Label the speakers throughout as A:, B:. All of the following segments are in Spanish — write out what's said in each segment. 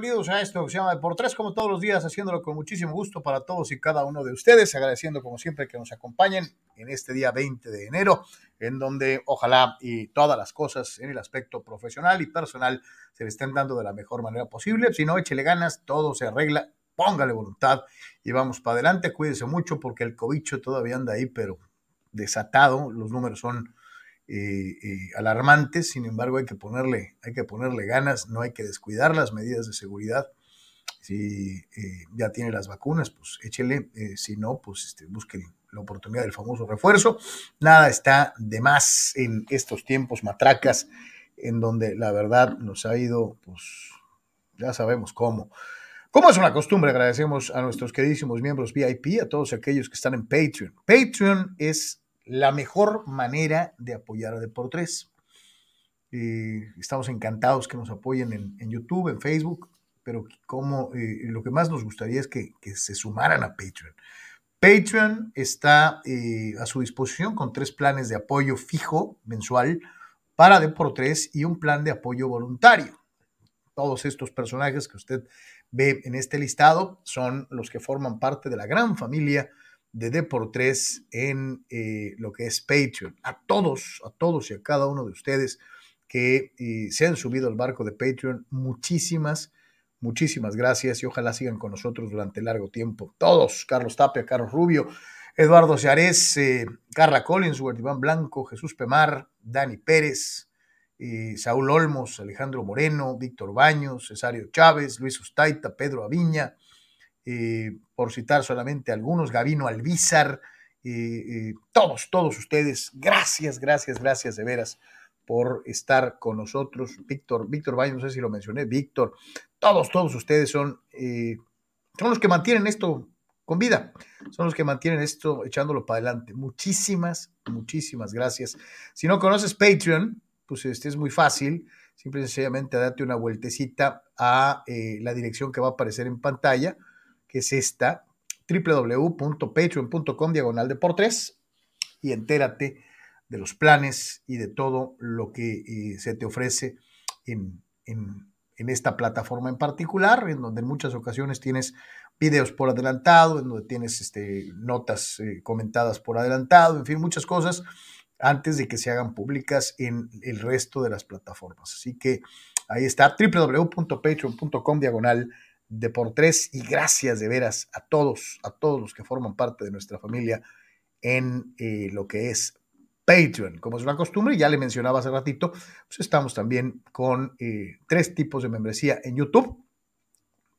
A: Bienvenidos a esto se llama Por Tres, como todos los días, haciéndolo con muchísimo gusto para todos y cada uno de ustedes. Agradeciendo, como siempre, que nos acompañen en este día 20 de enero, en donde ojalá y todas las cosas en el aspecto profesional y personal se le estén dando de la mejor manera posible. Si no, échele ganas, todo se arregla, póngale voluntad y vamos para adelante. Cuídese mucho porque el cobicho todavía anda ahí, pero desatado. Los números son eh, eh, alarmantes, sin embargo hay que, ponerle, hay que ponerle ganas, no hay que descuidar las medidas de seguridad. Si eh, ya tiene las vacunas, pues échele, si no, pues este, busque la oportunidad del famoso refuerzo. Nada está de más en estos tiempos matracas, en donde la verdad nos ha ido, pues ya sabemos cómo. Como es una costumbre, agradecemos a nuestros queridísimos miembros VIP, a todos aquellos que están en Patreon. Patreon es la mejor manera de apoyar a Deportes. Eh, estamos encantados que nos apoyen en, YouTube, en Facebook, pero como eh, lo que más nos gustaría es que, se sumaran a Patreon. Patreon está eh, a su disposición con tres planes de apoyo fijo mensual para Deportes y un plan de apoyo voluntario. Todos estos personajes que usted ve en este listado son los que forman parte de la gran familia de Deportes en eh, lo que es Patreon. A todos, a todos y a cada uno de ustedes que eh, se han subido al barco de Patreon, muchísimas, muchísimas gracias y ojalá sigan con nosotros durante largo tiempo. Todos, Carlos Tapia, Carlos Rubio, Eduardo Seares, eh, Carla Collinsworth, Iván Blanco, Jesús Pemar, Dani Pérez, Saúl Olmos, Alejandro Moreno, Víctor Baños, Cesario Chávez, Luis Ustaita, Pedro Aviña, eh, por citar solamente algunos, Gavino Alvízar, eh, eh, todos, todos ustedes, gracias, gracias, gracias de veras por estar con nosotros. Víctor, Víctor Valle, no sé si lo mencioné, Víctor, todos, todos ustedes son, son los que mantienen esto con vida, son los que mantienen esto echándolo para adelante. Muchísimas, muchísimas gracias. Si no conoces Patreon, pues este es muy fácil, simple y sencillamente date una vueltecita a la dirección que va a aparecer en pantalla que es esta, www.patreon.com diagonal de por tres, y entérate de los planes y de todo lo que eh, se te ofrece en, esta plataforma en particular, en donde en muchas ocasiones tienes videos por adelantado, en donde tienes este, notas eh, comentadas por adelantado, en fin, muchas cosas antes de que se hagan públicas en el resto de las plataformas. Así que ahí está, www.patreon.com diagonal de por tres y gracias de veras a todos, a todos los que forman parte de nuestra familia en eh, lo que es Patreon. Como es una costumbre, ya le mencionaba hace ratito, pues estamos también con eh, tres tipos de membresía en YouTube.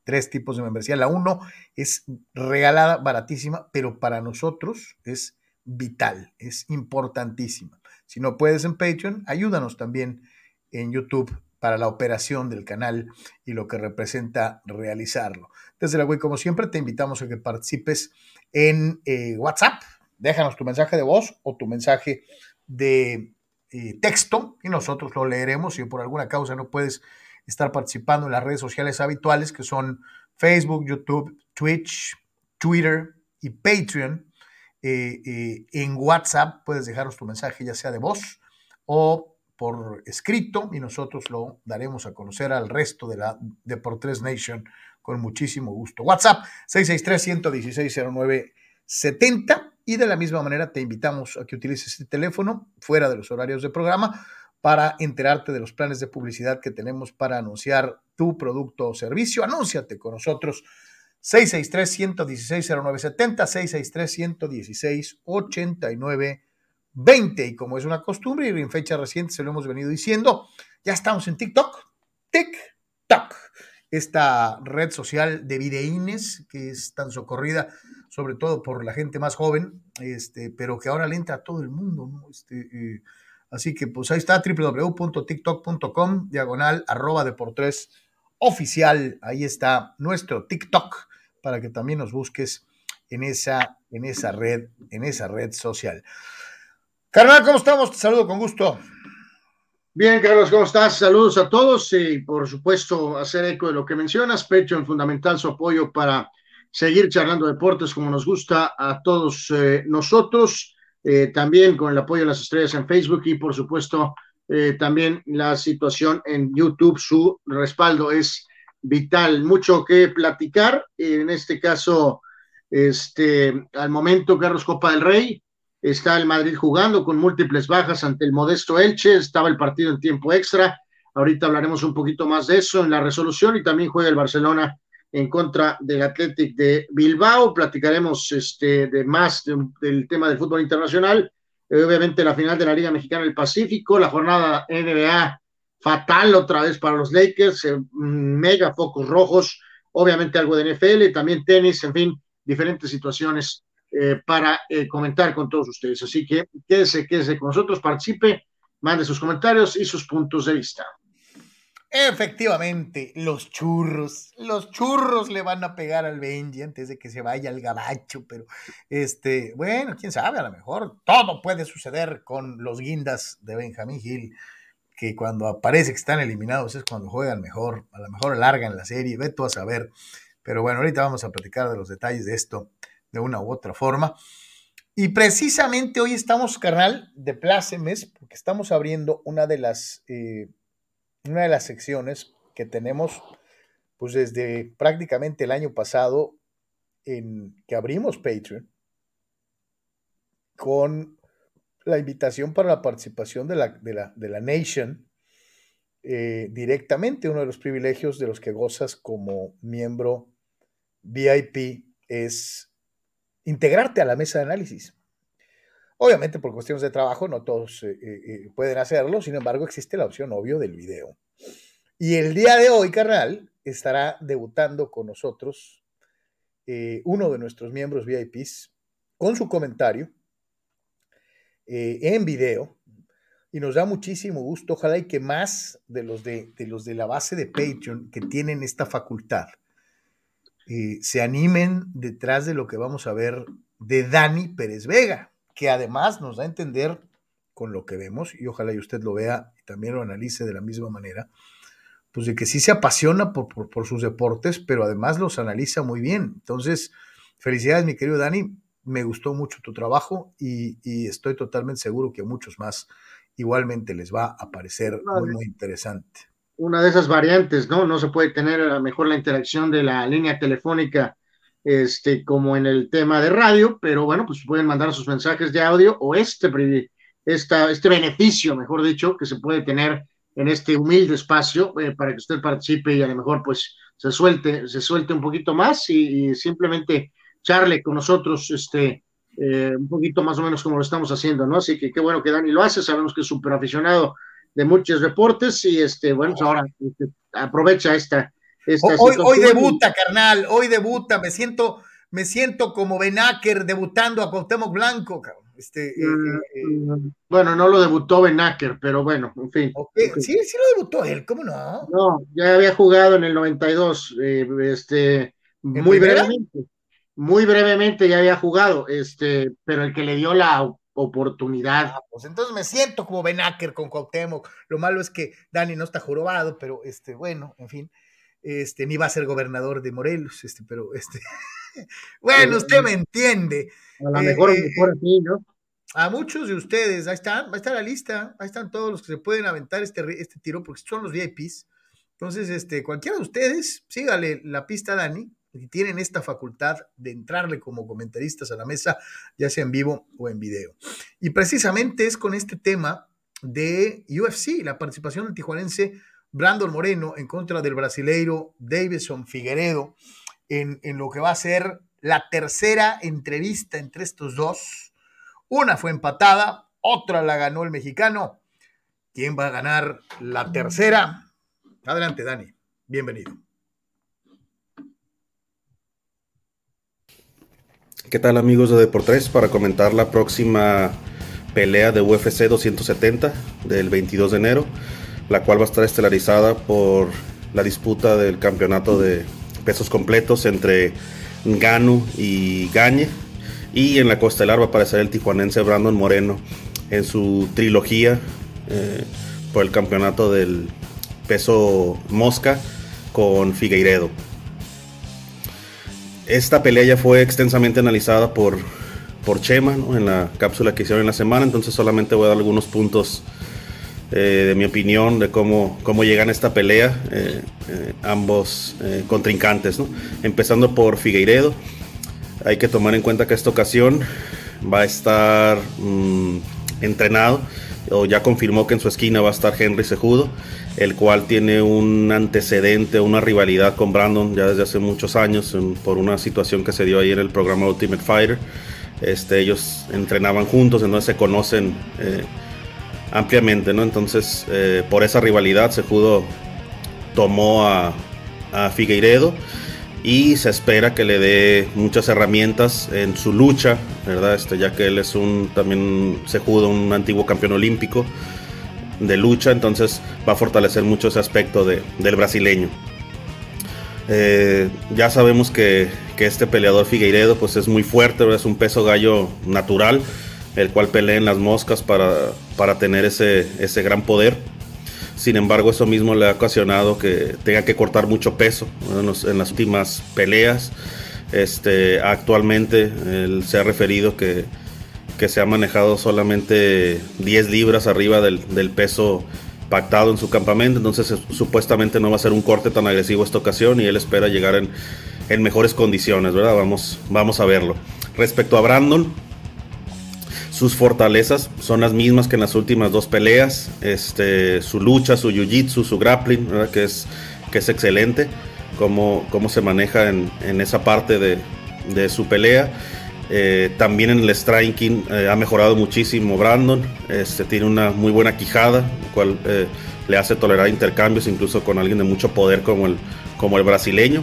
A: Tres tipos de membresía. La uno es regalada, baratísima, pero para nosotros es vital, es importantísima. Si no puedes en Patreon, ayúdanos también en YouTube para la operación del canal y lo que representa realizarlo. Desde la web, como siempre, te invitamos a que participes en eh, WhatsApp. Déjanos tu mensaje de voz o tu mensaje de eh, texto y nosotros lo leeremos. Si por alguna causa no puedes estar participando en las redes sociales habituales que son Facebook, YouTube, Twitch, Twitter y Patreon, eh, en WhatsApp puedes dejarnos tu mensaje ya sea de voz o por escrito y nosotros lo daremos a conocer al resto de la Deportes Nation con muchísimo gusto. WhatsApp 663-116-0970 y de la misma manera te invitamos a que utilices este teléfono fuera de los horarios de programa para enterarte de los planes de publicidad que tenemos para anunciar tu producto o servicio. Anúnciate con nosotros 663-116-0970, 663-116-89 20. Y como es una costumbre y en fecha reciente se lo hemos venido diciendo, ya estamos en TikTok. TikTok. Esta red social de videínes que es tan socorrida, sobre todo por la gente más joven, este, pero que ahora le entra a todo el mundo. ¿no? Este, eh, así que pues ahí está www.tiktok.com, diagonal, arroba de por tres oficial. Ahí está nuestro TikTok para que también nos busques en esa, en esa red, en esa red social. Carnal, ¿cómo estamos? Te saludo con gusto.
B: Bien, Carlos, ¿cómo estás? Saludos a todos y por supuesto hacer eco de lo que mencionas, Pecho en fundamental su apoyo para seguir charlando deportes como nos gusta a todos eh, nosotros, eh, también con el apoyo de las estrellas en Facebook y por supuesto eh, también la situación en YouTube, su respaldo es vital. Mucho que platicar. En este caso, este, al momento, Carlos Copa del Rey, está el Madrid jugando con múltiples bajas ante el modesto Elche, estaba el partido en tiempo extra. Ahorita hablaremos un poquito más de eso en la resolución y también juega el Barcelona en contra del Athletic de Bilbao. Platicaremos este, de más del tema del fútbol internacional. Eh, obviamente la final de la Liga Mexicana del Pacífico, la jornada NBA fatal otra vez para los Lakers, eh, mega focos rojos, obviamente algo de NFL, también tenis, en fin, diferentes situaciones eh, para comentar con todos ustedes. Así que quédese, quédese con nosotros, participe, mande sus comentarios y sus puntos de vista.
A: Efectivamente, los churros, los churros le van a pegar al Benji antes de que se vaya al gabacho, pero este, bueno, quién sabe, a lo mejor todo puede suceder con los guindas de Benjamín Gil, que cuando aparece que están eliminados es cuando juegan mejor, a lo mejor alargan la serie, ve tú a saber, pero bueno, ahorita vamos a platicar de los detalles de esto de una u otra forma. Y precisamente hoy estamos, carnal, de plácemes, porque estamos abriendo una de las... Eh, una de las secciones que tenemos pues desde prácticamente el año pasado en que abrimos Patreon con la invitación para la participación de la, de la, Nation eh, directamente. Uno de los privilegios de los que gozas como miembro VIP es integrarte a la mesa de análisis. Obviamente por cuestiones de trabajo no todos eh, eh, eh, pueden hacerlo, sin embargo existe la opción obvio del video. Y el día de hoy, carnal, estará debutando con nosotros uno de nuestros miembros VIPs con su comentario en video. Y nos da muchísimo gusto, ojalá y que más de los de, de los de la base de Patreon que tienen esta facultad se animen detrás de lo que vamos a ver de Dani Pérez Vega que además nos da a entender con lo que vemos, y ojalá y usted lo vea y también lo analice de la misma manera, pues de que sí se apasiona por, sus deportes, pero además los analiza muy bien. Entonces, felicidades, mi querido Dani, me gustó mucho tu trabajo y, estoy totalmente seguro que a muchos más igualmente les va a parecer muy, muy interesante.
B: Una de esas variantes, ¿no? No se puede tener mejor la interacción de la línea telefónica este, como en el tema de radio, pero bueno, pues pueden mandar sus mensajes de audio o este, esta, este beneficio, mejor dicho, que se puede tener en este humilde espacio eh, para que usted participe y a lo mejor pues se suelte, se suelte un poquito más y, simplemente charle con nosotros este, eh, un poquito más o menos como lo estamos haciendo, ¿no? Así que qué bueno que Dani lo hace, sabemos que es súper aficionado de muchos deportes y este, bueno, pues ahora este, aprovecha esta,
A: Hoy, hoy, debuta, carnal, hoy debuta, me siento, me siento como Benaker debutando a Cuauhtémoc Blanco, Este, eh, mm,
B: eh, mm, bueno, no lo debutó Benaker, pero bueno, en fin.
A: Sí, sí lo debutó él, ¿cómo no?
B: No, ya había jugado en el 92, eh, este, muy brevemente, muy brevemente ya había jugado, este, pero el que le dio la oportunidad.
A: Ah, pues entonces me siento como Benaker con Cuauhtémoc. Lo malo es que Dani no está jorobado, pero este, bueno, en fin este, ni va a ser gobernador de Morelos, este, pero este, bueno, usted me entiende.
B: A lo mejor, eh, mejor así, ¿no?
A: A muchos de ustedes, ahí están, va a estar la lista, ahí están todos los que se pueden aventar este, este tiro, porque son los VIPs. Entonces, este, cualquiera de ustedes, sígale la pista Dani, tienen esta facultad de entrarle como comentaristas a la mesa, ya sea en vivo o en video. Y precisamente es con este tema de UFC, la participación del tijuanense Brandon Moreno en contra del brasileiro Davidson Figueredo en, lo que va a ser la tercera entrevista entre estos dos. Una fue empatada, otra la ganó el mexicano. ¿Quién va a ganar la tercera? Adelante, Dani. Bienvenido.
C: ¿Qué tal amigos de Deportes? Para comentar la próxima pelea de UFC 270 del 22 de enero la cual va a estar estelarizada por la disputa del campeonato de pesos completos entre Ganu y Gañe. Y en la costelar va a aparecer el tijuanense Brandon Moreno en su trilogía eh, por el campeonato del peso mosca con Figueiredo. Esta pelea ya fue extensamente analizada por, por Chema en la cápsula que hicieron en la semana, entonces solamente voy a dar algunos puntos eh, de mi opinión de cómo, cómo llegan a esta pelea ambos contrincantes, empezando por Figueiredo. Hay que tomar en cuenta que esta ocasión va a estar mm, entrenado o ya confirmó que en su esquina va a estar Henry Sejudo, el cual tiene un antecedente, una rivalidad con Brandon ya desde hace muchos años por una situación que se dio ahí en el programa Ultimate Fighter. Este, ellos entrenaban juntos, entonces se conocen eh, ampliamente, ¿no? Entonces, eh, por esa rivalidad, Sejudo tomó a, a Figueiredo y se espera que le dé muchas herramientas en su lucha, ¿verdad? Este, ya que él es un también se judo un antiguo campeón olímpico de lucha, entonces va a fortalecer mucho ese aspecto de, del brasileño. Eh, ya sabemos que, que, este peleador Figueiredo pues es muy fuerte, es un peso gallo natural, el cual pelea en las moscas para, para tener ese, ese gran poder sin embargo, eso mismo le ha ocasionado que tenga que cortar mucho peso en, las últimas peleas. Este, actualmente él se ha referido que, que se ha manejado solamente 10 libras arriba del, peso pactado en su campamento, entonces supuestamente no va a ser un corte tan agresivo esta ocasión y él espera llegar en, en mejores condiciones, ¿verdad? Vamos, vamos a verlo. Respecto a Brandon, sus fortalezas son las mismas que en las últimas dos peleas. Este, su lucha, su jiu-jitsu, su grappling, que es, que es excelente. Cómo, cómo se maneja en, esa parte de, su pelea. Eh, también en el striking eh, ha mejorado muchísimo Brandon. Este, tiene una muy buena quijada, lo cual eh, le hace tolerar intercambios incluso con alguien de mucho poder como el, como el brasileño.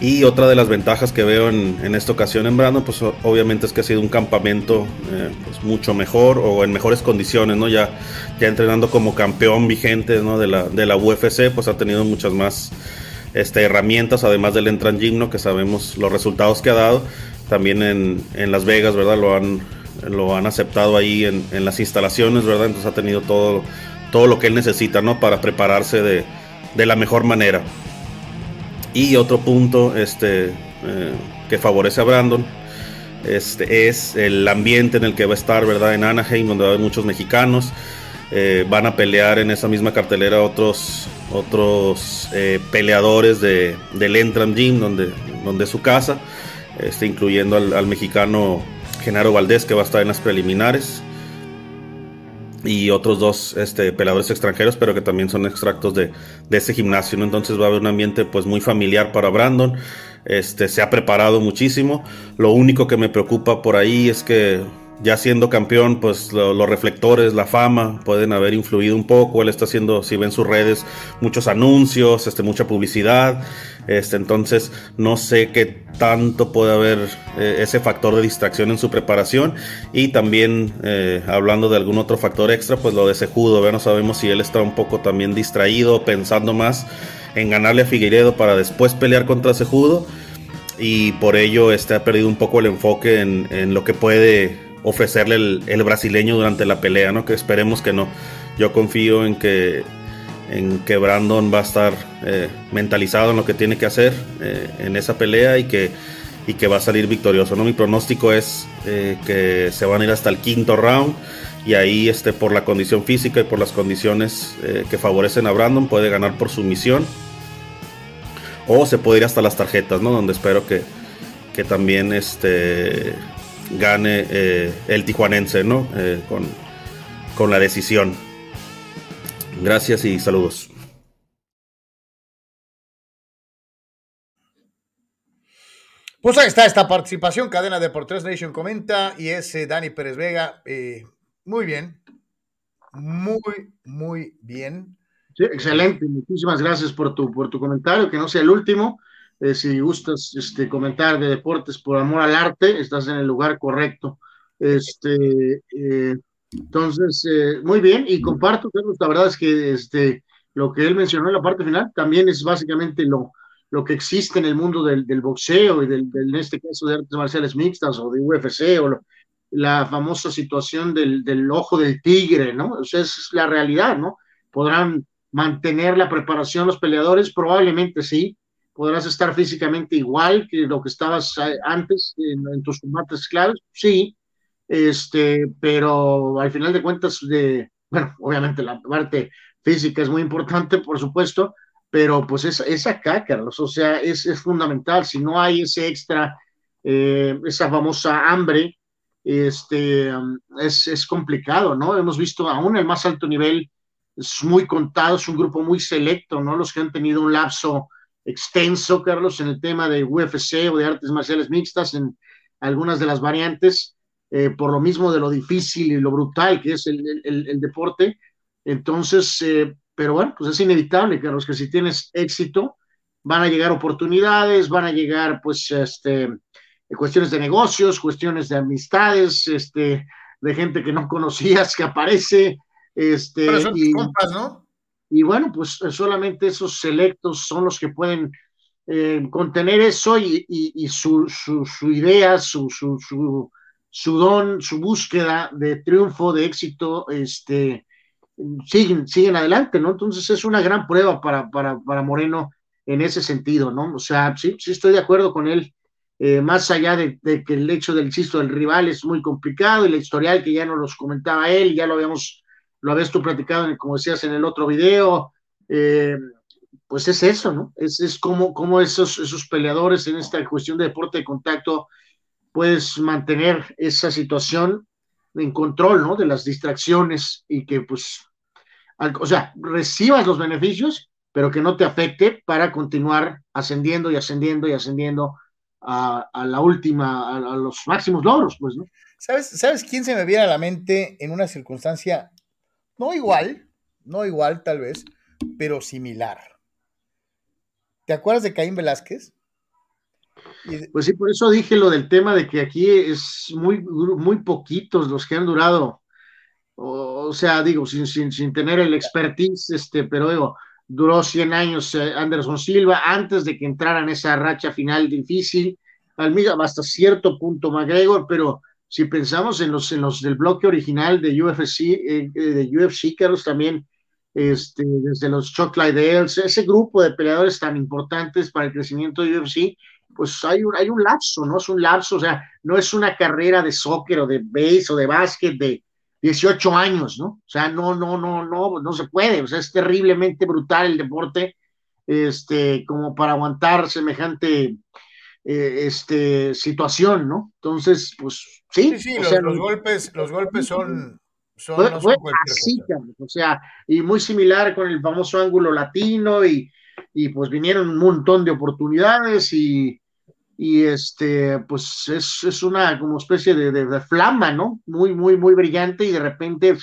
C: Y otra de las ventajas que veo en, esta ocasión en Brandon, pues obviamente es que ha sido un campamento pues, mucho mejor o en mejores condiciones, ¿no? Ya, ya entrenando como campeón vigente ¿no? de, la, de la UFC, pues ha tenido muchas más este, herramientas, además del Entran Gym, que sabemos los resultados que ha dado. También en, en, Las Vegas, ¿verdad? Lo han, lo han aceptado ahí en, en, las instalaciones, ¿verdad? Entonces ha tenido todo, todo lo que él necesita, ¿no? Para prepararse de, de la mejor manera. Y otro punto este, eh, que favorece a Brandon este, es el ambiente en el que va a estar, ¿verdad? En Anaheim, donde va a haber muchos mexicanos. Eh, van a pelear en esa misma cartelera otros, otros eh, peleadores de, del Entram Gym, donde, donde es su casa, este, incluyendo al, mexicano Genaro Valdés, que va a estar en las preliminares y otros dos este, peleadores extranjeros, pero que también son extractos de, de ese gimnasio, ¿no? Entonces va a haber un ambiente pues muy familiar para Brandon. Este, se ha preparado muchísimo. Lo único que me preocupa por ahí es que ya siendo campeón, pues los reflectores, la fama pueden haber influido un poco. Él está haciendo, si ven sus redes, muchos anuncios, este, mucha publicidad. Este, entonces, no sé qué tanto puede haber eh, ese factor de distracción en su preparación. Y también, eh, hablando de algún otro factor extra, pues lo de Sejudo. No sabemos si él está un poco también distraído, pensando más en ganarle a Figueiredo para después pelear contra Sejudo. Y por ello este, ha perdido un poco el enfoque en, en lo que puede ofrecerle el, brasileño durante la pelea, ¿no? Que esperemos que no. Yo confío en que, en que Brandon va a estar eh, mentalizado en lo que tiene que hacer eh, en esa pelea y que, y que va a salir victorioso, ¿no? Mi pronóstico es eh, que se van a ir hasta el quinto round y ahí este, por la condición física y por las condiciones que favorecen a Brandon puede ganar por sumisión o se puede ir hasta las tarjetas, ¿no? Donde espero que, que también este gane eh, el tijuanense, ¿no? Eh, con, con la decisión. Gracias y saludos.
A: Pues ahí está esta participación. Cadena de por Nation comenta y es eh, Dani Pérez Vega. muy bien. Muy, muy bien.
B: excelente. Muchísimas gracias por tu, por tu comentario. Que no sea el último. Eh, si gustas este, comentar de deportes por amor al arte, estás en el lugar correcto. Este, eh, entonces, eh, muy bien, y comparto, la verdad es que este, lo que él mencionó en la parte final también es básicamente lo, lo que existe en el mundo del, del boxeo y del, en este caso de artes marciales mixtas o de UFC o la famosa situación del, del, ojo del tigre, ¿no? Es la realidad, ¿no? Podrán mantener la preparación los peleadores, probablemente sí, podrás estar físicamente igual que lo que estabas eh, antes en, tus combates claves, sí, este, pero al final de cuentas de, bueno, obviamente la parte física es muy importante, por supuesto, pero pues es, es acá, Carlos, o sea, es, es fundamental, si no hay ese extra, eh, esa famosa hambre, este, es, es, complicado, ¿no? Hemos visto aún el más alto nivel, es muy contado, es un grupo muy selecto, ¿no? Los que han tenido un lapso extenso, Carlos, en el tema de UFC o de artes marciales mixtas, en algunas de las variantes, eh, por lo mismo de lo difícil y lo brutal que es el, el, el deporte. Entonces, eh, pero bueno, pues es inevitable, Carlos, que si tienes éxito, van a llegar oportunidades, van a llegar, pues, este, cuestiones de negocios, cuestiones de amistades, este, de gente que no conocías que aparece, este, y, compas, ¿no? Y bueno, pues solamente esos selectos son los que pueden eh, contener eso y, y, su, su, idea, su, su, su, don, su búsqueda de triunfo, de éxito, este, siguen, siguen adelante, ¿no? Entonces es una gran prueba para, para, para Moreno en ese sentido, ¿no? O sea, sí, sí estoy de acuerdo con él, eh, más allá de, de, que el hecho del chisto del rival es muy complicado y la historial que ya nos los comentaba él, ya lo habíamos, lo habías tú platicado, como decías en el otro video, eh, pues es eso, ¿no? Es, es como, como esos, esos peleadores en esta cuestión de deporte de contacto puedes mantener esa situación en control, ¿no? De las distracciones y que, pues, o sea, recibas los beneficios, pero que no te afecte para continuar ascendiendo y ascendiendo y ascendiendo a, a la última, a, a, los máximos logros, pues, ¿no?
A: ¿Sabes, ¿Sabes quién se me viene a la mente en una circunstancia no igual, no igual tal vez, pero similar? ¿Te acuerdas de Caín Velázquez?
B: Pues sí, por eso dije lo del tema de que aquí es muy, muy poquitos los que han durado, o, sea, digo, sin, sin, sin, tener el expertise, este, pero digo, duró 100 años eh, Anderson Silva antes de que entrara en esa racha final difícil, al mismo, hasta cierto punto McGregor, pero si pensamos en los, en los del bloque original de UFC, eh, de UFC, Carlos, también este, desde los Chuck Liddell, ese grupo de peleadores tan importantes para el crecimiento de UFC, pues hay un, hay un lapso, ¿no? Es un lapso, o sea, no es una carrera de soccer o de base o de básquet de 18 años, ¿no? O sea, no, no, no, no, no se puede, o sea, es terriblemente brutal el deporte, este, como para aguantar semejante eh, este, situación, ¿no? Entonces, pues sí.
A: Sí, sí, los, sea, los, golpes, los golpes son... son
B: fue, no fue son así, o sea, y muy similar con el famoso ángulo latino y, y pues vinieron un montón de oportunidades y, y este, pues es, es una como especie de, de, de, flama, ¿no? Muy, muy, muy brillante y de repente...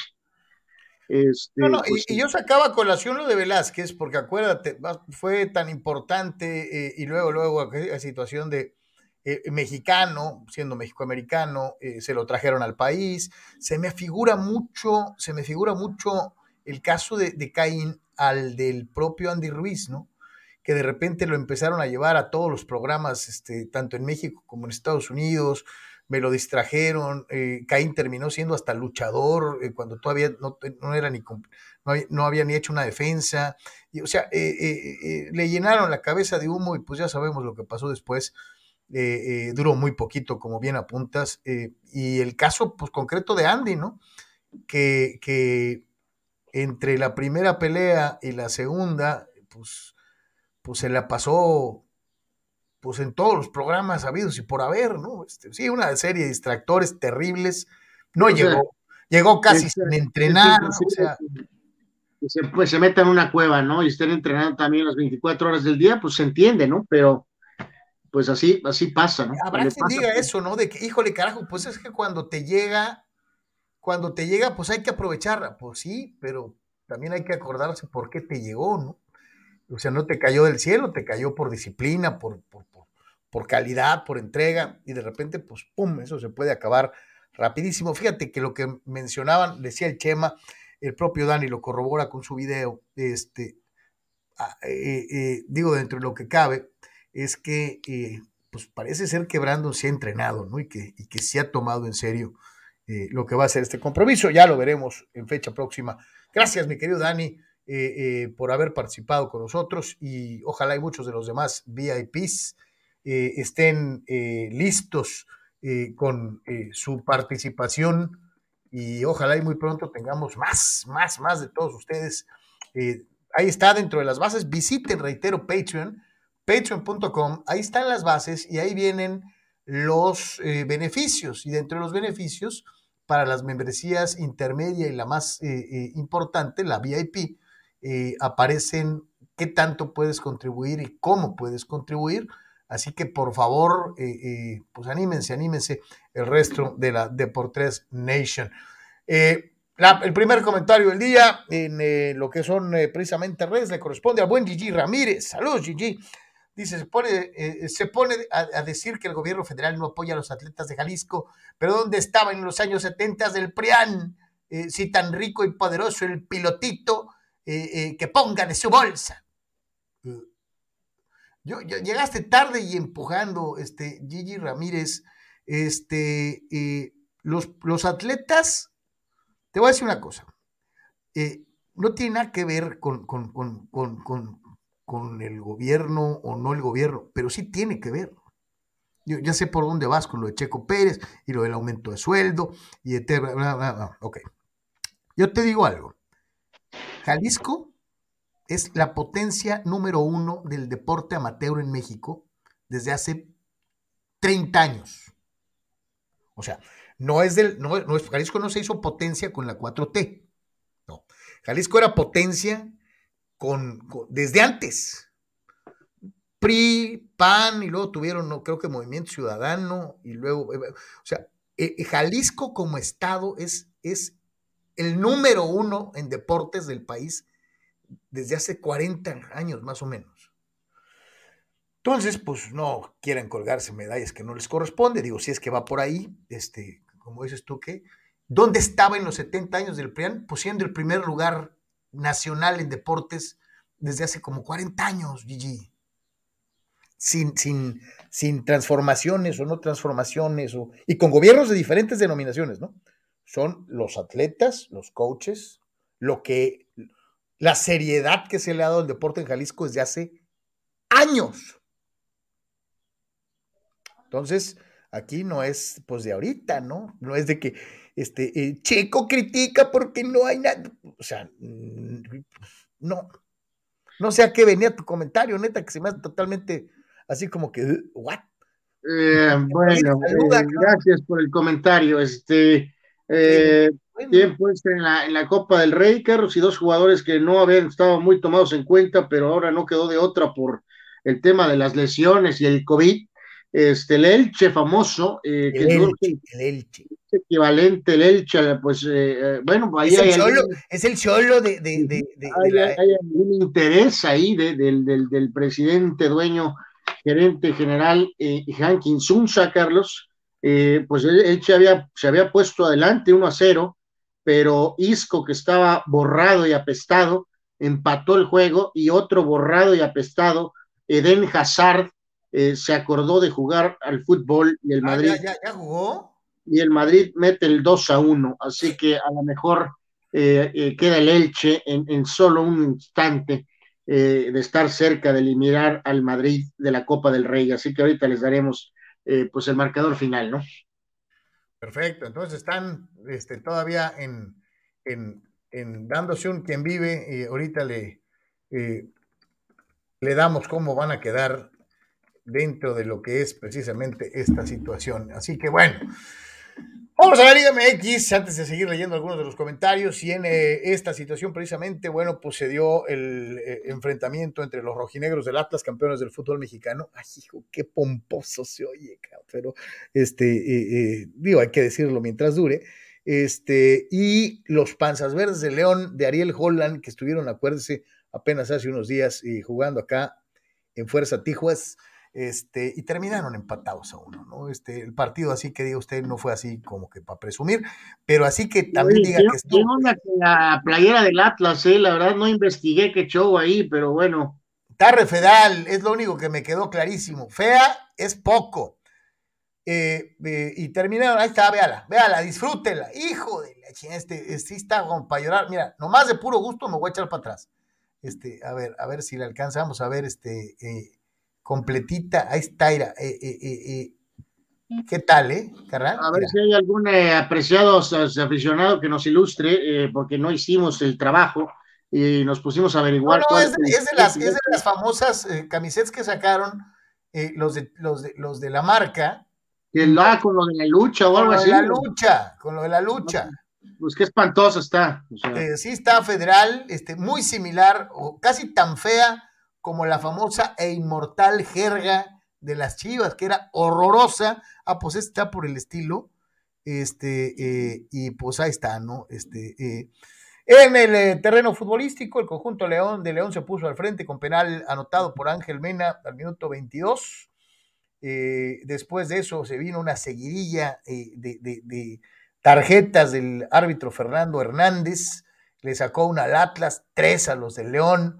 A: Este, no, no, pues, y, y, yo sacaba a colación lo de Velázquez, porque acuérdate, fue tan importante eh, y luego, luego aquella situación de eh, mexicano, siendo mexicoamericano, eh, se lo trajeron al país. Se me figura mucho, se me figura mucho el caso de, de Caín al del propio Andy Ruiz, ¿no? que de repente lo empezaron a llevar a todos los programas, este, tanto en México como en Estados Unidos, me lo distrajeron, eh, Caín terminó siendo hasta luchador eh, cuando todavía no, no era ni no había, no ni hecho una defensa, o sea, eh, le llenaron la cabeza de humo y pues ya sabemos lo que pasó después, duró muy poquito, como bien apuntas, y el caso pues concreto de Andy, ¿no? Que, que entre la primera pelea y la segunda, pues pues se la pasó pues en todos los programas habidos y por haber, ¿no? Este, sí, una serie de distractores terribles. No o llegó, sea, llegó casi es, sin entrenar, es, o sea.
B: Se, pues se meta en una cueva, ¿no? Y estén entrenando también las 24 horas del día, pues se entiende, ¿no? Pero pues así, así pasa, ¿no?
A: Habrá quien diga eso, ¿no? De que, híjole, carajo, pues es que cuando te llega, cuando te llega, pues hay que aprovecharla. Pues sí, pero también hay que acordarse por qué te llegó, ¿no? O sea, no te cayó del cielo, te cayó por disciplina, por, por, por, calidad, por entrega, y de repente, pues, ¡pum!, eso se puede acabar rapidísimo. Fíjate que lo que mencionaban, decía el Chema, el propio Dani lo corrobora con su video, este, eh, eh, digo, dentro de lo que cabe, es que, eh, pues, parece ser que Brandon se ha entrenado, ¿no? Y que, y que se ha tomado en serio lo que va a ser este compromiso. Ya lo veremos en fecha próxima. Gracias, mi querido Dani. Por haber participado con nosotros y ojalá y muchos de los demás VIPs eh, estén listos con su participación y ojalá y muy pronto tengamos más, más, más de todos ustedes. Eh, ahí está dentro de las bases. Visiten, reitero, Patreon, patreon.com. Ahí están las bases y ahí vienen los eh, beneficios. Y dentro de los beneficios, para las membresías intermedia y la más eh, importante, la VIP, aparecen qué tanto puedes contribuir y cómo puedes contribuir. Así que por favor, pues anímense, anímense el resto de la Deportes Nation. Eh, el primer comentario del día en eh, lo que son eh, precisamente redes le corresponde al buen Gigi Ramírez. Saludos, Gigi. Dice, se pone, a, decir que el gobierno federal no apoya a los atletas de Jalisco, pero ¿dónde estaba en los años 70 del PRIAN? si tan rico y poderoso el pilotito, que ponga de su bolsa. Yo, llegaste tarde y empujando, este, Gigi Ramírez, este, los, los atletas te voy a decir una cosa. Eh, no tiene nada que ver con, el gobierno o no el gobierno, pero sí tiene que ver. Yo ya sé por dónde vas con lo de Checo Pérez y lo del aumento de sueldo y de... Ok. Yo te digo algo. Jalisco es la potencia número uno del deporte amateur en México desde hace 30 años. O sea, no es del, no, Jalisco no se hizo potencia con la 4T. No. Jalisco era potencia con, desde antes. PRI, PAN, y luego tuvieron, no, creo que Movimiento Ciudadano, y luego, eh, o sea, eh, eh, Jalisco como estado es, es el número uno en deportes del país desde hace 40 años más o menos. Entonces, pues no quieren colgarse medallas que no les corresponde, digo, si es que va por ahí, este, como dices tú, que ¿dónde estaba en los 70 años del PRIAN? Pues siendo el primer lugar nacional en deportes desde hace como 40 años, Gigi. Sin, sin, sin transformaciones o no transformaciones, o, y con gobiernos de diferentes denominaciones, ¿no? Son los atletas, los coaches, lo que, la seriedad que se le ha dado al deporte en Jalisco desde hace años. Entonces, Aquí no es pues de ahorita, ¿no? No es de que este eh, Checo critica porque no hay nada, o sea, mm, no. No sé a qué venía tu comentario, neta, que se me hace totalmente así como que, ¿what?
B: Eh, bueno, eh, gracias por el comentario. Este, bien, pues en la, en la Copa del Rey, Carlos, y dos jugadores que no habían estado muy tomados en cuenta, pero ahora no quedó de otra por el tema de las lesiones y el COVID. Este, el Elche famoso, eh, que el, Elche, el Elche. equivalente, el Elche, pues eh, eh, bueno, ahí
A: es,
B: hay
A: el solo, es el solo de... de, de,
B: hay, hay, algún interés ahí del, del, del, presidente, dueño, gerente general, eh, Hankin Sunza, Carlos, eh, pues el Elche había, se había puesto adelante 1 a 0, pero Isco, que estaba borrado y apestado, empató el juego y otro borrado y apestado, Eden Hazard, eh, se acordó de jugar al fútbol y el ah, Madrid.
A: ya, jugó?
B: Y el Madrid mete el 2 a 1, así que a lo mejor eh, eh, queda el Elche en, solo un instante de estar cerca de eliminar al Madrid de la Copa del Rey, así que ahorita les daremos pues el marcador final, ¿no?
A: Perfecto, entonces están este, todavía en, en, en dándose un quien vive y ahorita le, le damos cómo van a quedar dentro de lo que es precisamente esta situación. Así que bueno, vamos a la Liga MX, antes de seguir leyendo algunos de los comentarios, y en eh, esta situación precisamente, bueno, pues se dio el eh, enfrentamiento entre los rojinegros del Atlas, campeones del fútbol mexicano. Ay, hijo, qué pomposo se oye, pero este, eh, digo, hay que decirlo mientras dure. Este, y los Panzas Verdes de León de Ariel Holland, que estuvieron, acuérdense, apenas hace unos días y jugando acá en Fuerza Tijuas, este, y terminaron empatados a uno, ¿no? Este, el partido así que diga usted no fue así como que para presumir, pero así que también diga que estuvo.
B: la playera del Atlas, eh? la verdad no investigué qué show ahí, pero bueno.
A: Tarre Fedal, es lo único que me quedó clarísimo. Fea es poco. Eh, eh, y terminaron, ahí está, véala, véala, disfrútela. Hijo de la este, este está como para llorar. Mira, nomás de puro gusto me voy a echar para atrás. Este, a ver, a ver si le alcanzamos a ver este. Eh, completita, ahí está, eh, eh, ¿Qué tal, eh, Carral?
B: A ver si hay algún eh, apreciado aficionado que nos ilustre, eh, porque no hicimos el trabajo y nos pusimos a averiguar.
A: No, es, de, las, es, de, las, famosas eh, camisetas que sacaron eh, los, de, los, de, los de la marca.
B: Que la, con lo de la lucha o algo así.
A: Con lo de la lucha, con lo de la lucha.
B: Pues qué espantosa está.
A: O sea. eh, sí, está federal, este, muy similar, o casi tan fea como la famosa e inmortal jerga de las chivas, que era horrorosa. Ah, pues está por el estilo. Este, eh, y pues ahí está, ¿no? Este, eh, en el eh, terreno futbolístico, el conjunto León de León se puso al frente con penal anotado por Ángel Mena al minuto 22. Eh, después de eso se vino una seguidilla de, de, de, tarjetas del árbitro Fernando Hernández. Le sacó una al Atlas, tres a los de León,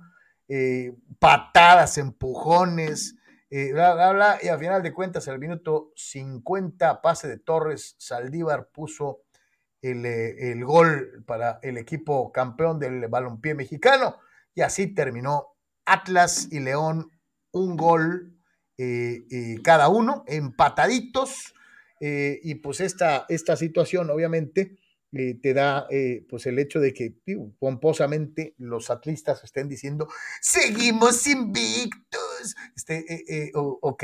A: eh, patadas, empujones, bla, bla, bla. Y a final de cuentas, al minuto 50, pase de Torres, Saldívar puso el, el, gol para el equipo campeón del balompié mexicano. Y así terminó Atlas y León, un gol eh, eh, cada uno, empataditos. Eh, y pues esta, esta situación, obviamente, te da pues el hecho de que pomposamente los atlistas estén diciendo seguimos invictos. Este, ok.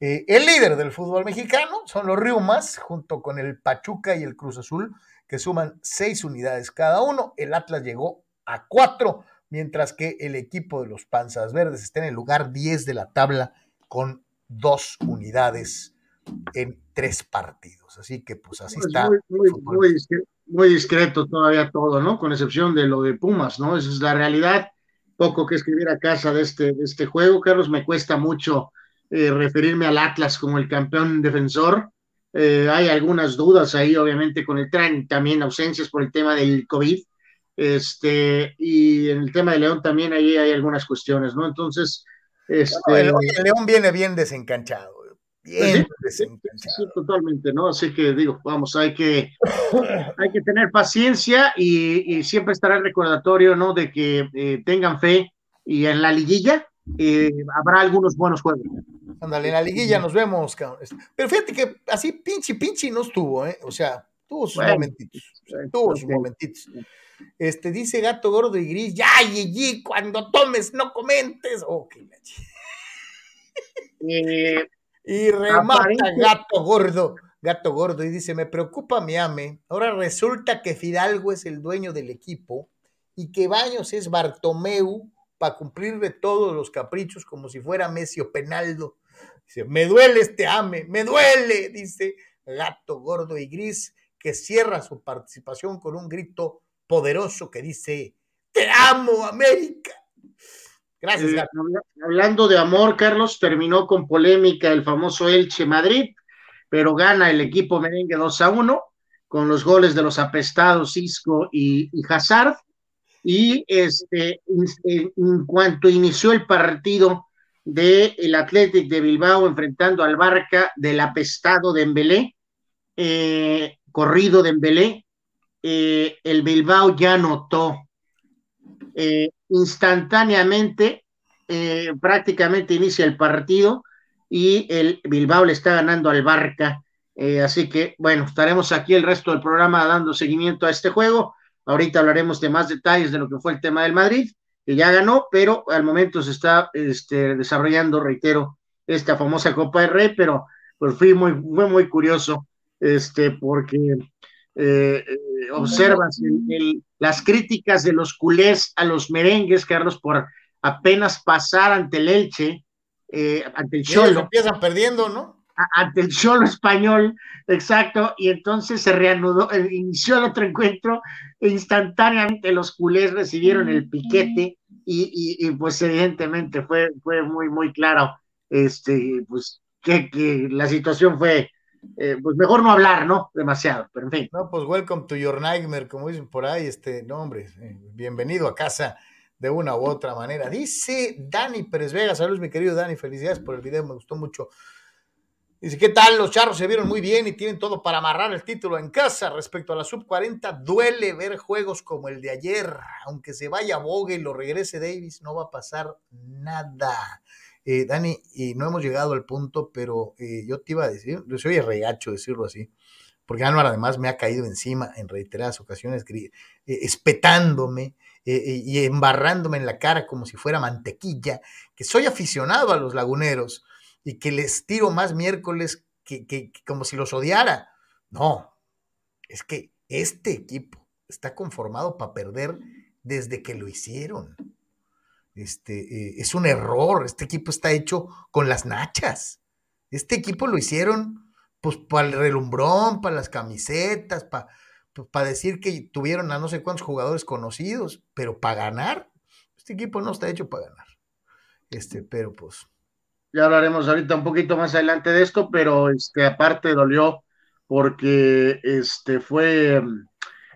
A: Eh, el líder del fútbol mexicano son los Riumas, junto con el Pachuca y el Cruz Azul, que suman seis unidades cada uno. El Atlas llegó a cuatro, mientras que el equipo de los Panzas Verdes está en el lugar 10 de la tabla con dos unidades en tres partidos. Así que, pues así
B: pues
A: está.
B: Muy, muy, muy, discreto, muy, discreto, todavía todo, ¿no? Con excepción de lo de Pumas, ¿no? Esa es la realidad. Poco que escribir a casa de este, de este juego, Carlos, me cuesta mucho eh, referirme al Atlas como el campeón defensor. Eh, hay algunas dudas ahí, obviamente, con el tren, también ausencias por el tema del COVID. Este, y en el tema de León también ahí hay algunas cuestiones, ¿no? Entonces, este...
A: El, León viene bien desencanchado. Bien
B: sí, sí, sí, totalmente, ¿no? Así que digo, vamos, hay que, hay que tener paciencia y, y siempre estará el recordatorio, ¿no? De que eh, tengan fe y en la liguilla eh, habrá algunos buenos juegos.
A: Ándale, en la liguilla nos vemos, cabrón. Pero fíjate que así pinche pinche no estuvo, ¿eh? O sea, tuvo sus bueno, momentitos. Tuvo sus momentitos. Este, dice gato gordo y gris, ya, Gigi, cuando tomes, no comentes. Ok,
B: eh,
A: y remata aparente. gato gordo, gato gordo, y dice, me preocupa mi ame. Ahora resulta que Fidalgo es el dueño del equipo y que Baños es Bartomeu para cumplirle todos los caprichos como si fuera Messi o Penaldo. Dice, me duele este ame, me duele, dice gato gordo y gris, que cierra su participación con un grito poderoso que dice, te amo, América. Gracias.
B: Eh, hablando de amor, Carlos, terminó con polémica el famoso Elche Madrid, pero gana el equipo merengue 2 a 1 con los goles de los apestados Isco y, y Hazard y este, en, en cuanto inició el partido del el Athletic de Bilbao enfrentando al Barca del apestado de Embelé, eh, corrido de Embelé, eh, el Bilbao ya notó eh, instantáneamente, eh, prácticamente inicia el partido y el Bilbao le está ganando al Barca. así que, bueno, estaremos aquí el resto del programa dando seguimiento a este juego Ahorita hablaremos de más detalles de lo que fue el tema del Madrid, que ya ganó, pero al momento se está este, desarrollando, reitero, esta famosa Copa del Rey, pero pues fui muy, fue muy curioso, este, porque eh, eh, observas el, el, las críticas de los culés a los merengues, Carlos, por apenas pasar ante el Elche, eh, ante el Cholo.
A: Empiezan perdiendo, ¿no?
B: ante el Cholo español, exacto, y entonces se reanudó, inició el otro encuentro, e instantáneamente los culés recibieron el piquete y, y, y, pues evidentemente fue, fue muy, muy claro, este, pues que, que la situación fue, eh, pues mejor no hablar, ¿no? Demasiado, pero en fin.
A: No, pues welcome to your nightmare, como dicen por ahí, este, no, hombre, eh, bienvenido a casa de una u otra manera. Dice Dani Pérez Vega, saludos mi querido Dani, felicidades por el video, me gustó mucho. Dice, ¿qué tal? Los charros se vieron muy bien y tienen todo para amarrar el título en casa. Respecto a la sub-40, duele ver juegos como el de ayer. Aunque se vaya Bogue y lo regrese Davis, no va a pasar nada. Eh, Dani, y no hemos llegado al punto, pero eh, yo te iba a decir, yo soy regacho decirlo así, porque Anuar además me ha caído encima en reiteradas ocasiones, eh, espetándome y embarrándome en la cara como si fuera mantequilla, que soy aficionado a los laguneros y que les tiro más miércoles que, que como si los odiara. No, es que este equipo está conformado para perder desde que lo hicieron. Este, eh, es un error, este equipo está hecho con las nachas. Este equipo lo hicieron pues para el relumbrón, para las camisetas, para pues, decir que tuvieron a no sé cuántos jugadores conocidos, pero para ganar, este equipo no está hecho para ganar. Este, pero pues.
B: Ya hablaremos ahorita un poquito más adelante de esto, pero este, aparte dolió porque este fue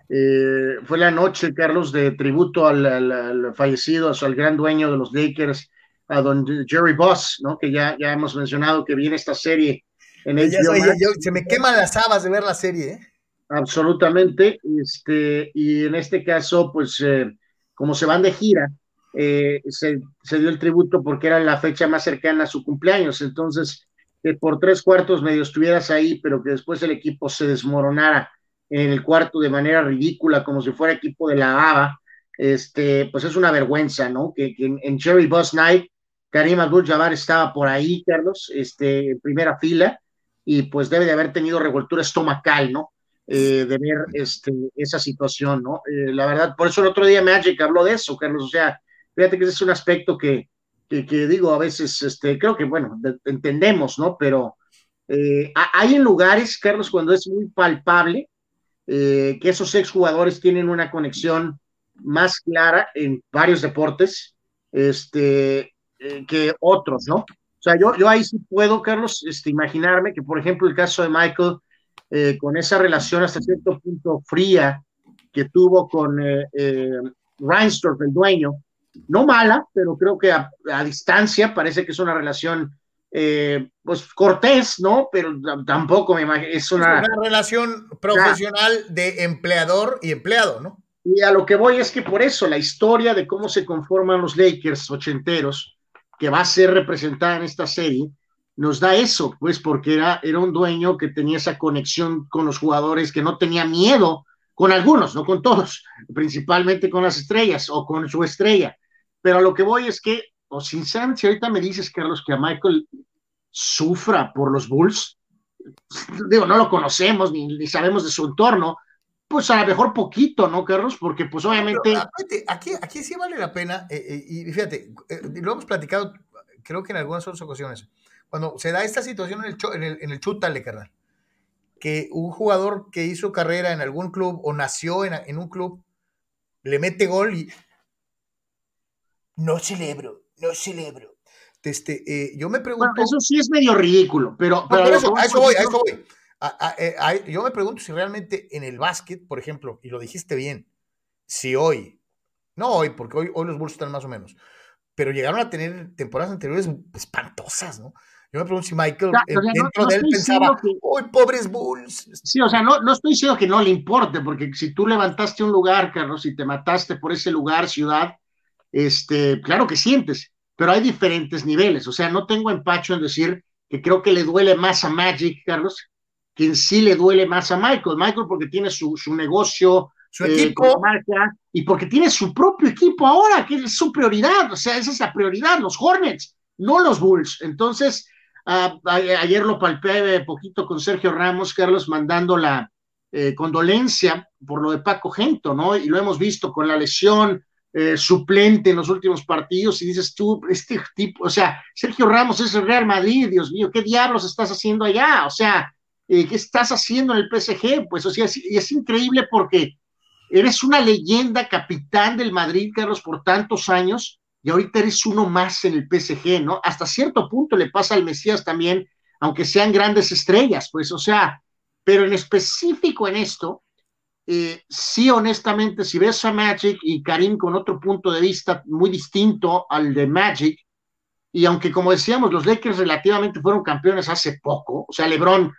B: eh, fue la noche, Carlos, de tributo al, fallecido, al gran dueño de los Lakers, a don Jerry Boss, ¿no? Que ya, ya hemos mencionado que viene esta serie en el
A: Se me queman las habas de ver la serie, ¿eh?
B: Absolutamente, este, y en este caso, pues, eh, como se van de gira, eh, se, se, dio el tributo porque era la fecha más cercana a su cumpleaños, entonces, que por tres cuartos medio estuvieras ahí, pero que después el equipo se desmoronara en el cuarto de manera ridícula, como si fuera equipo de la ABA, este, pues es una vergüenza, ¿no? Que, en, Cherry Bus Night, Karim Abdul-Jabbar estaba por ahí, Carlos, este, en primera fila, y pues debe de haber tenido revoltura estomacal, ¿no? Eh, de ver este, esa situación, ¿no? Eh, la verdad, por eso el otro día Magic habló de eso, Carlos, o sea, fíjate que ese es un aspecto que, que, digo, a veces, este, creo que, bueno, entendemos, ¿no? Pero eh, hay en lugares, Carlos, cuando es muy palpable, eh, que esos exjugadores tienen una conexión más clara en varios deportes este, eh, que otros, ¿no? O sea, yo, yo ahí sí puedo, Carlos, este, imaginarme que, por ejemplo, el caso de Michael, eh, con esa relación hasta cierto punto fría que tuvo con Reinsdorf, el dueño, no mala, pero creo que a, a distancia parece que es una relación eh, pues cortés, ¿no? Pero tampoco me imagino, es una...
A: una relación profesional de empleador y empleado, ¿no?
B: Y a lo que voy es que por eso la historia de cómo se conforman los Lakers ochenteros, que va a ser representada en esta serie, nos da eso, pues porque era, era un dueño que tenía esa conexión con los jugadores, que no tenía miedo, con algunos, no con todos, principalmente con las estrellas o con su estrella. Pero a lo que voy es que o sinceramente, si ahorita me dices, Carlos, que a Michael sufra por los Bulls, digo, no lo conocemos ni, sabemos de su entorno, pues a lo mejor poquito, ¿no, Carlos? Porque pues obviamente...
A: aquí, aquí sí vale la pena, eh, eh, y fíjate, eh, lo hemos platicado, creo que en algunas otras ocasiones, cuando se da esta situación en el, en el, en el chútale, carnal, que un jugador que hizo carrera en algún club o nació en, en un club, le mete gol y no celebro, no celebro. Este, eh, yo me pregunto.
B: eso sí es medio ridículo, pero. pero
A: eso, a eso voy, a eso voy. Eh, yo me pregunto si realmente en el básquet, por ejemplo, y lo dijiste bien, si hoy, no hoy, porque hoy, hoy los Bulls están más o menos, pero llegaron a tener temporadas anteriores espantosas, ¿no? Yo me pregunto si Michael dentro de él pensaba, ¡Uy, pobres Bulls!
B: Sí, o sea, no, no estoy diciendo que no le importe, porque si tú levantaste un lugar, Carlos, y te mataste por ese lugar, ciudad, este, claro que sientes, pero hay diferentes niveles. O sea, no tengo empacho en decir que creo que le duele más a Magic, Carlos, que en sí le duele más a Michael. Michael porque tiene su, negocio,
A: su eh, equipo,
B: marca, y porque tiene su propio equipo ahora, que es su prioridad. O sea, esa es la prioridad, los Hornets, no los Bulls. Entonces, ah, ayer lo palpé poquito con Sergio Ramos, Carlos, mandando la eh, condolencia por lo de Paco Gento, ¿no? Y lo hemos visto con la lesión, eh, suplente en los últimos partidos y dices tú, este tipo, o sea, Sergio Ramos es el Real Madrid, Dios mío, ¿qué diablos estás haciendo allá? O sea, eh, ¿qué estás haciendo en el PSG? Pues, o sea, es, es increíble porque eres una leyenda capitán del Madrid, Carlos, por tantos años, y ahorita eres uno más en el PSG, ¿no? Hasta cierto punto le pasa al Mesías también, aunque sean grandes estrellas, pues, o sea, pero en específico en esto, eh, sí, honestamente, si ves a Magic y Karim con otro punto de vista muy distinto al de Magic, y aunque como decíamos, los Lakers relativamente fueron campeones hace poco, o sea, LeBron,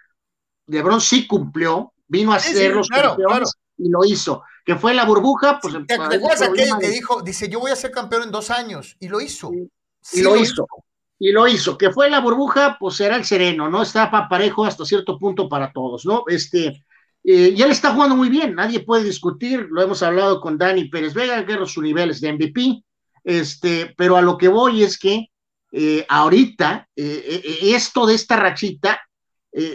B: LeBron sí cumplió, vino a ser los campeones y lo hizo. Que fue la burbuja, pues.
A: ¿Te acuerdas aquel que dijo, dice, yo voy a ser campeón en dos años? Y lo hizo.
B: y lo, hizo. y lo hizo. Que fue la burbuja, pues era el sereno, ¿no? Estaba parejo hasta cierto punto para todos, ¿no? Este, eh, y él está jugando muy bien, nadie puede discutir, lo hemos hablado con Dani Pérez Vega, que sus niveles de MVP, este, pero a lo que voy es que eh, ahorita eh, esto de esta rachita,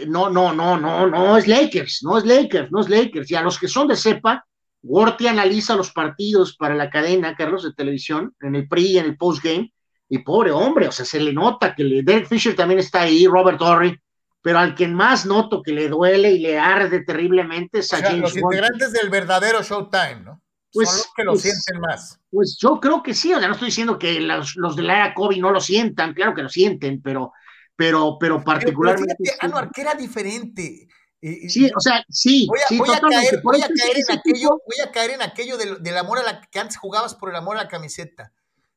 B: no, no, no, no, no es Lakers, no es Lakers, no es Lakers, y a los que son de cepa, Worthy analiza los partidos para la cadena, Carlos, de televisión, en el pre y en el postgame, y pobre hombre, o sea, se le nota que Derek Fisher también está ahí, Robert Horry, pero al que más noto que le duele y le arde terriblemente es a
A: James Los integrantes del verdadero Showtime, ¿no? Pues, Son los que lo pues, sienten más.
B: Pues yo creo que sí, o sea, no estoy diciendo que los, los de la era COVID no lo sientan, claro que lo sienten, pero, pero, pero particularmente.
A: Pero fíjate, Anuar, que era diferente.
B: Sí, o sea, sí,
A: voy a,
B: sí,
A: voy a caer, voy a caer en aquello, voy a caer en aquello del, del amor a la que antes jugabas por el amor a la camiseta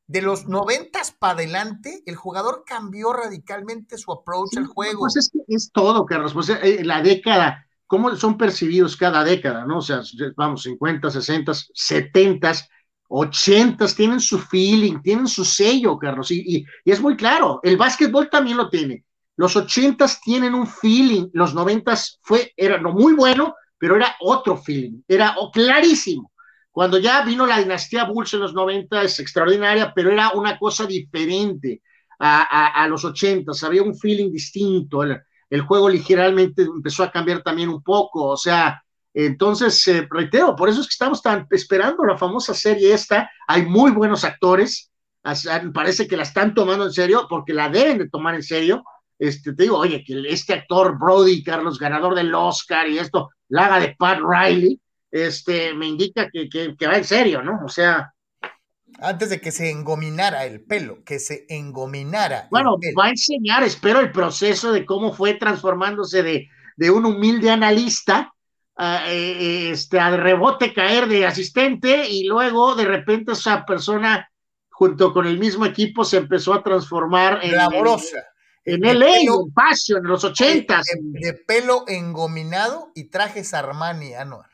A: de los noventas para adelante, el jugador cambió radicalmente su approach al juego.
B: Pues es es todo, Carlos. Pues eh, la década, cómo son percibidos cada década, ¿no? O sea, vamos, 50, 60, 70, 80 tienen su feeling, tienen su sello, Carlos. Y, es muy claro, el básquetbol también lo tiene. Los 80 tienen un feeling, los 90 fue, era no muy bueno, pero era otro feeling, era clarísimo. Cuando ya vino la dinastía Bulls en los 90 es extraordinaria, pero era una cosa diferente a, los 80, había un feeling distinto, el, juego ligeramente empezó a cambiar también un poco, o sea, entonces, eh, reitero, por eso es que estamos tan esperando la famosa serie esta, hay muy buenos actores, parece que la están tomando en serio, porque la deben de tomar en serio, este, te digo, oye, que este actor Brody, Carlos, ganador del Oscar y esto, la haga de Pat Riley, este, me indica que, que, va en serio, ¿no? O sea.
A: Antes de que se engominara el pelo, que se engominara.
B: Bueno, va a enseñar, espero, el proceso de cómo fue transformándose de, de un humilde analista a, eh, este, al rebote caer de asistente y luego de repente esa persona junto con el mismo equipo se empezó a transformar
A: en, Laborosa.
B: en, en LA, en Passion, en los ochentas.
A: De, de, pelo engominado y trajes Armani, Anuar.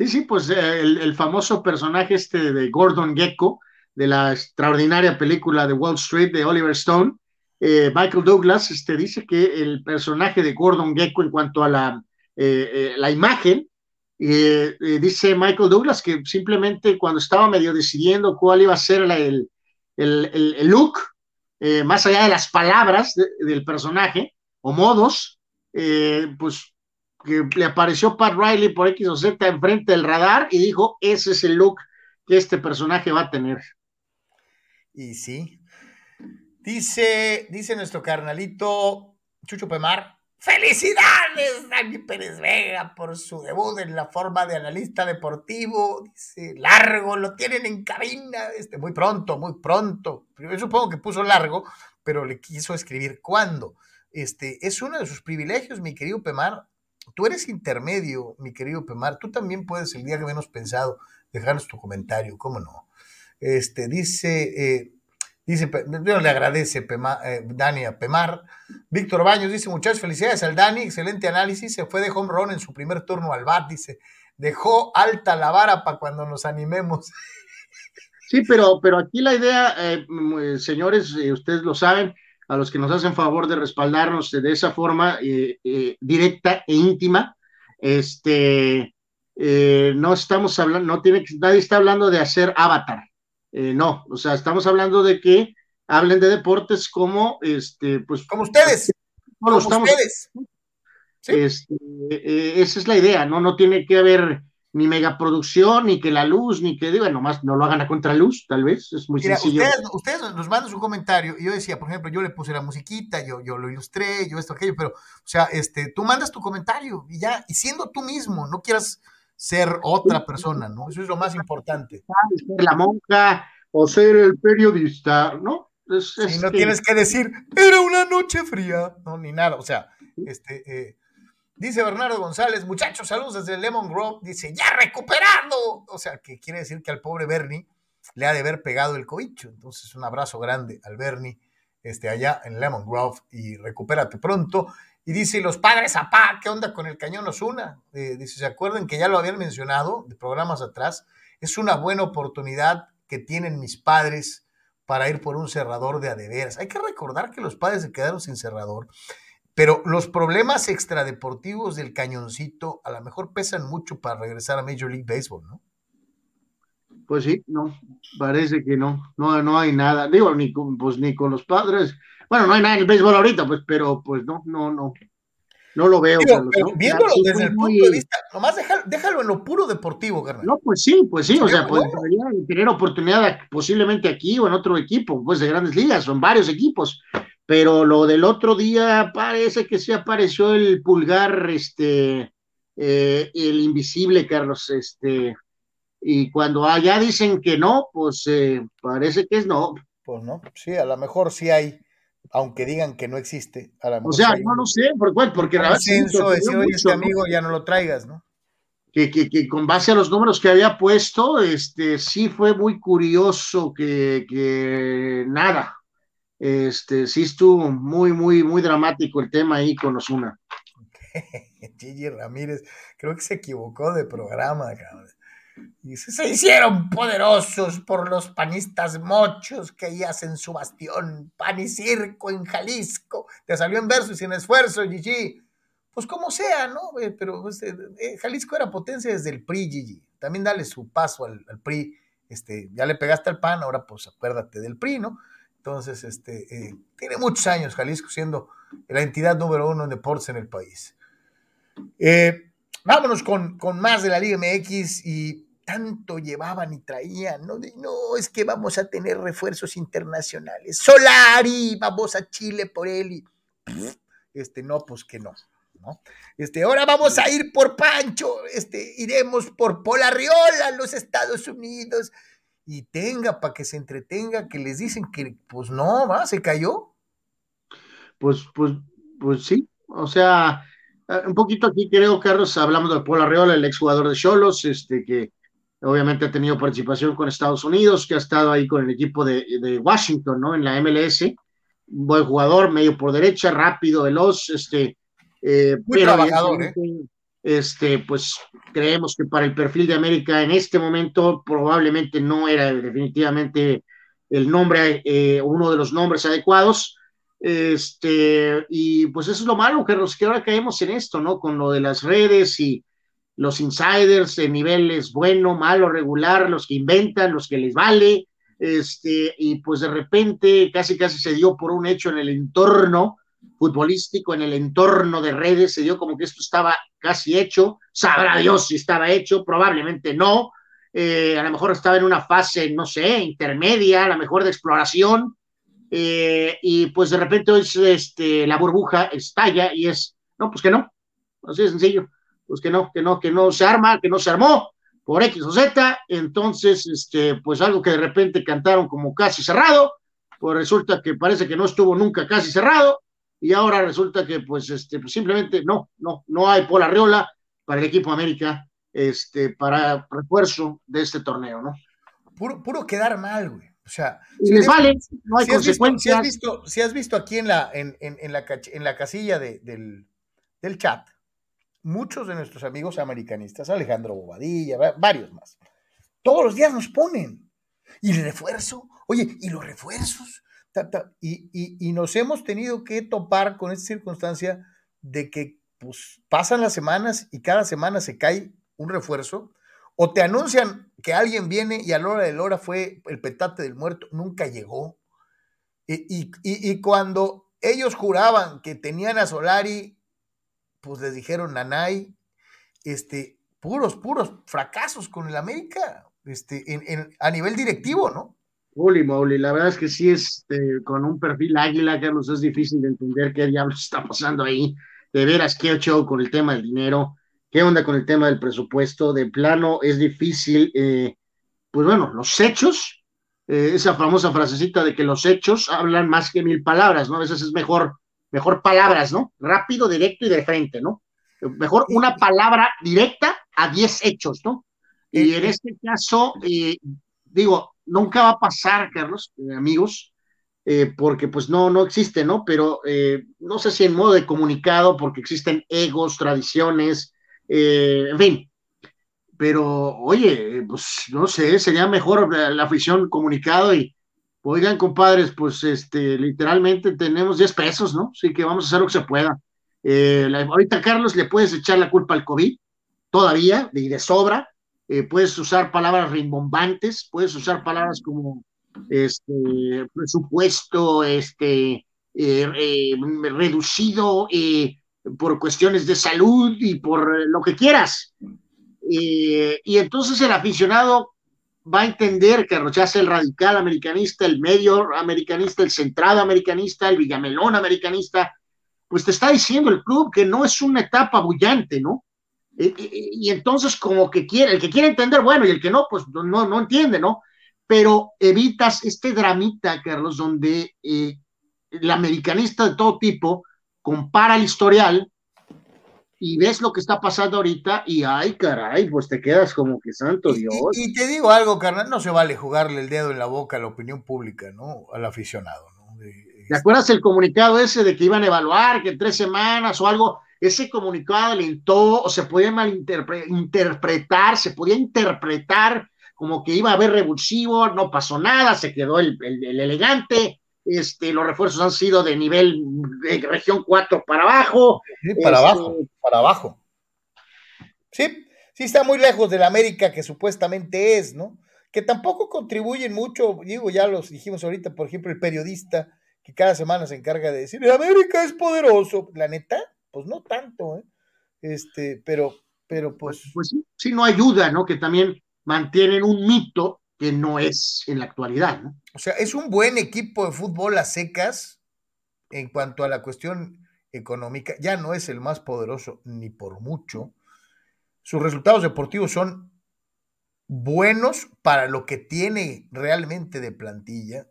B: Sí, sí, pues eh, el, famoso personaje este de Gordon Gecko, de la extraordinaria película de Wall Street de Oliver Stone, eh, Michael Douglas este, dice que el personaje de Gordon Gecko en cuanto a la, eh, la imagen, dice Michael Douglas que simplemente cuando estaba medio decidiendo cuál iba a ser el, el, look, más allá de las palabras del personaje o modos, pues que le apareció Pat Riley por X o Z enfrente del radar y dijo, ese es el look que este personaje va a tener.
A: Y sí. Dice, dice nuestro carnalito Chucho Pemar, felicidades Dani Pérez Vega por su debut en la forma de analista deportivo. Dice, largo, lo tienen en cabina, este, muy pronto, muy pronto. Yo supongo que puso largo, pero le quiso escribir cuándo. Este, es uno de sus privilegios, mi querido Pemar, Tú eres intermedio, mi querido Pemar. Tú también puedes, el día que menos pensado, dejarnos tu comentario, ¿cómo no? Este, dice, eh, le agradece eh, Dani a Pemar. Víctor Baños dice, muchas felicidades al Dani, excelente análisis. Se fue de home run en su primer turno al bat, dice, dejó alta la vara para cuando nos animemos.
B: Sí, pero, pero aquí la idea, eh, señores, ustedes lo saben, a los que nos hacen favor de respaldarnos de esa forma eh, eh, directa e íntima. Este, eh, no estamos hablando, no tiene, nadie está hablando de hacer avatar, no, o sea, estamos hablando de que hablen de deportes como, este, pues,
A: como ustedes, como ustedes.
B: Este, esa es la idea, no, no tiene que haber ni megaproducción, ni que la luz, ni que, digo, nomás no lo hagan a contraluz, tal vez, es muy sencillo.
A: Ustedes, nos mandan su comentario, y yo decía, por ejemplo, yo le puse la musiquita, yo, yo lo ilustré, yo esto, aquello, pero, o sea, este, tú mandas tu comentario, y ya, y siendo tú mismo, no quieras ser otra persona, ¿no? Eso es lo más importante.
B: Ser la monja, o ser el periodista, ¿no?
A: Es, no tienes que decir, era una noche fría, no, ni nada, o sea, este, eh, Dice Bernardo González, muchachos, saludos desde Lemon Grove. Dice, ya recuperado. O sea, que quiere decir que al pobre Bernie le ha de haber pegado el cobicho. Entonces, un abrazo grande al Bernie este, allá en Lemon Grove y recupérate pronto. Y dice, los padres apá, ¿qué onda con el cañón Osuna? Eh, dice, ¿se acuerdan que ya lo habían mencionado de programas atrás? Es una buena oportunidad que tienen mis padres para ir por un cerrador de adeveras. Hay que recordar que los padres se quedaron sin cerrador, pero los problemas extradeportivos del cañoncito a lo mejor pesan mucho para regresar a Major League Baseball, ¿no?
B: Pues sí, no, parece que no, no, no hay nada. Digo, ni con, pues ni con los padres. Bueno, no hay nada en el béisbol ahorita, pues, pero pues no, no, no. No lo veo.
A: Viéndolo desde el punto de vista, nomás déjalo, en lo puro deportivo, carnal.
B: No, pues sí, pues sí, o sea, podría tener oportunidad posiblemente aquí o en otro equipo, pues de grandes ligas, son varios equipos, pero lo del otro día parece que sí apareció el pulgar, este, eh, el invisible, Carlos, este, y cuando allá dicen que no, pues eh, parece que es no.
A: Pues no, sí, a lo mejor sí hay aunque digan que no existe.
B: o sea, no lo sé, ¿por cuál? Porque
A: la censo decir, oye, este amigo ya no lo traigas, ¿no?
B: Que, que, que, con base a los números que había puesto, este, sí fue muy curioso que, que nada, este, sí estuvo muy, muy, muy dramático el tema ahí con Osuna.
A: Gigi Ramírez, creo que se equivocó de programa, cabrón. Y se hicieron poderosos por los panistas mochos que ahí hacen su bastión, pan y circo en Jalisco. Te salió en verso y sin esfuerzo, Gigi. Pues como sea, ¿no? Pero pues, eh, eh, Jalisco era potencia desde el PRI, Gigi. También dale su paso al, PRI. Este, ya le pegaste al PAN, ahora pues acuérdate del PRI, ¿no? Entonces, este, eh, tiene muchos años Jalisco siendo la entidad número uno en deportes en el país. vámonos con, con más de la Liga MX y tanto llevaban y traían, ¿no? no, es que vamos a tener refuerzos internacionales. Solari, vamos a Chile por él y este, no, pues que no. Este, ahora vamos a ir por Pancho, este, iremos por Polarriola los Estados Unidos y tenga para que se entretenga que les dicen que pues no, va, se cayó.
B: Pues, pues, pues sí, o sea, eh, un poquito aquí creo, Carlos, hablamos de Paul Arreola, el exjugador de Cholos, este, que obviamente ha tenido participación con Estados Unidos, que ha estado ahí con el equipo de, Washington, ¿no? En la MLS, buen jugador, medio por derecha, rápido, veloz, este, eh, Muy trabajador, ¿eh? Este, pues creemos que para el perfil de América en este momento probablemente no era definitivamente el nombre, eh, uno de los nombres adecuados. Este, y pues eso es lo malo, que, que ahora caemos en esto, ¿no? Con lo de las redes y, los insiders de niveles bueno, malo, regular, los que inventan, los que les vale, este, y pues de repente casi casi se dio por un hecho en el entorno futbolístico, en el entorno de redes, se dio como que esto estaba casi hecho, sabrá Dios si estaba hecho, probablemente no, eh, a lo mejor estaba en una fase, no sé, intermedia, a lo mejor de exploración, eh, y pues de repente hoy este, la burbuja estalla y es, no, pues que no, así de sencillo pues que no, que no, que no se arma, que no se armó por X o Z, entonces, este, pues algo que de repente cantaron como casi cerrado, pues resulta que parece que no estuvo nunca casi cerrado, y ahora resulta que, pues, este, pues simplemente no, no, no hay Riola para el equipo América, este, para refuerzo de este torneo, ¿no?
A: Puro, puro quedar mal, güey. O sea,
B: si les vale, no hay consecuencias.
A: si, has visto, si has visto aquí en la, en, en, la, en la casilla de, del, del chat, muchos de nuestros amigos americanistas, Alejandro Bobadilla, varios más, todos los días nos ponen. Y el refuerzo, oye, y los refuerzos. Y, nos hemos tenido que topar con esta circunstancia de que pues, pasan las semanas y cada semana se cae un refuerzo, o te anuncian que alguien viene y a la hora de la hora fue el petate del muerto, nunca llegó. Y, y cuando ellos juraban que tenían a Solari pues les dijeron Nanay, este, puros, puros fracasos con el América, este, en, a nivel directivo, ¿no?
B: Holy moly, la verdad es que sí, es este, con un perfil águila, Carlos, es difícil de entender qué diablos está pasando ahí. De veras, qué hecho con el tema del dinero, qué onda con el tema del presupuesto, de plano es difícil. Eh, pues bueno, los hechos, eh, esa famosa frasecita de que los hechos hablan más que mil palabras, ¿no? A veces es mejor mejor palabras, ¿no? Rápido, directo y de frente, ¿no? Mejor una palabra directa a diez hechos, ¿no? Y en este caso, eh, digo, nunca va a pasar, Carlos, eh, amigos, eh, porque pues no, no existe, ¿no? Pero no sé si en modo de comunicado, porque existen egos, tradiciones, en fin. Pero, oye, pues no sé, sería mejor la afición comunicado y, Oigan, compadres, pues este, literalmente tenemos 10 pesos, ¿no? Así que vamos a hacer lo que se pueda. Eh, ahorita, Carlos, le puedes echar la culpa al COVID, todavía, y de sobra. Eh, puedes usar palabras rimbombantes, puedes usar palabras como este presupuesto, este eh, reducido por cuestiones de salud y por lo que quieras. y entonces el aficionado va a entender que es el radical americanista, el medio americanista, el centrado americanista, el villamelón americanista, pues te está diciendo el club que no es una etapa bullante, ¿no? Y, entonces como que quiere, el que quiere entender, bueno, y el que no, pues no, no entiende, ¿no? Pero evitas este dramita, Carlos, donde eh, el americanista de todo tipo compara el historial y ves lo que está pasando ahorita y ay, caray, pues te quedas como que santo Dios.
A: Y, te digo algo, carnal, no se vale jugarle el dedo en la boca a la opinión pública, ¿no? Al aficionado, ¿no?
B: ¿Te acuerdas el comunicado ese de que iban a evaluar que en tres semanas o algo? Ese comunicado alentó o se podía malinterpretar, se podía interpretar como que iba a haber revulsivo, no pasó nada, se quedó el elegante, este, los refuerzos han sido de nivel de región 4 para abajo.
A: Sí, para este, abajo, para abajo. Sí, sí está muy lejos de la América que supuestamente es, ¿no? Que tampoco contribuyen mucho, digo, ya los dijimos ahorita, por ejemplo, el periodista que cada semana se encarga de decir, América es poderoso. La neta, pues no tanto, ¿eh? Este, pero, pero pues.
B: Pues, pues sí, no ayuda, ¿no? Que también mantienen un mito que no es en la actualidad, ¿no?
A: O sea, es un buen equipo de fútbol a secas en cuanto a la cuestión económica. Ya no es el más poderoso ni por mucho. Sus resultados deportivos son buenos para lo que tiene realmente de plantilla,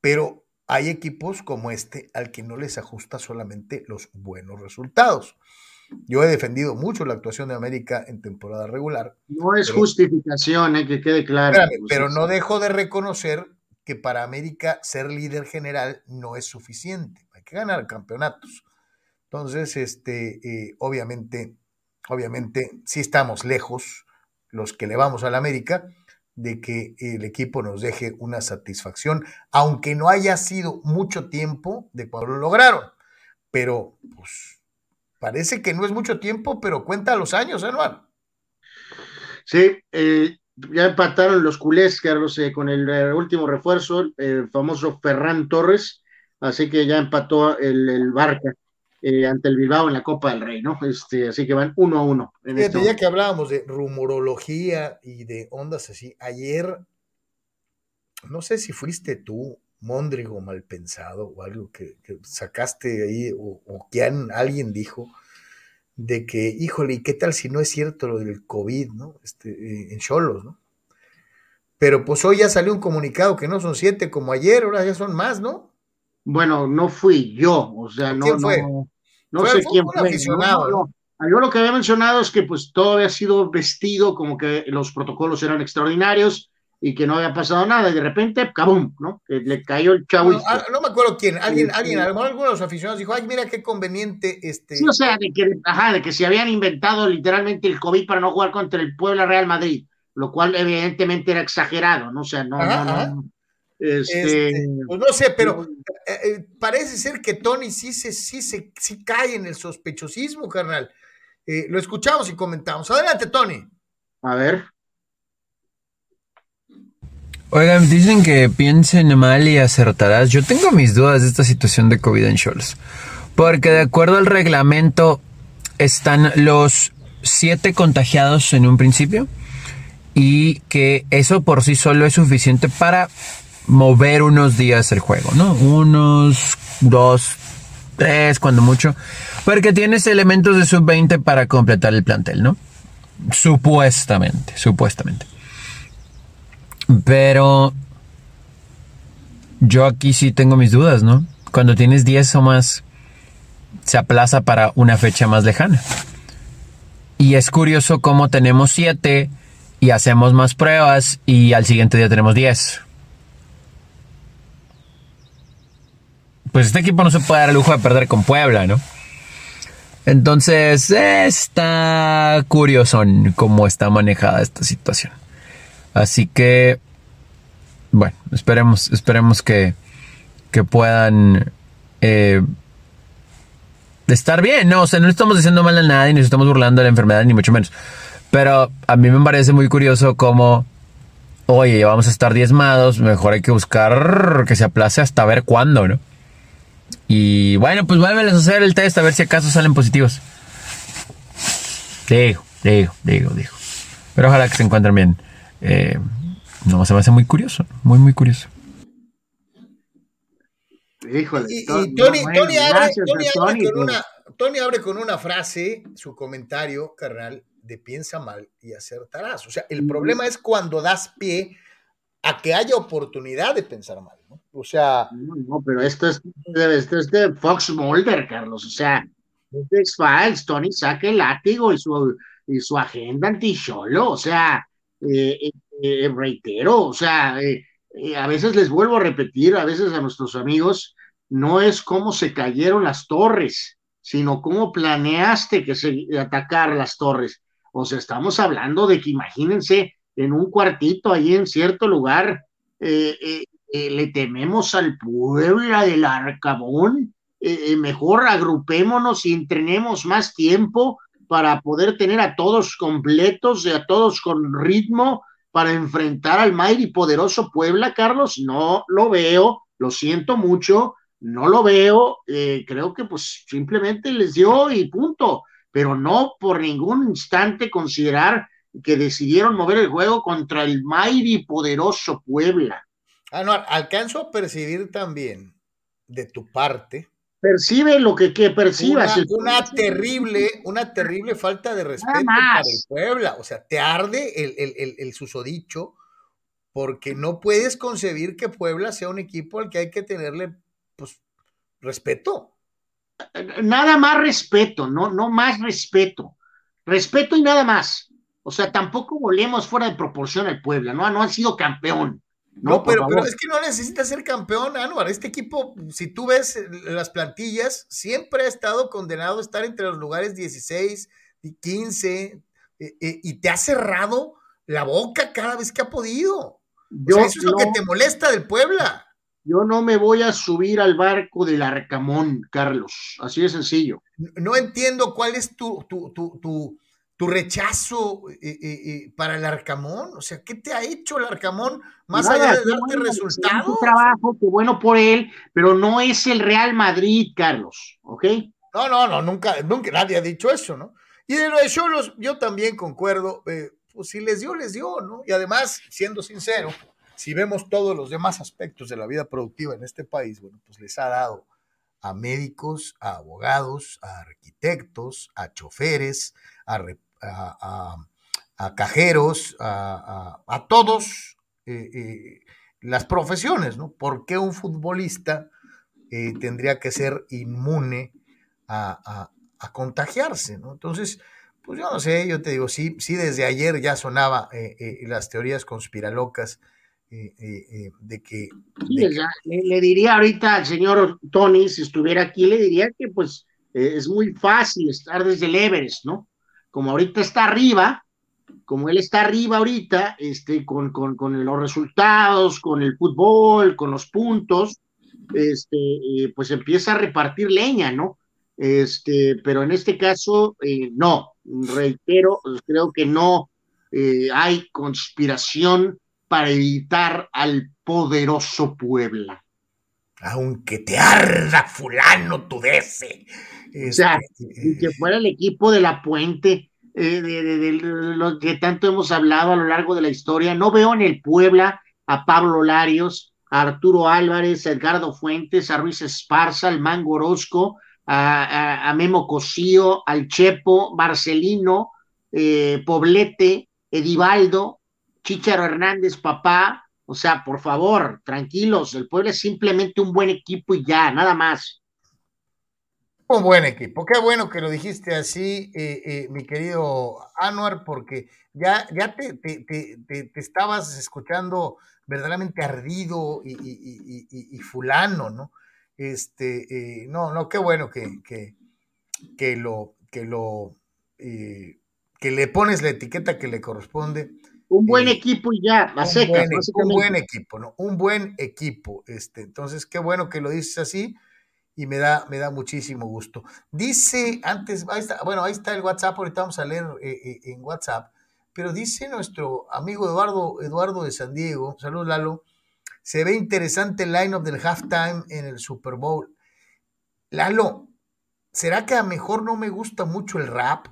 A: pero hay equipos como este al que no les ajusta solamente los buenos resultados. Yo he defendido mucho la actuación de América en temporada regular.
B: No es justificación, eh, que quede claro.
A: pero no dejo de reconocer que para América ser líder general no es suficiente, hay que ganar campeonatos. Entonces, este, eh, obviamente, obviamente, sí estamos lejos, los que le vamos a la América, de que el equipo nos deje una satisfacción, aunque no haya sido mucho tiempo de cuando lo lograron. Pero, pues, parece que no es mucho tiempo, pero cuenta los años, ¿eh,
B: Sí, eh, ya empataron los culés, Carlos, eh, con el, eh, último refuerzo, el famoso Ferran Torres, así que ya empató el, Barca eh, ante el Bilbao en la Copa del Rey, ¿no? Este, así que van uno a uno.
A: En este ya que hablábamos de rumorología y de ondas así, ayer, no sé si fuiste tú, Mondrigo mal pensado, o algo que, sacaste ahí, o, o que alguien dijo, de que, híjole, ¿y qué tal si no es cierto lo del COVID, ¿no? Este, eh, en Cholos, ¿no? Pero pues hoy ya salió un comunicado que no son siete como ayer, ahora ya son más, ¿no?
B: Bueno, no fui yo, o sea, no, no, no sé quién fue. Aficionado, yo lo que había mencionado es que pues todo había sido vestido como que los protocolos eran extraordinarios, y que no había pasado nada, y de repente, ¡cabum! ¿no? Le cayó el chavo.
A: No, ah, no, me acuerdo quién, alguien, alguien, alguno de los aficionados dijo, ay, mira qué conveniente este.
B: Sí, o sea, de que, ajá, de que se habían inventado literalmente el COVID para no jugar contra el Puebla Real Madrid, lo cual evidentemente era exagerado, ¿no? O sea, no, no, no.
A: Este, este, pues no sé, pero eh, eh, parece ser que Tony sí se, sí se sí cae en el sospechosismo, carnal. Eh, lo escuchamos y comentamos. Adelante, Tony.
B: A ver.
D: Oigan, dicen que piensen mal y acertarás. Yo tengo mis dudas de esta situación de COVID en Scholz. Porque de acuerdo al reglamento están los siete contagiados en un principio y que eso por sí solo es suficiente para mover unos días el juego, ¿no? Unos, dos, tres, cuando mucho. Porque tienes elementos de sub-20 para completar el plantel, ¿no? Supuestamente, supuestamente. Pero yo aquí sí tengo mis dudas, ¿no? Cuando tienes 10 o más, se aplaza para una fecha más lejana. Y es curioso cómo tenemos 7 y hacemos más pruebas y al siguiente día tenemos 10. Pues este equipo no se puede dar el lujo de perder con Puebla, ¿no? Entonces está curioso cómo está manejada esta situación. Así que bueno, esperemos, esperemos que, que puedan eh, estar bien, ¿no? O sea, no estamos diciendo mal a nadie, ni estamos burlando de la enfermedad, ni mucho menos. Pero a mí me parece muy curioso cómo, oye, vamos a estar diezmados, mejor hay que buscar que se aplace hasta ver cuándo, ¿no? Y bueno, pues vuelven a hacer el test a ver si acaso salen positivos. Digo, digo, digo, digo. Pero ojalá que se encuentren bien. Eh, no, se me hace muy curioso, muy, muy curioso.
A: Híjole. Y, Tony, abre, con una, Tony abre con una frase, su comentario, carnal, de piensa mal y acertarás. O sea, el problema es cuando das pie a que haya oportunidad de pensar mal. O sea...
B: No, pero esto es, esto es de Fox Mulder, Carlos, o sea, es de X-Files, Tony saque el látigo y su, y su agenda anti-cholo, o sea, eh, eh, eh, reitero, o sea, a veces les vuelvo a repetir, a veces a nuestros amigos, no es cómo se cayeron las torres, sino cómo planeaste que se atacar las torres. O sea, estamos hablando de que imagínense en un cuartito ahí en cierto lugar, eh, eh, eh, le tememos al Puebla del Arcabón, mejor agrupémonos y entrenemos más tiempo para poder tener a todos completos y a todos con ritmo para enfrentar al y poderoso Puebla, Carlos. No lo veo, lo siento mucho, no lo veo, creo que pues simplemente les dio y punto, pero no por ningún instante considerar que decidieron mover el juego contra el y poderoso Puebla.
A: Ah, no, alcanzo a percibir también de tu parte.
B: Percibe lo que, que percibas.
A: Una, terrible, una terrible falta de respeto para el Puebla. O sea, te arde el, el, el, susodicho porque no puedes concebir que Puebla sea un equipo al que hay que tenerle pues, respeto.
B: Nada más respeto, no, no más respeto. Respeto y nada más. O sea, tampoco volemos fuera de proporción al Puebla, ¿no? No han sido campeón.
A: No, pero, es que no necesita ser campeón, Anuar. Este equipo, si tú ves las plantillas, siempre ha estado condenado a estar entre los lugares 16 y 15 eh, eh, y te ha cerrado la boca cada vez que ha podido. eso es lo que te molesta del Puebla.
B: Yo no me voy a subir al barco del Arcamón, Carlos. Así de sencillo.
A: No, entiendo cuál es tu, tu, tu tu rechazo eh, eh, eh, para el Arcamón? O sea, ¿qué te ha hecho el Arcamón más allá de darte resultados?
B: trabajo, qué bueno por él, pero no es el Real Madrid, Carlos, ¿ok?
A: No, no, no, nunca, nunca nadie ha dicho eso, ¿no? Y de lo de Cholos, yo también concuerdo, pues si les dio, les dio, ¿no? Y además, siendo sincero, si vemos todos los demás aspectos de la vida productiva en este país, bueno, pues les ha dado a médicos, a abogados, a arquitectos, a choferes, a, a, cajeros, a, todos eh, eh, las profesiones, ¿no? ¿Por qué un futbolista eh, tendría que ser inmune a, contagiarse, ¿no? Entonces, pues yo no sé, yo te digo, sí, sí desde ayer ya sonaba las teorías conspiralocas de que...
B: le, diría ahorita al señor Tony, si estuviera aquí, le diría que pues es muy fácil estar desde el Everest, ¿no? Como ahorita está arriba, como él está arriba ahorita, este, con, con, los resultados, con el fútbol, con los puntos, este, eh, pues empieza a repartir leña, ¿no? Este, pero en este caso, eh, no, reitero, creo que no eh, hay conspiración para evitar al poderoso Puebla.
A: Aunque te arda fulano tu dese,
B: o sea, que fuera el equipo de la Puente, eh, de, lo que tanto hemos hablado a lo largo de la historia. No veo en el Puebla a Pablo Larios, a Arturo Álvarez, a Edgardo Fuentes, a Ruiz Esparza, al Mango Orozco, a, Memo Cosío, al Chepo, Marcelino, eh, Poblete, Edivaldo, Chicharo Hernández, papá. O sea, por favor, tranquilos, el Puebla es simplemente un buen equipo y ya, nada más.
A: Un buen equipo. Qué bueno que lo dijiste así, eh, eh, mi querido Anuar, porque ya, ya te, te, estabas escuchando verdaderamente ardido y, fulano, ¿no? Este, eh, no, no, qué bueno que, que, lo, que lo, que le pones la etiqueta que le corresponde.
B: Un buen equipo y ya, a
A: un, buen, un buen equipo, ¿no? Un buen equipo. Este, entonces, qué bueno que lo dices así y me da, me da muchísimo gusto. Dice antes, ahí está, bueno, ahí está el WhatsApp, ahorita vamos a leer eh, eh, en WhatsApp, pero dice nuestro amigo Eduardo, Eduardo de San Diego, saludos Lalo, se ve interesante el line-up del halftime en el Super Bowl. Lalo, ¿será que a lo mejor no me gusta mucho el rap?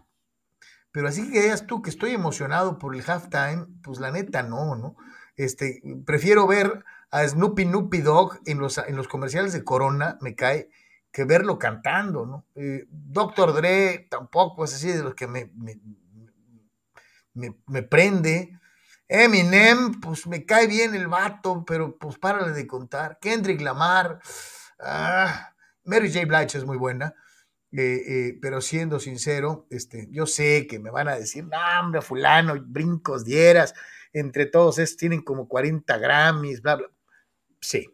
A: Pero así que veas tú que estoy emocionado por el halftime, pues la neta no, ¿no? Este, prefiero ver a Snoopy Noopy Dog en los, en los comerciales de Corona, me cae, que verlo cantando, ¿no? Eh, Doctor Dre tampoco es así de los que me, me, prende. Eminem, pues me cae bien el vato, pero pues párale de contar. Kendrick Lamar, ah, Mary J. Blige es muy buena. Eh, eh, pero siendo sincero, este, yo sé que me van a decir, no, hombre, fulano, brincos dieras, entre todos estos tienen como 40 Grammys, bla, bla. Sí.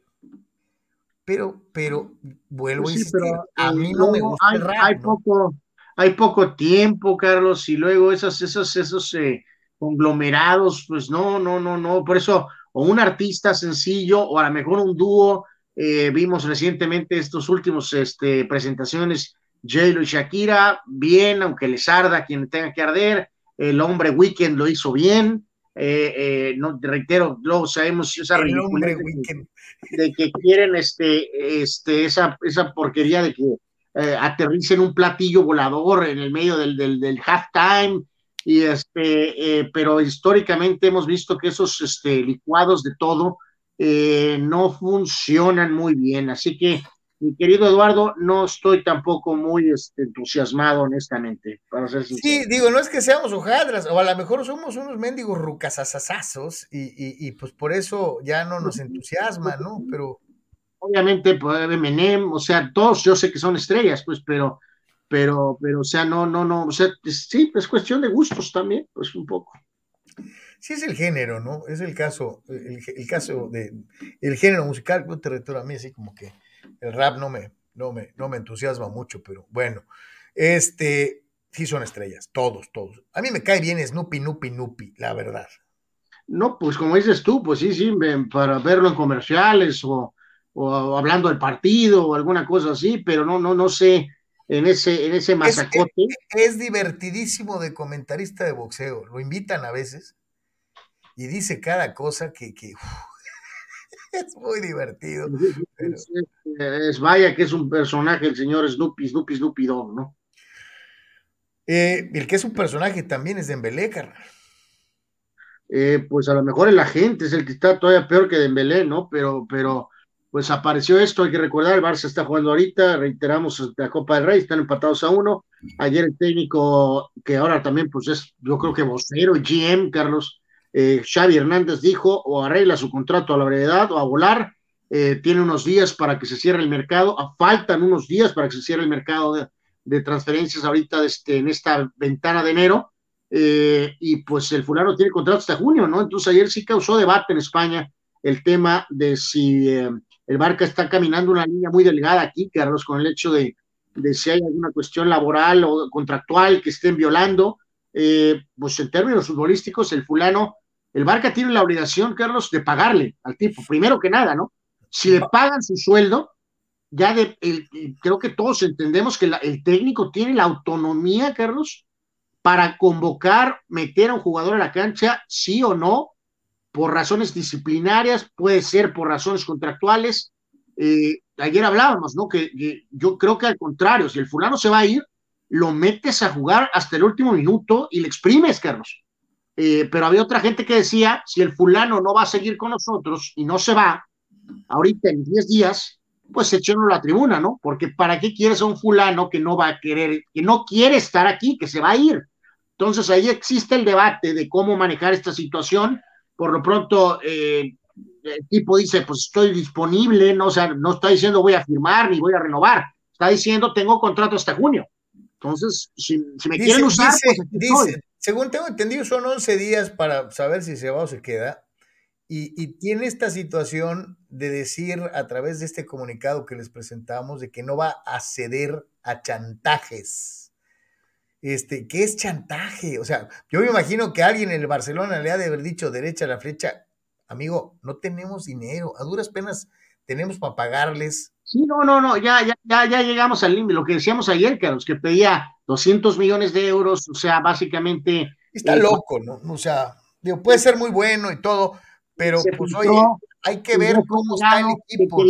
A: Pero, pero, vuelvo a
B: decir, a mí no, me gusta hay, el rap, hay poco, hay poco tiempo, Carlos, y luego esos, esos, esos eh, conglomerados, pues no, no, no, no, por eso, o un artista sencillo, o a lo mejor un dúo, vimos recientemente estos últimos este, presentaciones j y Shakira, bien, aunque les arda quien tenga que arder. El hombre Weekend lo hizo bien. Eh, eh, no reitero, luego sabemos esa
A: el hombre
B: de que quieren este, este, esa, esa porquería de que eh, aterricen un platillo volador en el medio del, del, del halftime. Y este, eh, pero históricamente hemos visto que esos este, licuados de todo no funcionan muy bien. Así que mi querido Eduardo, no estoy tampoco muy este, entusiasmado, honestamente, para ser
A: sincero. Sí, digo, no es que seamos hojadras, o a lo mejor somos unos mendigos rucasasazazos y, y, y, pues por eso ya no nos entusiasma, ¿no? Pero.
B: Obviamente, pues, Menem, o sea, todos yo sé que son estrellas, pues, pero, pero, pero, o sea, no, no, no, o sea, sí, es cuestión de gustos también, pues un poco.
A: Sí, es el género, ¿no? Es el caso, el, el caso de, el género musical, te reto a mí así como que el rap no me, no me, no me entusiasma mucho, pero bueno, este, sí son estrellas, todos, todos. A mí me cae bien Snoopy, Noopy, Noopy, la verdad.
B: No, pues como dices tú, pues sí, sí, para verlo en comerciales o, o hablando del partido o alguna cosa así, pero no, no, no sé, en ese, en ese masacote.
A: Es, divertidísimo de comentarista de boxeo, lo invitan a veces y dice cada cosa que, que es muy divertido.
B: Es, vaya que es un personaje, el señor Snoopy, Snoopy, Snoopy Dog, ¿no?
A: Eh, el que es un personaje también es Dembélé, carnal.
B: Eh, pues a lo mejor el agente es el que está todavía peor que Dembélé, ¿no? Pero, pero, pues apareció esto, hay que recordar, el Barça está jugando ahorita, reiteramos la Copa del Rey, están empatados a uno. Ayer el técnico, que ahora también, pues es, yo creo que vocero, GM, Carlos, eh, Xavi Hernández dijo o arregla su contrato a la brevedad o a volar, eh, tiene unos días para que se cierre el mercado, ah, faltan unos días para que se cierre el mercado de, transferencias ahorita este, en esta ventana de enero, eh, y pues el fulano tiene contrato hasta junio, ¿no? Entonces ayer sí causó debate en España el tema de si el Barca está caminando una línea muy delgada aquí, Carlos, con el hecho de, de si hay alguna cuestión laboral o contractual que estén violando, pues en términos futbolísticos, el fulano el Barca tiene la obligación, Carlos, de pagarle al tipo, primero que nada, ¿no? Si le pagan su sueldo, ya de, creo que todos entendemos que el técnico tiene la autonomía, Carlos, para convocar, meter a un jugador a la cancha, sí o no, por razones disciplinarias, puede ser por razones contractuales. Eh, ayer hablábamos, ¿no? Que, yo creo que al contrario, si el fulano se va a ir, lo metes a jugar hasta el último minuto y le exprimes, Carlos. Eh, pero había otra gente que decía, si el fulano no va a seguir con nosotros y no se va, ahorita en 10 días, pues echenlo a la tribuna, ¿no? Porque ¿para qué quieres a un fulano que no va a querer, que no quiere estar aquí, que se va a ir? Entonces ahí existe el debate de cómo manejar esta situación. Por lo pronto, eh, el tipo dice, pues estoy disponible, no, no está diciendo voy a firmar ni voy a renovar, está diciendo tengo contrato hasta junio. Entonces, si, me quieren usar, pues
A: dice, según tengo entendido, son 11 días para saber si se va o se queda. Y, tiene esta situación de decir a través de este comunicado que les presentamos de que no va a ceder a chantajes. este, ¿qué es chantaje? O sea, yo me imagino que alguien en el Barcelona le ha de haber dicho derecha a la flecha, amigo, no tenemos dinero, a duras penas tenemos para pagarles.
B: Sí, no, no, no, ya, ya, ya, ya llegamos al límite, lo que decíamos ayer, Carlos, que pedía 200 millones de euros, o sea, básicamente...
A: Está eh, loco, ¿no? O sea, digo, puede ser muy bueno y todo, pero pues oye, hay que ver cómo está el equipo.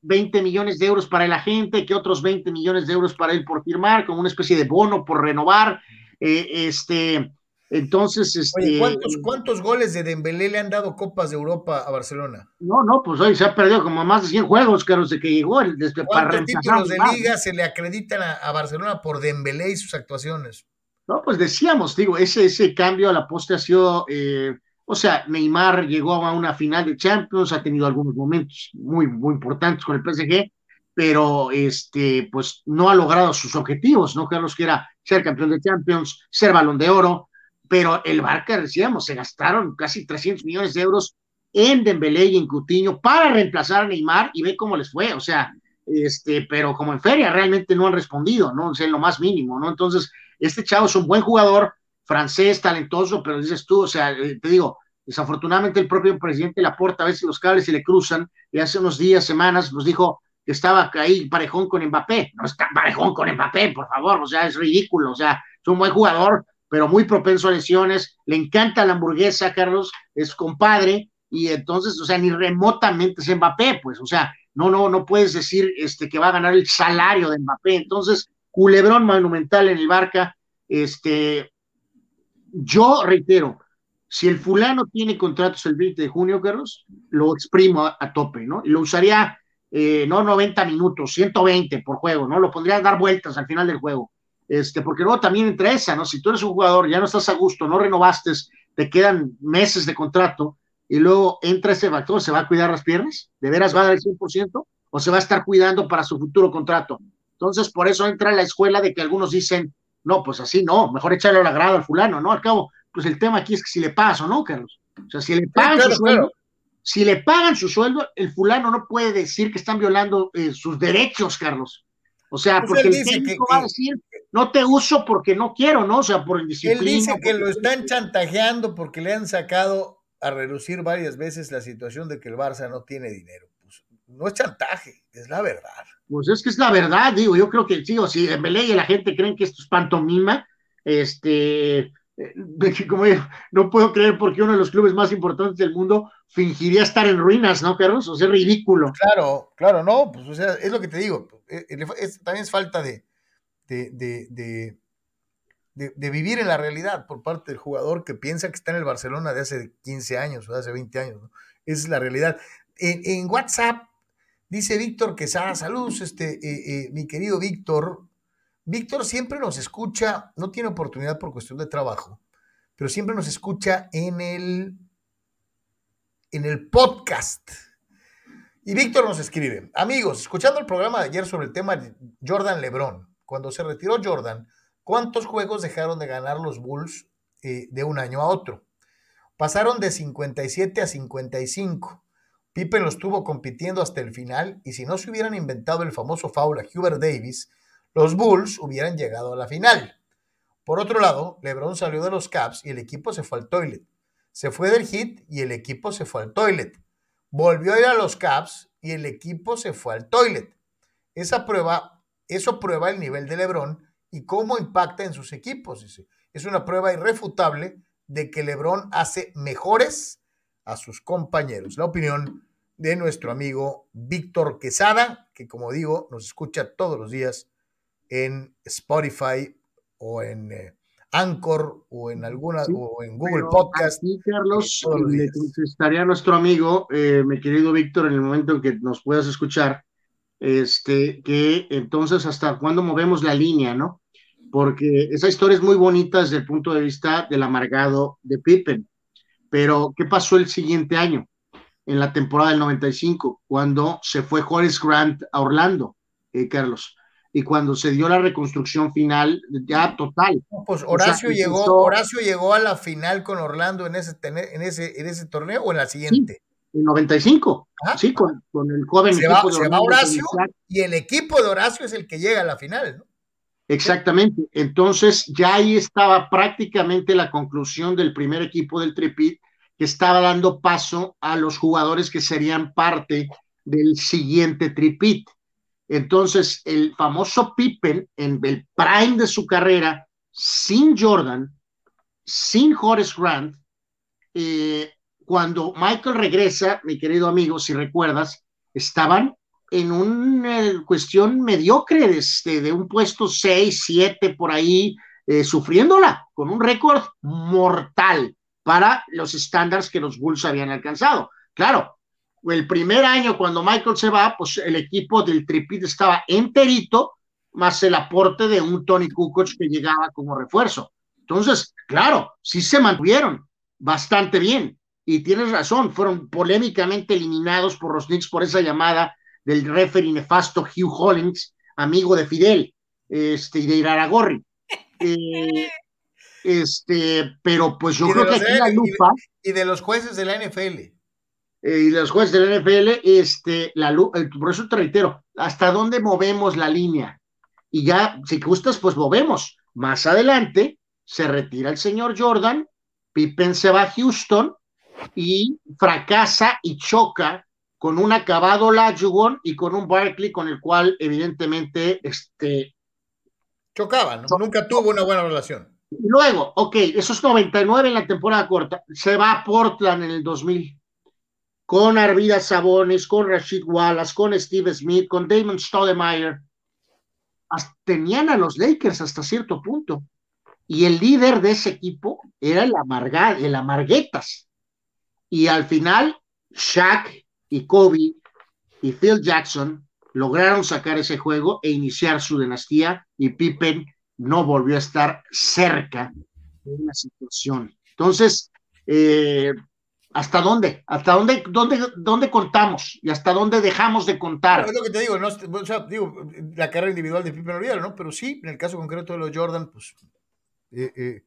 B: 20 millones de euros para el agente, que otros 20 millones de euros para él por firmar, como una especie de bono por renovar. Eh, este, entonces, este,
A: ¿cuántos, goles de Dembélé le han dado Copas de Europa a Barcelona?
B: No, no, pues hoy se ha perdido como más de 100 juegos, claro, desde que llegó. Desde,
A: ¿Cuántos títulos de liga se le acreditan a, Barcelona por Dembélé y sus actuaciones?
B: No, pues decíamos, digo, ese, ese cambio a la poste ha sido eh, o sea, Neymar llegó a una final de Champions, ha tenido algunos momentos muy, muy importantes con el PSG, pero este, pues no ha logrado sus objetivos, ¿no? Carlos, que era ser campeón de Champions, ser balón de oro, pero el Barca, decíamos, se gastaron casi 300 millones de euros en Dembélé y en Coutinho para reemplazar a Neymar y ve cómo les fue, o sea, este, pero como en feria realmente no han respondido, ¿no? O sea, en lo más mínimo, ¿no? Entonces, este chavo es un buen jugador, francés, talentoso, pero dices tú, o sea, eh, te digo, desafortunadamente el propio presidente Laporta a veces los cables se le cruzan, y hace unos días, semanas, nos dijo que estaba ahí parejón con Mbappé, no está parejón con Mbappé, por favor, o sea, es ridículo, o sea, es un buen jugador, pero muy propenso a lesiones, le encanta la hamburguesa, Carlos, es compadre, y entonces, o sea, ni remotamente es Mbappé, pues, o sea, no, no, no puedes decir este, que va a ganar el salario de Mbappé, entonces, culebrón monumental en el Barca, este, yo reitero, si el fulano tiene contratos el 20 de junio, Carlos, lo exprimo a, tope, ¿no? Y lo usaría eh, no 90 minutos, 120 por juego, ¿no? Lo pondría a dar vueltas al final del juego. Este, porque luego también entra esa, ¿no? Si tú eres un jugador, ya no estás a gusto, no renovaste, te quedan meses de contrato y luego entra ese factor, ¿se va a cuidar las piernas? ¿De veras va a dar el 100%? ¿O se va a estar cuidando para su futuro contrato? Entonces, por eso entra la escuela de que algunos dicen, no, pues así no, mejor echarle la grada al fulano, ¿no? Al cabo, pues el tema aquí es que si le pagas o no, Carlos. O sea, si le pagan su sueldo, si le pagan su sueldo, el fulano no puede decir que están violando eh, sus derechos, Carlos. O sea, pues porque el técnico va a decir, no te uso porque no quiero, ¿no? O sea, por indisciplina.
A: Él dice que lo están chantajeando porque le han sacado a reducir varias veces la situación de que el Barça no tiene dinero. Pues no es chantaje, es la verdad.
B: Pues es que es la verdad, digo, yo creo que, sí, o si Belé y la gente creen que esto es pantomima, este, como no puedo creer porque uno de los clubes más importantes del mundo fingiría estar en ruinas, ¿no, Carlos? O sea, ridículo.
A: Claro, claro, no, pues o sea, es lo que te digo, eh, eh, también es falta de de, de, de, vivir en la realidad por parte del jugador que piensa que está en el Barcelona de hace 15 años o de hace 20 años. Esa es la realidad. En, WhatsApp dice Víctor Quesada, saludos, este, eh, mi querido Víctor, Víctor siempre nos escucha, no tiene oportunidad por cuestión de trabajo, pero siempre nos escucha en el, en el podcast. Y Víctor nos escribe, amigos, escuchando el programa de ayer sobre el tema de Jordan Lebron, cuando se retiró Jordan, ¿cuántos juegos dejaron de ganar los Bulls eh, de un año a otro? Pasaron de 57 a 55. Pippen los tuvo compitiendo hasta el final y si no se hubieran inventado el famoso foul a Hubert Davis, los Bulls hubieran llegado a la final. Por otro lado, LeBron salió de los Caps y el equipo se fue al toilet. Se fue del Heat y el equipo se fue al toilet. Volvió a ir a los Caps y el equipo se fue al toilet. Esa prueba, eso prueba el nivel de LeBron y cómo impacta en sus equipos. Es una prueba irrefutable de que LeBron hace mejores a sus compañeros. La opinión de nuestro amigo Víctor Quesada, que como digo, nos escucha todos los días en Spotify o en eh, Anchor o en alguna o en Google Podcast.
B: Sí, Carlos, le contestaría a nuestro amigo, eh, mi querido Víctor, en el momento en que nos puedas escuchar, este, que entonces hasta cuándo movemos la línea, ¿no? Porque esa historia es muy bonita desde el punto de vista del amargado de Pippen. Pero, ¿qué pasó el siguiente año? En la temporada del 95, cuando se fue Horace Grant a Orlando, eh, Carlos y cuando se dio la reconstrucción final, ya total.
A: pues Horacio, llegó, Horacio llegó a la final con Orlando en ese, en ese, en ese torneo o en la siguiente.
B: En 95, sí, con, con, el joven
A: se va, se va Horacio y el equipo de Horacio es el que llega a la final, ¿no?
B: Exactamente. Entonces ya ahí estaba prácticamente la conclusión del primer equipo del Tripit que estaba dando paso a los jugadores que serían parte del siguiente Tripit. Entonces, el famoso Pippen en el prime de su carrera, sin Jordan, sin Horace Grant, eh, cuando Michael regresa, mi querido amigo, si recuerdas, estaban en una eh, cuestión mediocre de, este, de, un puesto 6, 7 por ahí, eh, sufriéndola con un récord mortal para los estándares que los Bulls habían alcanzado. Claro, el primer año cuando Michael se va, pues el equipo del Tripit estaba enterito, más el aporte de un Tony Kukoc que llegaba como refuerzo. Entonces, claro, sí se mantuvieron bastante bien. Y tienes razón, fueron polémicamente eliminados por los Knicks por esa llamada del referee nefasto Hugh Hollins, amigo de Fidel este, y de Iraragorri. Eh, este, pero pues yo creo que aquí la lupa.
A: Y de, los jueces de la NFL. Eh,
B: y de los jueces de la NFL, este, la eh, por eso te reitero, ¿hasta dónde movemos la línea? Y ya, si gustas, pues movemos. Más adelante se retira el señor Jordan, Pippen se va a Houston y fracasa y choca con un acabado Lajugon y con un Barkley con el cual evidentemente este
A: chocaban, nunca tuvo una buena relación.
B: Luego, ok, esos 99 en la temporada corta, se va a Portland en el 2000 con Arvidas Sabonis, con Rashid Wallace, con Steve Smith, con Damon Stoudemire. Tenían a los Lakers hasta cierto punto. Y el líder de ese equipo era el, amarga, el Amarguetas. Y al final, Shaq y Kobe y Phil Jackson lograron sacar ese juego e iniciar su dinastía y Pippen no volvió a estar cerca de una situación. Entonces, eh, ¿hasta dónde? ¿Hasta dónde, dónde, dónde contamos? ¿Y hasta dónde dejamos de contar?
A: es lo que te digo, no, digo, la carrera individual de Pippen olvidaron, ¿no? Pero sí, en el caso concreto de los Jordan, pues eh, eh,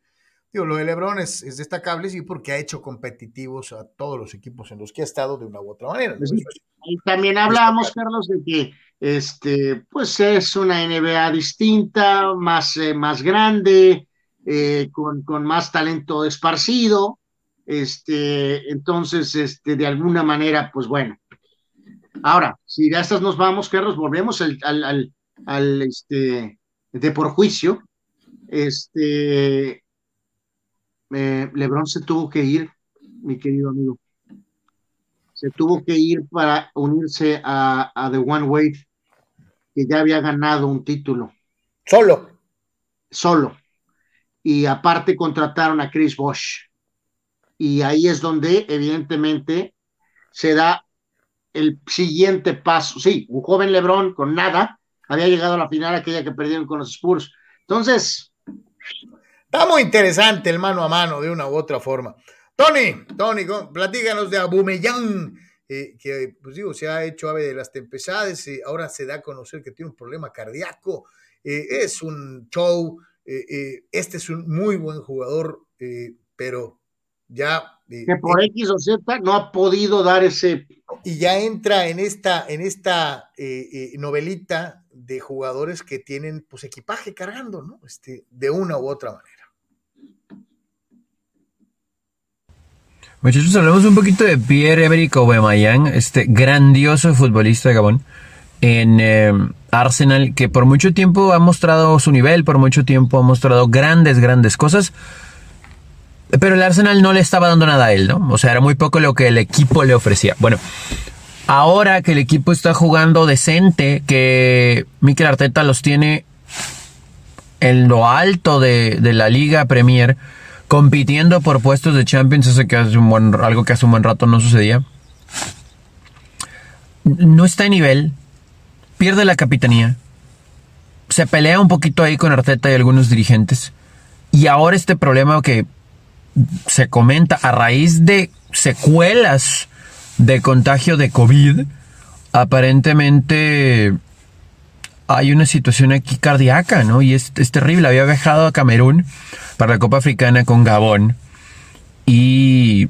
A: Digo, lo de Lebron es, destacable, sí, porque ha hecho competitivos a todos los equipos en los que ha estado de una u otra manera.
B: Y también hablamos, Carlos, de que este, pues es una NBA distinta, más, eh, más grande, eh, con, con, más talento esparcido. Este, entonces, este, de alguna manera, pues bueno. Ahora, si de estas nos vamos, Carlos, volvemos al, al, al este, de por juicio. Este, eh, Lebron se tuvo que ir, mi querido amigo. Se tuvo que ir para unirse a, The One Wave, que ya había ganado un título.
A: Solo.
B: Solo. Y aparte contrataron a Chris Bosch. Y ahí es donde, evidentemente, se da el siguiente paso. Sí, un joven Lebron con nada había llegado a la final aquella que perdieron con los Spurs. Entonces,
A: Está muy interesante el mano a mano de una u otra forma. Tony, Tony, platícanos de Abumeyang, eh, que pues digo, se ha hecho ave de las tempestades, y ahora se da a conocer que tiene un problema cardíaco. Eh, es un show, eh, este es un muy buen jugador, pero ya...
B: que por X o Z no ha podido dar ese...
A: Y ya entra en esta, en esta novelita de jugadores que tienen pues equipaje cargando, ¿no? Este, de una u otra manera.
D: Muchachos, hablemos un poquito de Pierre-Emerick Aubameyang, este grandioso futbolista de Gabón en eh, Arsenal, que por mucho tiempo ha mostrado su nivel, por mucho tiempo ha mostrado grandes, grandes cosas. Pero el Arsenal no le estaba dando nada a él, ¿no? O sea, era muy poco lo que el equipo le ofrecía. Bueno, ahora que el equipo está jugando decente, que Mikel Arteta los tiene en lo alto de la Liga Premier, compitiendo por puestos de Champions, eso que hace algo que hace un buen rato no sucedía. No está a nivel, pierde la capitanía, se pelea un poquito ahí con Arteta y algunos dirigentes, y ahora este problema que se comenta a raíz de secuelas de contagio de COVID, aparentemente hay una situación aquí cardíaca, ¿no? Y es, terrible. Había viajado a Camerún para la Copa Africana con Gabón y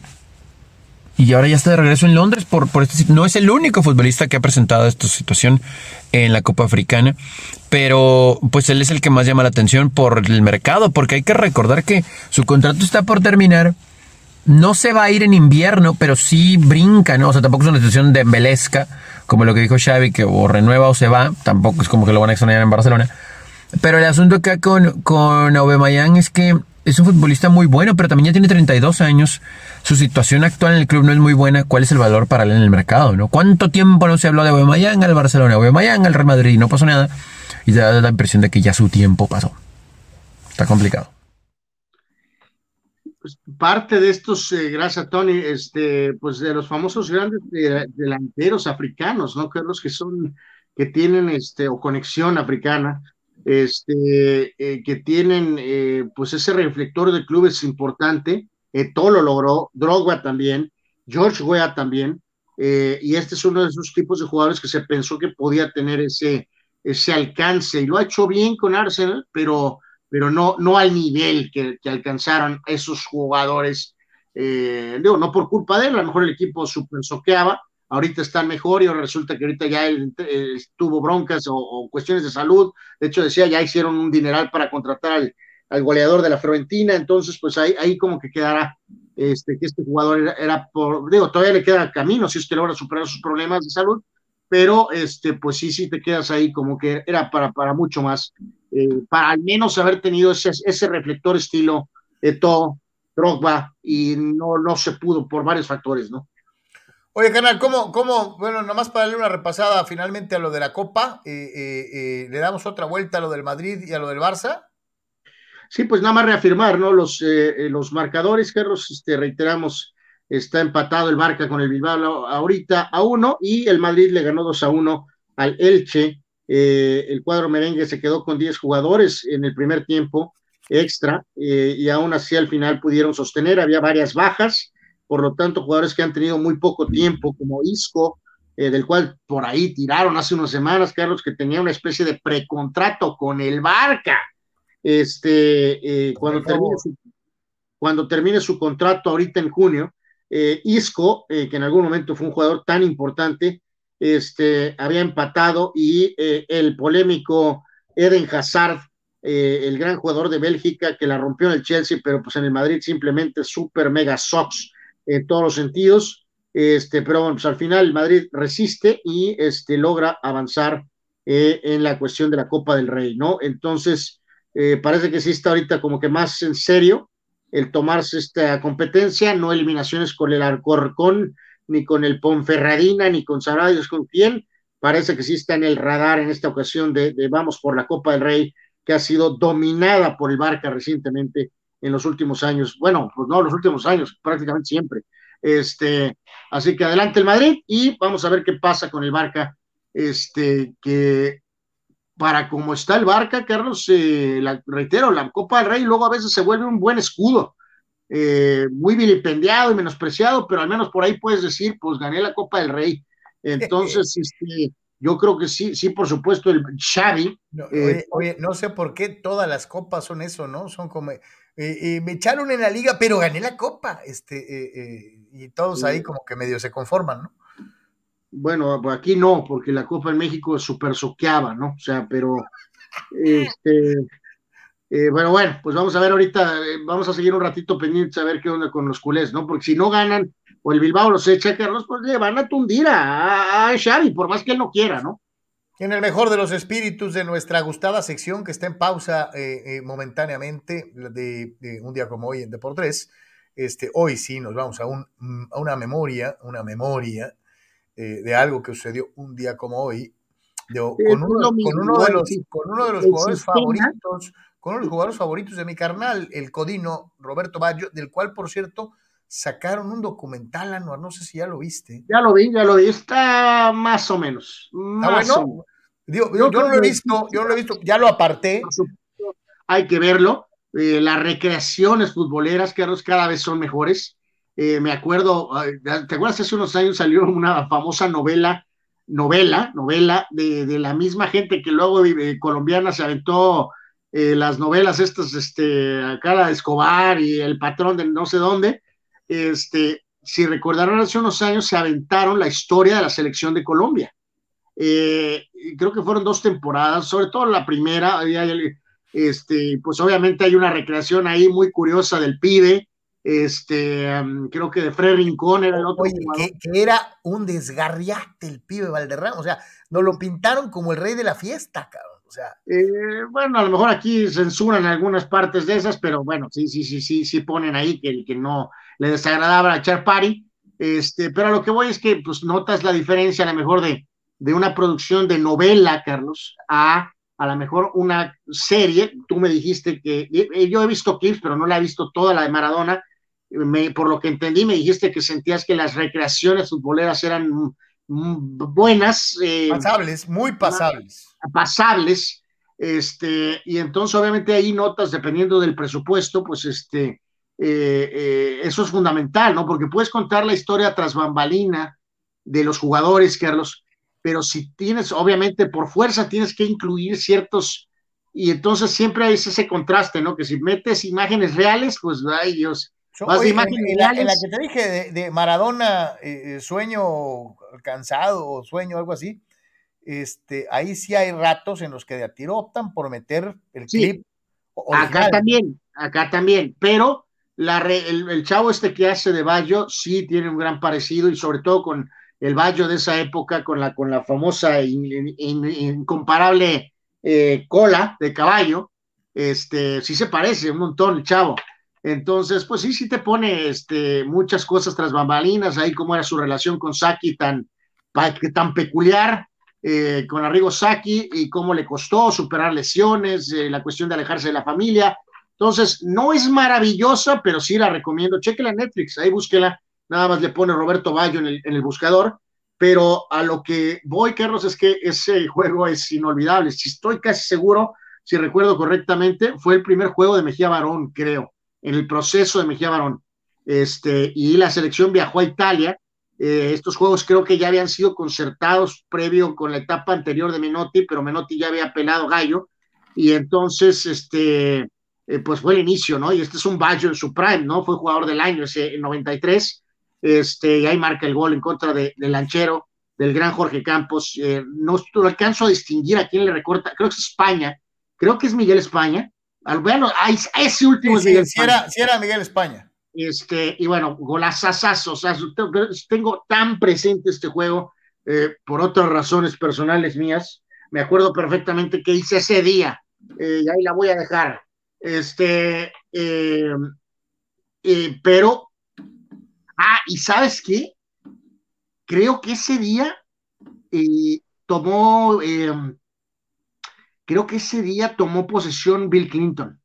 D: y ahora ya está de regreso en Londres por, por este No es el único futbolista que ha presentado esta situación en la Copa Africana, pero pues él es el que más llama la atención por el mercado, porque hay que recordar que su contrato está por terminar. No se va a ir en invierno, pero sí brinca, ¿no? O sea, tampoco es una situación de embelezca, como lo que dijo Xavi, que o renueva o se va. Tampoco es como que lo van a extrañar en Barcelona. Pero el asunto acá con, con Aubameyang es que es un futbolista muy bueno, pero también ya tiene 32 años. Su situación actual en el club no es muy buena. ¿Cuál es el valor para él en el mercado? ¿no? ¿Cuánto tiempo no se habló de Aubameyang al Barcelona, Aubameyang al Real Madrid no pasó nada? Y te da la impresión de que ya su tiempo pasó. Está complicado.
B: Pues parte de estos, eh, gracias Tony, este, pues de los famosos grandes delanteros africanos, ¿no? Que que son, que tienen este, o conexión africana, este, eh, que tienen eh, pues ese reflector de clubes importante. Eh, todo lo logró, Drogba también, George Weah también, y este es uno de esos tipos de jugadores que se pensó que podía tener ese, ese alcance, y lo ha hecho bien con Arsenal, pero, pero no, no al nivel que, que alcanzaron esos jugadores, digo, no por culpa de él, a lo mejor el equipo super soqueaba, ahorita están mejor y resulta que ahorita ya él, eh, tuvo broncas o, cuestiones de salud. De hecho, decía, ya hicieron un dineral para contratar al, goleador de la Fiorentina, entonces pues ahí, ahí como que quedará este, que este jugador era, por, digo, todavía le queda camino si es que logra superar sus problemas de salud, pero este, pues sí, sí te quedas ahí como que era para, para mucho más, eh, para al menos haber tenido ese, ese reflector estilo Eto, Drogba, y no, no se pudo por varios factores, ¿no?
A: Oye, canal, ¿cómo, cómo, bueno, nomás para darle una repasada finalmente a lo de la Copa, eh, eh, eh, le damos otra vuelta a lo del Madrid y a lo del Barça?
B: Sí, pues nada más reafirmar, ¿no? Los, los marcadores, Carlos, este, reiteramos, está empatado el Barca con el Bilbao ahorita a uno y el Madrid le ganó dos a uno al Elche. El cuadro merengue se quedó con 10 jugadores en el primer tiempo extra y aún así al final pudieron sostener, había varias bajas por lo tanto, jugadores que han tenido muy poco tiempo, como Isco, eh, del cual por ahí tiraron hace unas semanas, Carlos, que tenía una especie de precontrato con el Barca. Este, eh, cuando, termine su, cuando termine su contrato ahorita en junio, eh, Isco, que en algún momento fue un jugador tan importante, este, había empatado y el polémico Eden Hazard, el gran jugador de Bélgica que la rompió en el Chelsea, pero pues en el Madrid simplemente super mega socks en todos los sentidos, este, pero bueno, pues al final el Madrid resiste y este, logra avanzar eh, en la cuestión de la Copa del Rey, ¿no? Entonces, eh, parece que sí está ahorita como que más en serio el tomarse esta competencia, no eliminaciones con el Alcorcón, ni con el Ponferradina, ni con Sarayos, con quién, parece que sí está en el radar en esta ocasión de, vamos por la Copa del Rey, que ha sido dominada por el Barca recientemente en los últimos años. Bueno, pues no, los últimos años, prácticamente siempre. Este, así que adelante el Madrid y vamos a ver qué pasa con el Barca. Este, que para como está el Barca, Carlos, eh, reitero, la Copa del Rey luego a veces se vuelve un buen escudo. Eh, muy vilipendiado y menospreciado, pero al menos por ahí puedes decir, pues gané la Copa del Rey. Entonces, este, yo creo que sí, sí, por supuesto, el Xavi.
A: No, eh, oye, no sé por qué todas las copas son eso, ¿no? Son como, eh, eh, me echaron en la liga, pero gané la copa, este, y todos ahí como que medio se conforman, ¿no?
B: Bueno, pues aquí no, porque la Copa en México súper soqueaba, ¿no? O sea, pero, este, bueno, bueno, pues vamos a ver ahorita, vamos a seguir un ratito pendientes a ver qué onda con los culés, ¿no? Porque si no ganan, o el Bilbao los echa, Carlos, pues le van a tundir a, a Xavi, por más que él no quiera, ¿no?
A: En el mejor de los espíritus de nuestra gustada sección que está en pausa eh, eh, momentáneamente de, un día como hoy en Deportes, este, hoy sí nos vamos a, un, a una memoria, una memoria eh, de algo que sucedió un día como hoy, con, uno, de los, con uno de los jugadores favoritos, con uno de los jugadores favoritos de mi carnal, el codino Roberto Baggio, del cual, por cierto, sacaron un documental, Anuar, no sé si ya lo viste.
B: Ya lo vi, ya lo vi, está más o menos. Más
A: bueno? yo, no lo he visto, yo no lo he visto, ya lo aparté.
B: Hay que verlo. Eh, las recreaciones futboleras, Carlos, cada vez son mejores. Eh, me acuerdo, ¿te acuerdas? Hace unos años salió una famosa novela, novela, novela de, de la misma gente que luego eh, colombiana se aventó las novelas estas, este, acá la de Escobar y el patrón de no sé dónde, este, si recordarán hace unos años, se aventaron la historia de la selección de Colombia. Eh, creo que fueron dos temporadas, sobre todo la primera, este, pues obviamente hay una recreación ahí muy curiosa del pibe, este, creo que de Fred Rincón era el otro.
A: que, era un desgarriate el pibe Valderrama, o sea, nos lo pintaron como el rey de la fiesta, cabrón. O sea,
B: eh, bueno, a lo mejor aquí censuran algunas partes de esas, pero bueno, sí, sí, sí, sí, sí ponen ahí que, que no le desagradaba a echar party. Este, pero a lo que voy es que pues notas la diferencia a lo mejor de, de una producción de novela, Carlos, a a lo mejor una serie, tú me dijiste que yo he visto clips, pero no la he visto toda la de Maradona, me, por lo que entendí me dijiste que sentías que las recreaciones futboleras eran buenas.
A: Eh, pasables, muy pasables.
B: Pasables, este, y entonces obviamente ahí notas, dependiendo del presupuesto, pues este, eh, eh, eso es fundamental, ¿no? Porque puedes contar la historia tras bambalina de los jugadores, Carlos, pero si tienes, obviamente por fuerza tienes que incluir ciertos, y entonces siempre hay ese contraste, ¿no? Que si metes imágenes reales, pues, ay Dios.
A: Más imágenes en, la, en, la, que te dije de, Maradona, eh, sueño cansado o sueño, algo así, este, ahí sí hay ratos en los que de a tiro optan por meter el clip.
B: Acá también, acá también, pero la el, el, chavo este que hace de Bayo sí tiene un gran parecido y sobre todo con el Bayo de esa época con la, con la famosa incomparable eh, cola de caballo, este, sí se parece un montón el chavo. Entonces, pues sí, sí te pone este, muchas cosas tras bambalinas, ahí cómo era su relación con Saki tan, tan peculiar, eh, con Arrigo Saki, y cómo le costó superar lesiones, eh, la cuestión de alejarse de la familia. Entonces, no es maravillosa, pero sí la recomiendo. Chequela en Netflix, ahí búsquela nada más le pone Roberto Bayo en el, buscador, pero a lo que voy, Carlos, es que ese juego es inolvidable. Si estoy casi seguro, si recuerdo correctamente, fue el primer juego de Mejía Barón, creo, en el proceso de Mejía Barón. Este, y la selección viajó a Italia. Eh, estos juegos creo que ya habían sido concertados previo con la etapa anterior de Menotti, pero Menotti ya había pelado gallo. Y entonces, este, eh, pues fue el inicio, ¿no? Y este es un Bayo en su prime, ¿no? Fue jugador del año ese 93 este, y ahí marca el gol en contra de, del Lanchero, del gran Jorge Campos. Eh, no, alcanzo a distinguir a quién le recorta, creo que es España, creo que es Miguel España. Bueno, ese último
A: es Miguel España. Si era, Miguel España.
B: Este, y bueno, golazazazos, tengo tan presente este juego eh, por otras razones personales mías. Me acuerdo perfectamente que hice ese día, eh, y ahí la voy a dejar. Este, pero Ah, y sabes qué? Creo que ese día eh, tomó, creo que ese día tomó posesión Bill Clinton,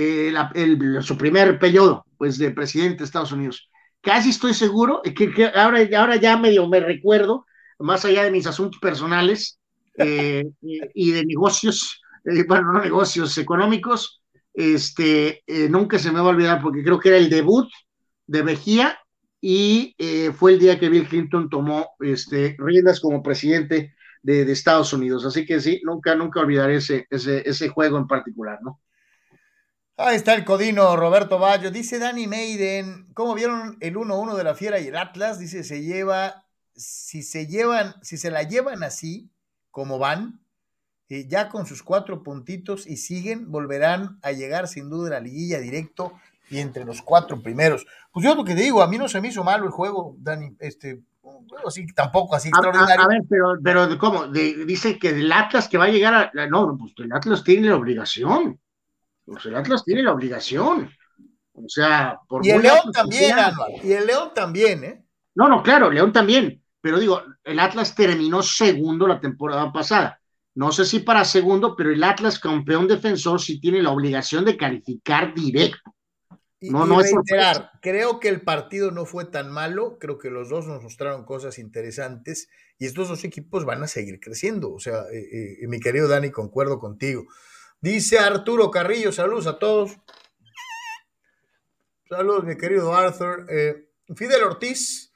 B: eh, su primer periodo, pues, de presidente de Estados Unidos. Casi estoy seguro que, ahora, ahora ya medio me recuerdo, más allá de mis asuntos personales eh, y de negocios, bueno, no negocios económicos, este, nunca se me va a olvidar porque creo que era el debut de Mejía y eh, fue el día que Bill Clinton tomó este, riendas como presidente de, Estados Unidos. Así que sí, nunca, nunca olvidaré ese, ese, ese juego en particular, ¿no?
A: Ahí está el codino Roberto Bayo. Dice Danny Maiden, ¿cómo vieron el 1-1 de la Fiera y el Atlas? Dice, se lleva, si se llevan, si se la llevan así, como van, eh, ya con sus cuatro puntitos y siguen, volverán a llegar sin duda a la liguilla directo y entre los cuatro primeros. Pues yo lo que te digo, a mí no se me hizo malo el juego, Dani, este, así, tampoco así extraordinario.
B: A, ver, pero, pero ¿cómo? dice que el Atlas que va a llegar a, no, pues el Atlas tiene la obligación, pues el Atlas tiene la obligación. O sea,
A: por Y el León también, y el León también, ¿eh?
B: No, no, claro, León también, pero digo, el Atlas terminó segundo la temporada pasada. No sé si para segundo, pero el Atlas campeón defensor sí tiene la obligación de calificar directo.
A: No, no es creo que el partido no fue tan malo, creo que los dos nos mostraron cosas interesantes y estos dos equipos van a seguir creciendo. O sea, eh, eh, mi querido Dani, concuerdo contigo. Dice Arturo Carrillo, saludos a todos. Saludos, mi querido Arthur. Eh, Fidel Ortiz,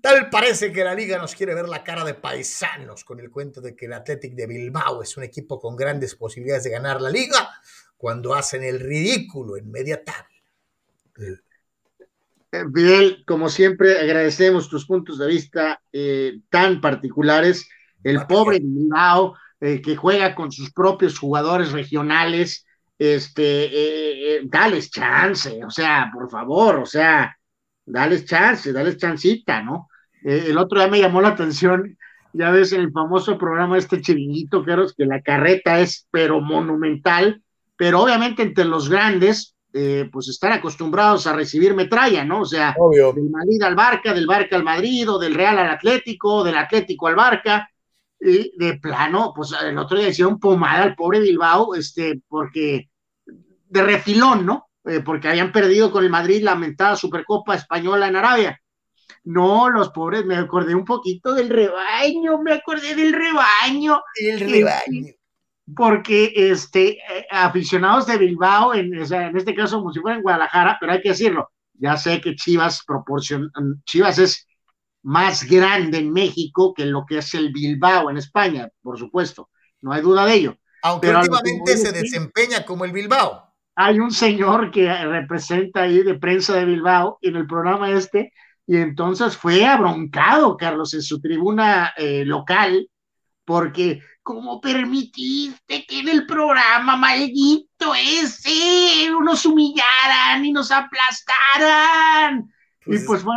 A: tal parece que la liga nos quiere ver la cara de paisanos con el cuento de que el Athletic de Bilbao es un equipo con grandes posibilidades de ganar la liga cuando hacen el ridículo en media tabla
B: Fidel, como siempre, agradecemos tus puntos de vista eh, tan particulares. El pobre Bilbao, eh, que juega con sus propios jugadores regionales, este, eh, dales chance, o sea, por favor, o sea, dales chance, dales chancita, ¿no? el otro día me llamó la atención, ya ves en el famoso programa este chiringuito, que la carreta es pero monumental, pero obviamente entre los grandes, eh, pues están acostumbrados a recibir metralla, ¿no? O sea, del Madrid al Barca, del Barca al Madrid, o del Real al Atlético, del Atlético al Barca, y de plano, pues el otro día hicieron pomada al pobre Bilbao, este, porque de refilón, ¿no? Eh, porque habían perdido con el Madrid la lamentada Supercopa Española en Arabia. No, los pobres, me acordé un poquito del rebaño, me acordé del rebaño.
A: El rebaño
B: porque este, eh, aficionados de Bilbao, en, en este caso como si fuera en Guadalajara, pero hay que decirlo, ya sé que Chivas proporciona, Chivas es más grande en México que lo que es el Bilbao en España, por supuesto, no hay duda de ello.
A: Aunque últimamente se desempeña como el Bilbao.
B: Hay un señor que representa ahí de prensa de Bilbao en el programa este, y entonces fue abroncado, Carlos, en su tribuna eh, local, porque ¿Cómo permitiste que en el programa maldito ese nos humillaran y nos aplastaran? Y pues, fue,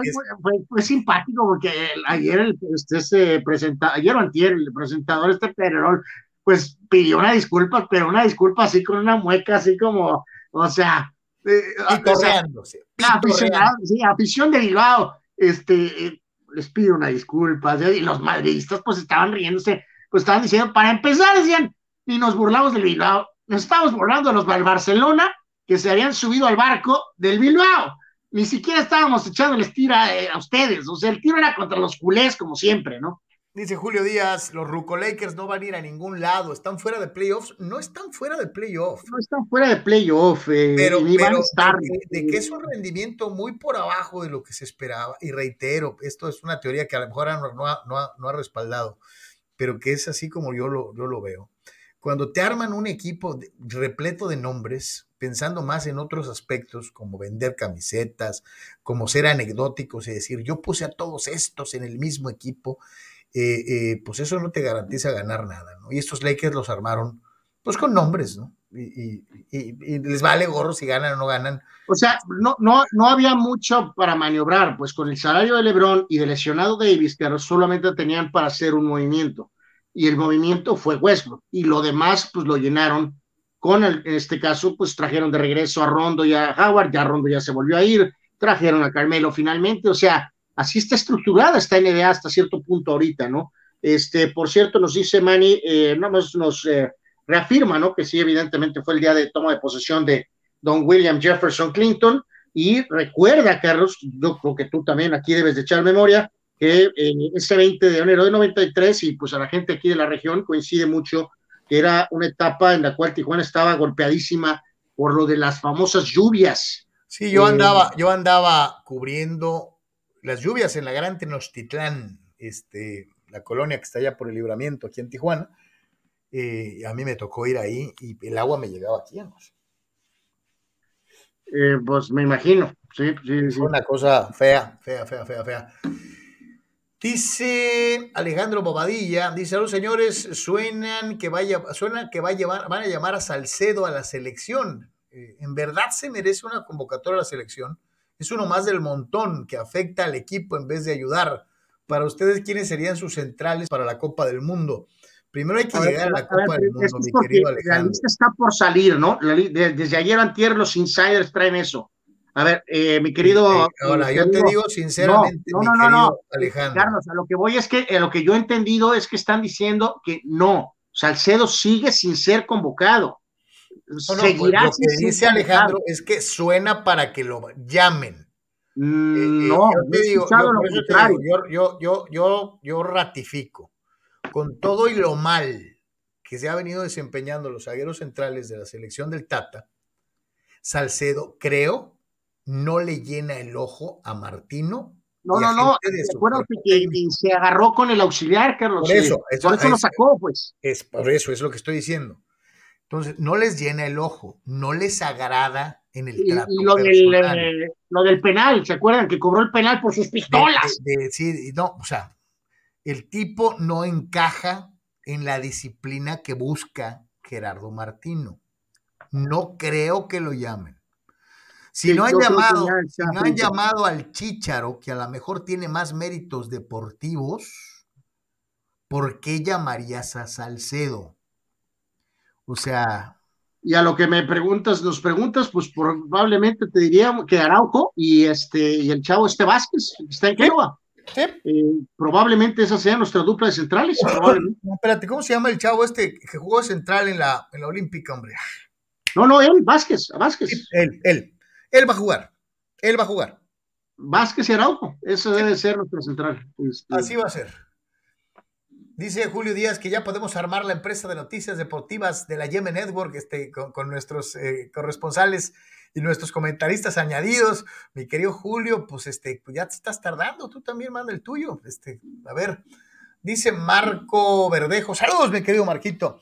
B: fue, simpático porque ayer el, este, este ayer o antier, el presentador, este Pererol, pues pidió una disculpa, pero una disculpa así con una mueca así como, o sea,
A: eh, o
B: sí, afición de Bilbao, este, eh, les pido una disculpa, y los madridistas pues estaban riéndose, pues estaban diciendo, para empezar, decían, y nos burlamos del Bilbao, nos estábamos burlando de los del Barcelona, que se habían subido al barco del Bilbao. Ni siquiera estábamos echándoles tira eh, a ustedes, o sea, el tiro era contra los culés, como siempre, ¿no?
A: Dice Julio Díaz, los Ruco Lakers no van a ir a ningún lado, están fuera de playoffs, no están fuera de playoffs.
B: No están fuera de playoffs, eh,
A: pero, ni van a estar. De, que es un rendimiento muy por abajo de lo que se esperaba, y reitero, esto es una teoría que a lo mejor no no ha respaldado pero que es así como yo lo, yo lo veo. Cuando te arman un equipo repleto de nombres, pensando más en otros aspectos, como vender camisetas, como ser anecdóticos y decir, yo puse a todos estos en el mismo equipo, eh, eh, pues eso no te garantiza ganar nada, ¿no? Y estos Lakers los armaron, pues con nombres, ¿no? Y, les vale gorro si ganan o no ganan.
B: O sea, no, no, no había mucho para maniobrar, pues con el salario de LeBron y de lesionado Davis, que solamente tenían para hacer un movimiento. Y el movimiento fue Westbrook. Y lo demás, pues lo llenaron con, el, en este caso, pues trajeron de regreso a Rondo y a Howard, ya Rondo ya se volvió a ir, trajeron a Carmelo finalmente, o sea, así está estructurada esta NBA hasta cierto punto ahorita, ¿no? Este, por cierto, nos dice Manny, eh, no, nos, nos eh, reafirma, ¿no? Que sí, evidentemente fue el día de toma de posesión de don William Jefferson Clinton. Y recuerda, Carlos, yo creo que tú también aquí debes de echar memoria, que eh, ese 20 de enero de 93, y pues a la gente aquí de la región coincide mucho, que era una etapa en la cual Tijuana estaba golpeadísima por lo de las famosas lluvias.
A: Sí, yo andaba, yo andaba cubriendo las lluvias en la Gran Tenochtitlán, este, la colonia que está allá por el libramiento aquí en Tijuana, eh, a mí me tocó ir ahí y el agua me llegaba aquí. ¿no?
B: Eh, pues me imagino, sí, sí,
A: Fue una cosa fea, fea, fea, fea, fea. Dice Alejandro Bobadilla, dice, los señores, suenan que vaya, suenan que va a llevar, van a llamar a Salcedo a la selección. Eh, en verdad se merece una convocatoria a la selección. Es uno más del montón que afecta al equipo en vez de ayudar. Para ustedes, ¿quiénes serían sus centrales para la Copa del Mundo? Primero hay que llegar a la Copa del Mundo, mi querido Alejandro.
B: La lista está por salir, ¿no? Desde ayer antier los insiders traen eso. A ver, eh, mi querido.
A: ahora, yo te digo sinceramente, no, no, no, no, Alejandro.
B: Carlos, a lo que voy es que lo que yo he entendido es que están diciendo que no, Salcedo sigue sin ser convocado.
A: Pues, Seguirá lo que dice Alejandro es que suena para que lo llamen.
B: Mm, eh, no, yo te digo,
A: yo, yo, yo, yo ratifico con todo y lo mal que se ha venido desempeñando los zagueros centrales de la selección del Tata, Salcedo, creo, no le llena el ojo a Martino.
B: No, no, no. Recuerdo que, se agarró con el auxiliar, Carlos. Por eso, por eso lo sacó, pues.
A: Es, por eso es lo que estoy diciendo. Entonces, no les llena el ojo, no les agrada en el
B: y, lo, del, eh, lo del penal, ¿se acuerdan? Que cobró el penal por sus pistolas.
A: sí, no, o sea, el tipo no encaja en la disciplina que busca Gerardo Martino. No creo que lo llamen. Si no han llamado, si no han llamado al Chicharo, que a lo mejor tiene más méritos deportivos, ¿por qué llamarías a Salcedo? O sea,
B: y a lo que me preguntas, nos preguntas, pues probablemente te diría que Araujo y este y el chavo este Vázquez, está en Cuba. ¿Sí? Eh, probablemente esa sea nuestra dupla de centrales.
A: No, espérate, ¿cómo se llama el chavo este que jugó central en la, en la Olímpica, hombre?
B: No, no, él, Vázquez, Vázquez.
A: él, él. Él va a jugar. Él va a jugar.
B: Vázquez y Araujo, esa debe ser nuestra central.
A: Este, Así va a ser. Dice Julio Díaz que ya podemos armar la empresa de noticias deportivas de la Yemen Network este, con, nuestros eh, corresponsales y nuestros comentaristas añadidos. Mi querido Julio, pues este, pues ya te estás tardando, tú también manda el tuyo. Este, a ver, dice Marco Verdejo. Saludos, mi querido Marquito.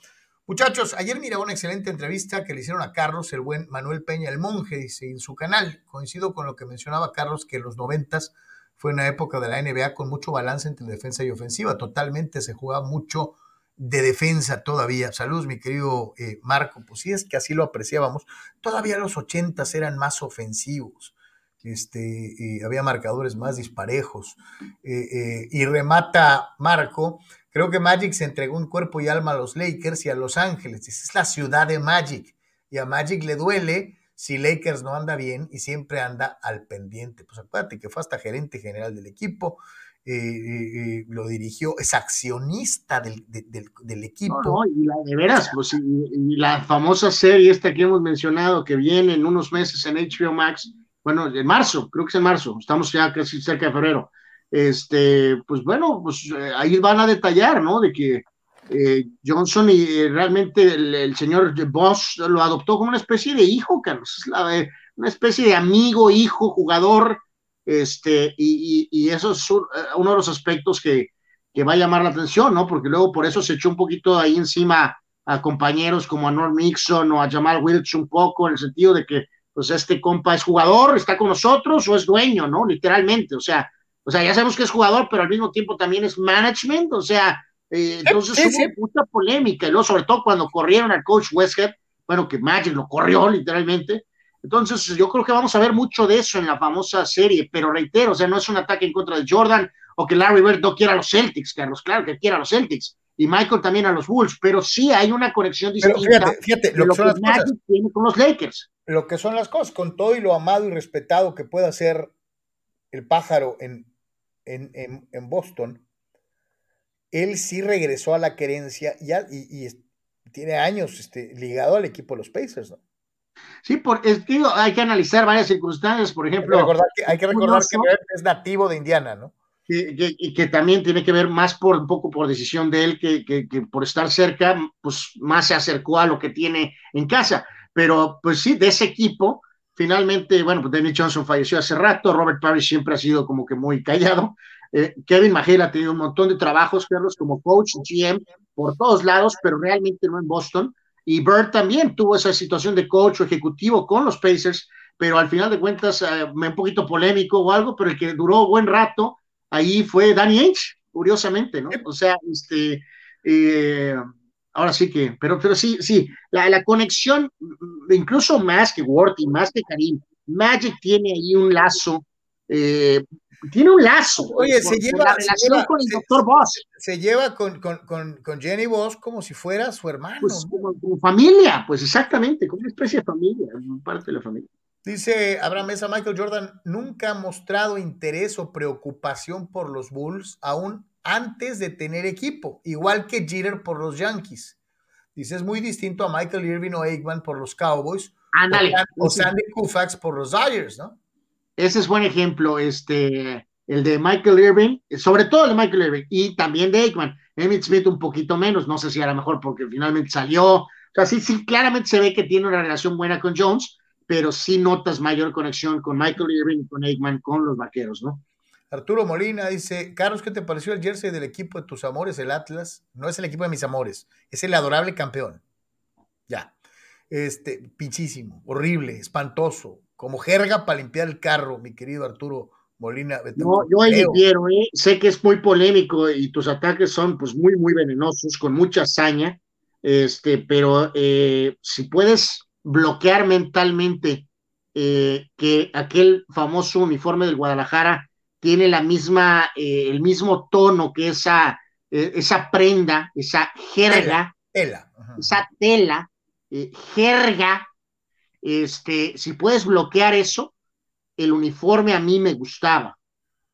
A: Muchachos, ayer miraba una excelente entrevista que le hicieron a Carlos, el buen Manuel Peña, el monje, dice, en su canal. Coincido con lo que mencionaba Carlos, que en los noventas fue una época de la NBA con mucho balance entre defensa y ofensiva. Totalmente se jugaba mucho de defensa todavía. Saludos, mi querido eh, Marco. Pues sí, es que así lo apreciábamos. Todavía los ochentas eran más ofensivos. Este, había marcadores más disparejos. Eh, eh, y remata Marco. Creo que Magic se entregó un cuerpo y alma a los Lakers y a Los Ángeles. Esa es la ciudad de Magic. Y a Magic le duele si Lakers no anda bien y siempre anda al pendiente. Pues acuérdate que fue hasta gerente general del equipo, eh, eh, eh, lo dirigió, es accionista del, equipo.
B: No, y la de veras, pues, y, la famosa serie esta que hemos mencionado, que viene en unos meses en HBO Max, bueno, en marzo, creo que es en marzo, estamos ya casi cerca de febrero. Este, pues bueno, pues ahí van a detallar, ¿no? De que eh, Johnson y eh, realmente el, señor Boss lo adoptó como una especie de hijo, Carlos, eh, una especie de amigo, hijo, jugador, este, y, eso es uno de los aspectos que, va a llamar la atención, ¿no? Porque luego por eso se echó un poquito ahí encima a compañeros como a Norm Mixon o a Jamal Wilkes un poco, en el sentido de que, pues, este compa es jugador, está con nosotros o es dueño, ¿no? Literalmente, o sea, o sea, ya sabemos que es jugador, pero al mismo tiempo también es management, o sea, eh, entonces hubo mucha polémica, y luego sobre todo cuando corrieron al coach Westhead, bueno, que Magic lo corrió literalmente. Entonces yo creo que vamos a ver mucho de eso en la famosa serie, pero reitero, o sea, no es un ataque en contra de Jordan o que Larry Bird no quiera a los Celtics, Carlos, claro que quiera a los Celtics, y Michael también a los Bulls, pero sí hay una conexión distinta
A: fíjate, fíjate, lo, que,
B: Magic tiene con los Lakers.
A: Lo que son las cosas, con todo y lo amado y respetado que pueda ser el pájaro en, en, en, en Boston, él sí regresó a la querencia y, tiene años este, ligado al equipo de los Pacers, ¿no?
B: Sí, por, hay que analizar varias circunstancias, por ejemplo.
A: Hay que recordar que, es nativo de Indiana, ¿no?
B: Y que, también tiene que ver más por un poco por decisión de él que, que, por estar cerca, pues más se acercó a lo que tiene en casa. Pero pues sí, de ese equipo, finalmente, bueno, pues David Johnson falleció hace rato, Robert Parrish siempre ha sido como que muy callado, eh, Kevin Magel ha tenido un montón de trabajos, Carlos, como coach, GM, por todos lados, pero realmente no en Boston. Y Bird también tuvo esa situación de coach o ejecutivo con los Pacers, pero al final de cuentas, eh, un poquito polémico o algo, pero el que duró buen rato ahí fue Danny Ainge, curiosamente, ¿no? O sea, este, eh, ahora sí que, pero, pero sí, sí, la, la conexión, incluso más que Ward y más que Karim, Magic tiene ahí un lazo eh, tiene un lazo.
A: Oye, se lleva,
B: la relación con el doctor Boss.
A: Se lleva con, con, con, Jenny Boss como si fuera su hermano.
B: Pues como, familia, pues exactamente, como una especie de familia, parte de la familia.
A: Dice Abraham Mesa, Michael Jordan nunca ha mostrado interés o preocupación por los Bulls, aún antes de tener equipo, igual que Jeter por los Yankees. Dice, es muy distinto a Michael Irving o Aikman por los Cowboys, o, Sandy Koufax por los Dodgers, ¿no?
B: Ese es buen ejemplo, este, el de Michael Irving, sobre todo el de Michael Irving, y también de Aikman. Emmett Smith un poquito menos, no sé si a lo mejor porque finalmente salió. O sea, sí, sí, claramente se ve que tiene una relación buena con Jones, pero sí notas mayor conexión con Michael Irving y con Aikman, con los vaqueros, ¿no?
A: Arturo Molina dice, Carlos, ¿qué te pareció el jersey del equipo de tus amores, el Atlas? No es el equipo de mis amores, es el adorable campeón. Ya. este, pinchísimo, horrible, espantoso, como jerga para limpiar el carro, mi querido Arturo Molina.
B: No, yo ahí quiero, ¿eh? sé que es muy polémico y tus ataques son pues muy, muy venenosos, con mucha hazaña, este, pero eh, si puedes bloquear mentalmente eh, que aquel famoso uniforme del Guadalajara tiene la misma, eh, el mismo tono que esa, esa prenda, esa jerga,
A: tela,
B: esa tela, jerga, este, si puedes bloquear eso, el uniforme a mí me gustaba,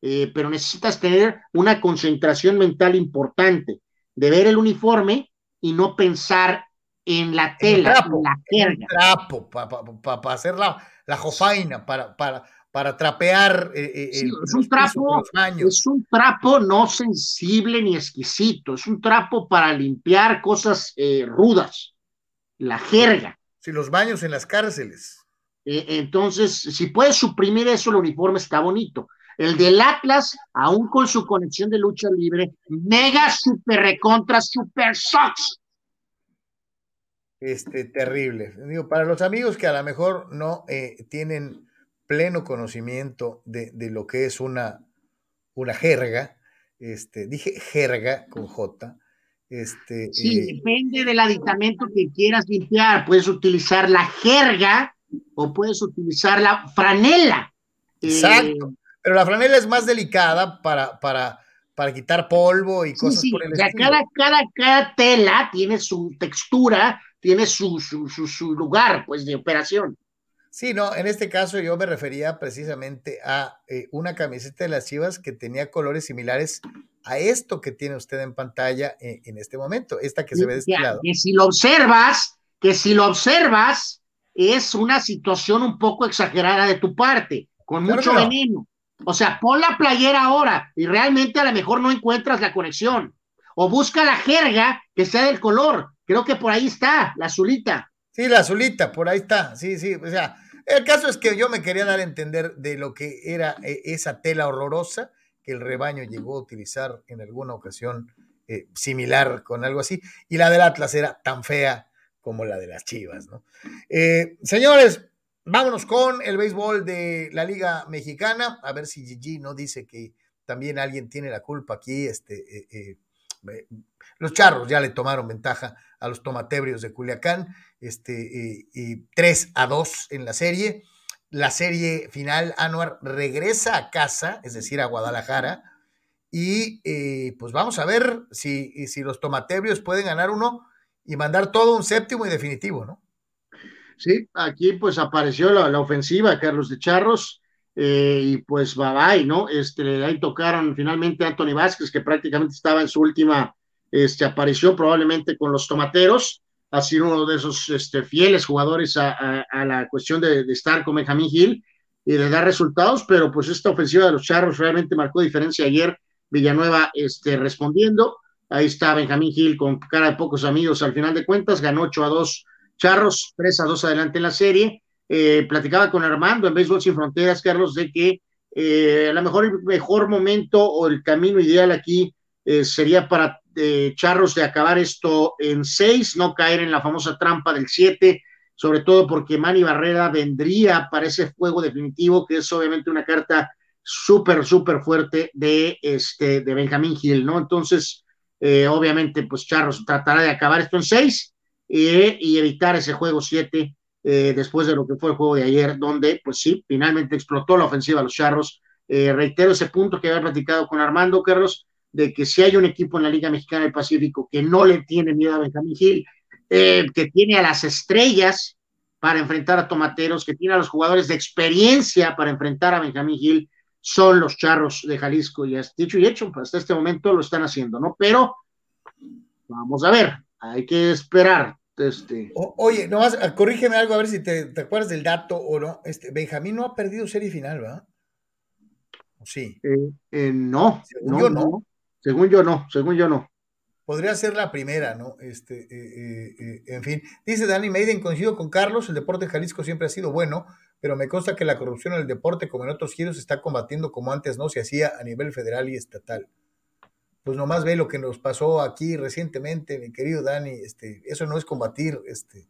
B: pero necesitas tener una concentración mental importante de ver el uniforme y no pensar en la tela, en la jerga.
A: trapo, para hacer la, la jofaina, para, para, para trapear.
B: Eh, eh, es, un trapo, es un trapo no sensible ni exquisito, es un trapo para limpiar cosas eh, rudas, la jerga.
A: Sí, los baños en las cárceles.
B: entonces, si puedes suprimir eso, el uniforme está bonito. El del Atlas, aún con su conexión de lucha libre, mega super recontra super socks.
A: Este, terrible. Digo, para los amigos que a lo mejor no eh, tienen pleno conocimiento de, lo que es una, una jerga, este, dije jerga con J. Este,
B: sí, eh, depende del aditamento que quieras limpiar. Puedes utilizar la jerga o puedes utilizar la franela.
A: Exacto. Pero la franela es más delicada para, para, para quitar polvo y cosas por el
B: estilo. Cada, cada, cada tela tiene su textura, tiene su, su, su, lugar, pues, de operación.
A: Sí, no, en este caso yo me refería precisamente a eh, una camiseta de las Chivas que tenía colores similares a esto que tiene usted en pantalla eh, en este momento, esta que se ve de este lado.
B: Que si lo observas, que si lo observas, es una situación un poco exagerada de tu parte, con mucho veneno. O sea, pon la playera ahora y realmente a lo mejor no encuentras la conexión. O busca la jerga que sea del color. Creo que por ahí está, la azulita.
A: Sí, la azulita, por ahí está. Sí, sí. O sea, el caso es que yo me quería dar a entender de lo que era eh, esa tela horrorosa que el rebaño llegó a utilizar en alguna ocasión eh, similar con algo así. Y la del Atlas era tan fea como la de las Chivas, ¿no? Eh, señores, Vámonos con el béisbol de la Liga Mexicana, a ver si Gigi no dice que también alguien tiene la culpa aquí. Este, eh, los charros ya le tomaron ventaja a los tomatebrios de Culiacán, este, 3 eh, a 2 en la serie. La serie final, Anuar regresa a casa, es decir, a Guadalajara, y pues vamos a ver si, si los tomatebrios pueden ganar uno y mandar todo un séptimo y definitivo, ¿no?
B: Sí, aquí pues apareció la, ofensiva, Carlos de Charros, eh, y pues bye bye, ¿no? Este, ahí tocaron finalmente Anthony Vázquez, que prácticamente estaba en su última este, aparición, probablemente con los tomateros, ha sido uno de esos este, fieles jugadores a, la cuestión de, estar con Benjamín Gil y de dar resultados, pero pues esta ofensiva de los Charros realmente marcó diferencia ayer, Villanueva este, respondiendo, ahí está Benjamín Gil con cara de pocos amigos al final de cuentas, ganó 8 a 2 Charros 3 a 2 adelante en la serie. Eh, platicaba con Armando en Béisbol Sin Fronteras, Carlos, de que eh, a lo mejor el mejor momento o el camino ideal aquí eh, sería para Charros de acabar esto en 6, no caer en la famosa trampa del 7, sobre todo porque Manny Barrera vendría para ese juego definitivo, que es obviamente una carta súper, súper fuerte de, este, de Benjamín Gil, ¿no? Entonces, obviamente, pues Charros tratará de acabar esto en 6 y evitar ese juego 7 eh, después de lo que fue el juego de ayer, donde, pues sí, finalmente explotó la ofensiva a los Charros. Eh, reitero ese punto que había platicado con Armando Carlos, de que si hay un equipo en la Liga Mexicana del Pacífico que no le tiene miedo a Benjamín Gil, eh, que tiene a las estrellas para enfrentar a Tomateros, que tiene a los jugadores de experiencia para enfrentar a Benjamín Gil, son los Charros de Jalisco. Y dicho y hecho, hasta este momento lo están haciendo, ¿no? Pero vamos a ver, hay que esperar. Este.
A: oye, nomás ah, corrígeme algo a ver si te, acuerdas del dato o no. Este, Benjamín no ha perdido serie final, ¿verdad?
B: Sí. Eh, eh, no. Según yo no. Según yo no, según yo no.
A: Podría ser la primera, ¿no? Este, eh, en fin. Dice Dani Maiden, coincido con Carlos, el deporte en Jalisco siempre ha sido bueno, pero me consta que la corrupción en el deporte, como en otros giros, se está combatiendo como antes no se hacía a nivel federal y estatal pues nomás ve lo que nos pasó aquí recientemente, mi querido Dani, este, eso no es combatir, este,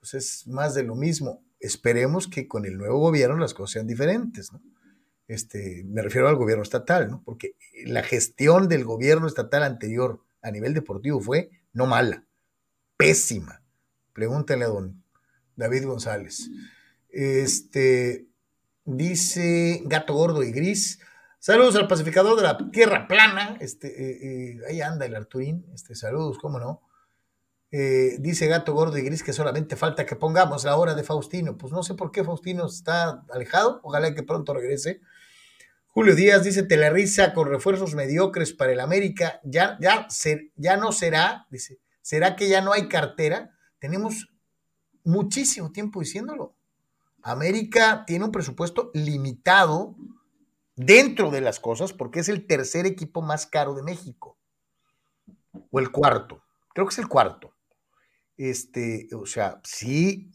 A: pues es más de lo mismo. Esperemos que con el nuevo gobierno las cosas sean diferentes, ¿no? Este, me refiero al gobierno estatal, ¿no? Porque la gestión del gobierno estatal anterior a nivel deportivo fue no mala, pésima. Pregúntale a don David González. Este, dice Gato Gordo y Gris. Saludos al pacificador de la Tierra Plana. Este, eh, eh, ahí anda el Arturín. Este, saludos, cómo no. Eh, dice Gato Gordo y Gris que solamente falta que pongamos la hora de Faustino. Pues no sé por qué Faustino está alejado. Ojalá que pronto regrese. Julio Díaz dice Telerisa con refuerzos mediocres para el América. Ya, ya, ya no será, dice, ¿será que ya no hay cartera? Tenemos muchísimo tiempo diciéndolo. América tiene un presupuesto limitado dentro de las cosas porque es el tercer equipo más caro de México. O el cuarto. Creo que es el cuarto. Este, o sea, sí,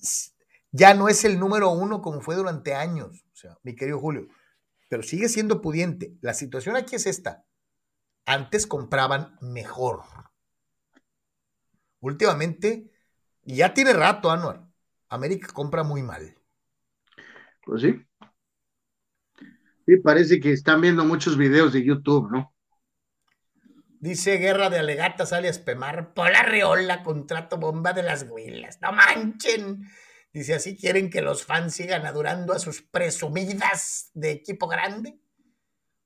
A: ya no es el número uno como fue durante años. O sea, mi querido Julio, pero sigue siendo pudiente. La situación aquí es esta. Antes compraban mejor. Últimamente, ya tiene rato, Anuar. América compra muy mal.
B: Pues sí. Sí, parece que están viendo muchos videos de YouTube, ¿no?
A: Dice Guerra de Alegatas alias Pemar, Pola Reola, contrato bomba de las huilas. No manchen. Dice, así quieren que los fans sigan adorando a sus presumidas de equipo grande.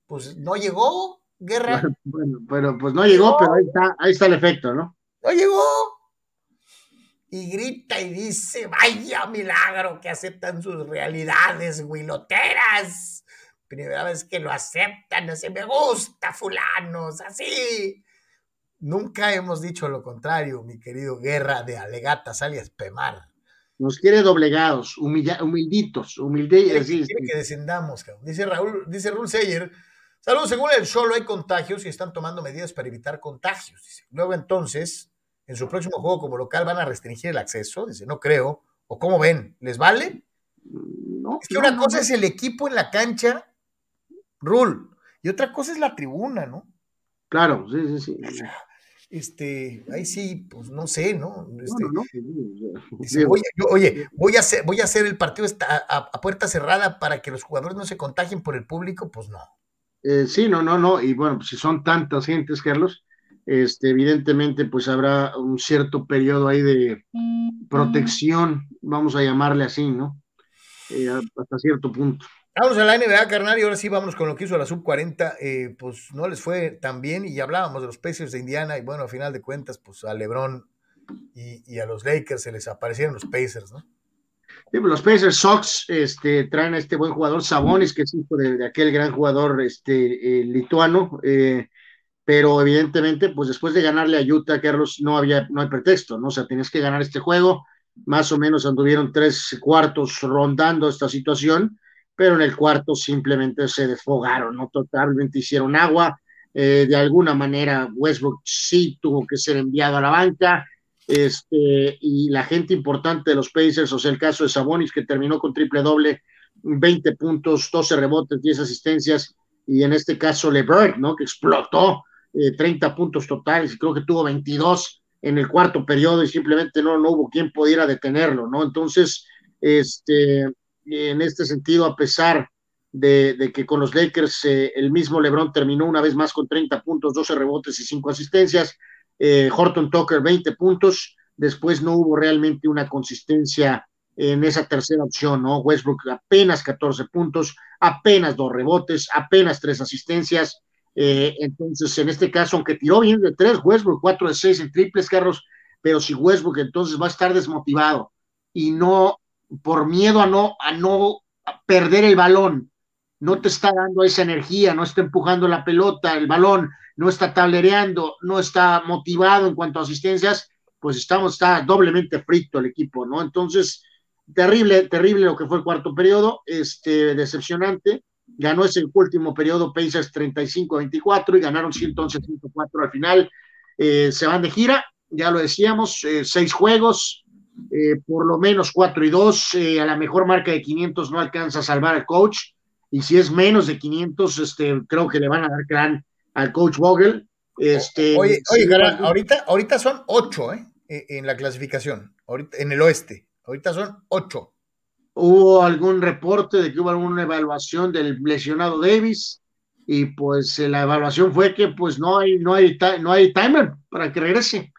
A: Pues no llegó, Guerra.
B: Bueno, pero pues no llegó, pero ahí está, ahí está el efecto, ¿no?
A: No llegó. Y grita y dice, vaya milagro que aceptan sus realidades huiloteras. Primera vez que lo aceptan, así me gusta, fulanos, así. Nunca hemos dicho lo contrario, mi querido Guerra de Alegatas, alias Pemar.
B: Nos quiere doblegados, humilditos, humildes.
A: Quiere, quiere que descendamos, Dice Raúl, dice Raúl Seyer, saludos, según el solo hay contagios y están tomando medidas para evitar contagios. Dice. Luego entonces, en su próximo juego como local van a restringir el acceso. Dice, no creo. ¿O cómo ven? ¿Les vale? No, es que una cosa es el equipo en la cancha, Rule, y otra cosa es la tribuna, ¿no?
B: Claro, sí, sí, sí
A: este, ahí sí, pues no sé, ¿no? Este, oye, voy a hacer, voy a hacer el partido a, puerta cerrada para que los jugadores no se contagien por el público, pues no.
B: Eh, sí, no, no, no, y bueno, pues si son tantas gentes, Carlos, este, evidentemente, pues habrá un cierto periodo ahí de protección, vamos a llamarle así, ¿no? Eh, hasta cierto punto.
A: Vamos a la NBA, carnal, y ahora sí vamos con lo que hizo la sub-40. Eh, pues no les fue tan bien y ya hablábamos de los Pacers de Indiana y bueno, a final de cuentas, pues a LeBron y, a los Lakers se les aparecieron los Pacers, ¿no?
B: Pues, los Pacers Sox este, traen a este buen jugador Sabonis, que es hijo de, aquel gran jugador este, eh, lituano, eh, pero evidentemente, pues después de ganarle a Utah, Carlos, no había, no hay pretexto, ¿no? O sea, tienes que ganar este juego, más o menos anduvieron tres cuartos rondando esta situación, pero en el cuarto simplemente se desfogaron, ¿no? Totalmente hicieron agua. Eh, de alguna manera Westbrook sí tuvo que ser enviado a la banca, este, y la gente importante de los Pacers, o sea, el caso de Sabonis, que terminó con triple doble, 20 puntos, 12 rebotes, 10 asistencias, y en este caso LeBron, ¿no? Que explotó 30 eh, puntos totales, y creo que tuvo 22 en el cuarto periodo, y simplemente no, no hubo quien pudiera detenerlo, ¿no? Entonces, este, en este sentido, a pesar de, que con los Lakers eh, el mismo LeBron terminó una vez más con 30 puntos, 12 rebotes y 5 asistencias, eh, Horton Tucker 20 puntos, después no hubo realmente una consistencia en esa tercera opción, ¿no? Westbrook apenas 14 puntos, apenas dos rebotes, apenas tres asistencias, eh, entonces en este caso, aunque tiró bien de tres, Westbrook 4 de 6 en triples, Carlos, pero si Westbrook entonces va a estar desmotivado y no por miedo a no, a no perder el balón, no te está dando esa energía, no está empujando la pelota, el balón, no está tablereando, no está motivado en cuanto a asistencias, pues estamos, está doblemente frito el equipo, ¿no? Entonces, terrible, terrible lo que fue el cuarto periodo, este, decepcionante. Ganó ese último periodo Pacers 35-24 y ganaron 111-104 al final. Eh, se van de gira, ya lo decíamos, eh, seis juegos, eh, por lo menos 4 y 2, eh, a la mejor marca de 500 no alcanza a salvar al coach, y si es menos de 500, este, creo que le van a dar gran al coach Vogel. Este,
A: oye, ahorita, ahorita son 8 ¿eh? E, en la clasificación, ahorita, en el oeste. Ahorita son ocho.
B: Hubo algún reporte de que hubo alguna evaluación del lesionado Davis y pues eh, la evaluación fue que pues no hay, no hay, no hay timer para que regrese.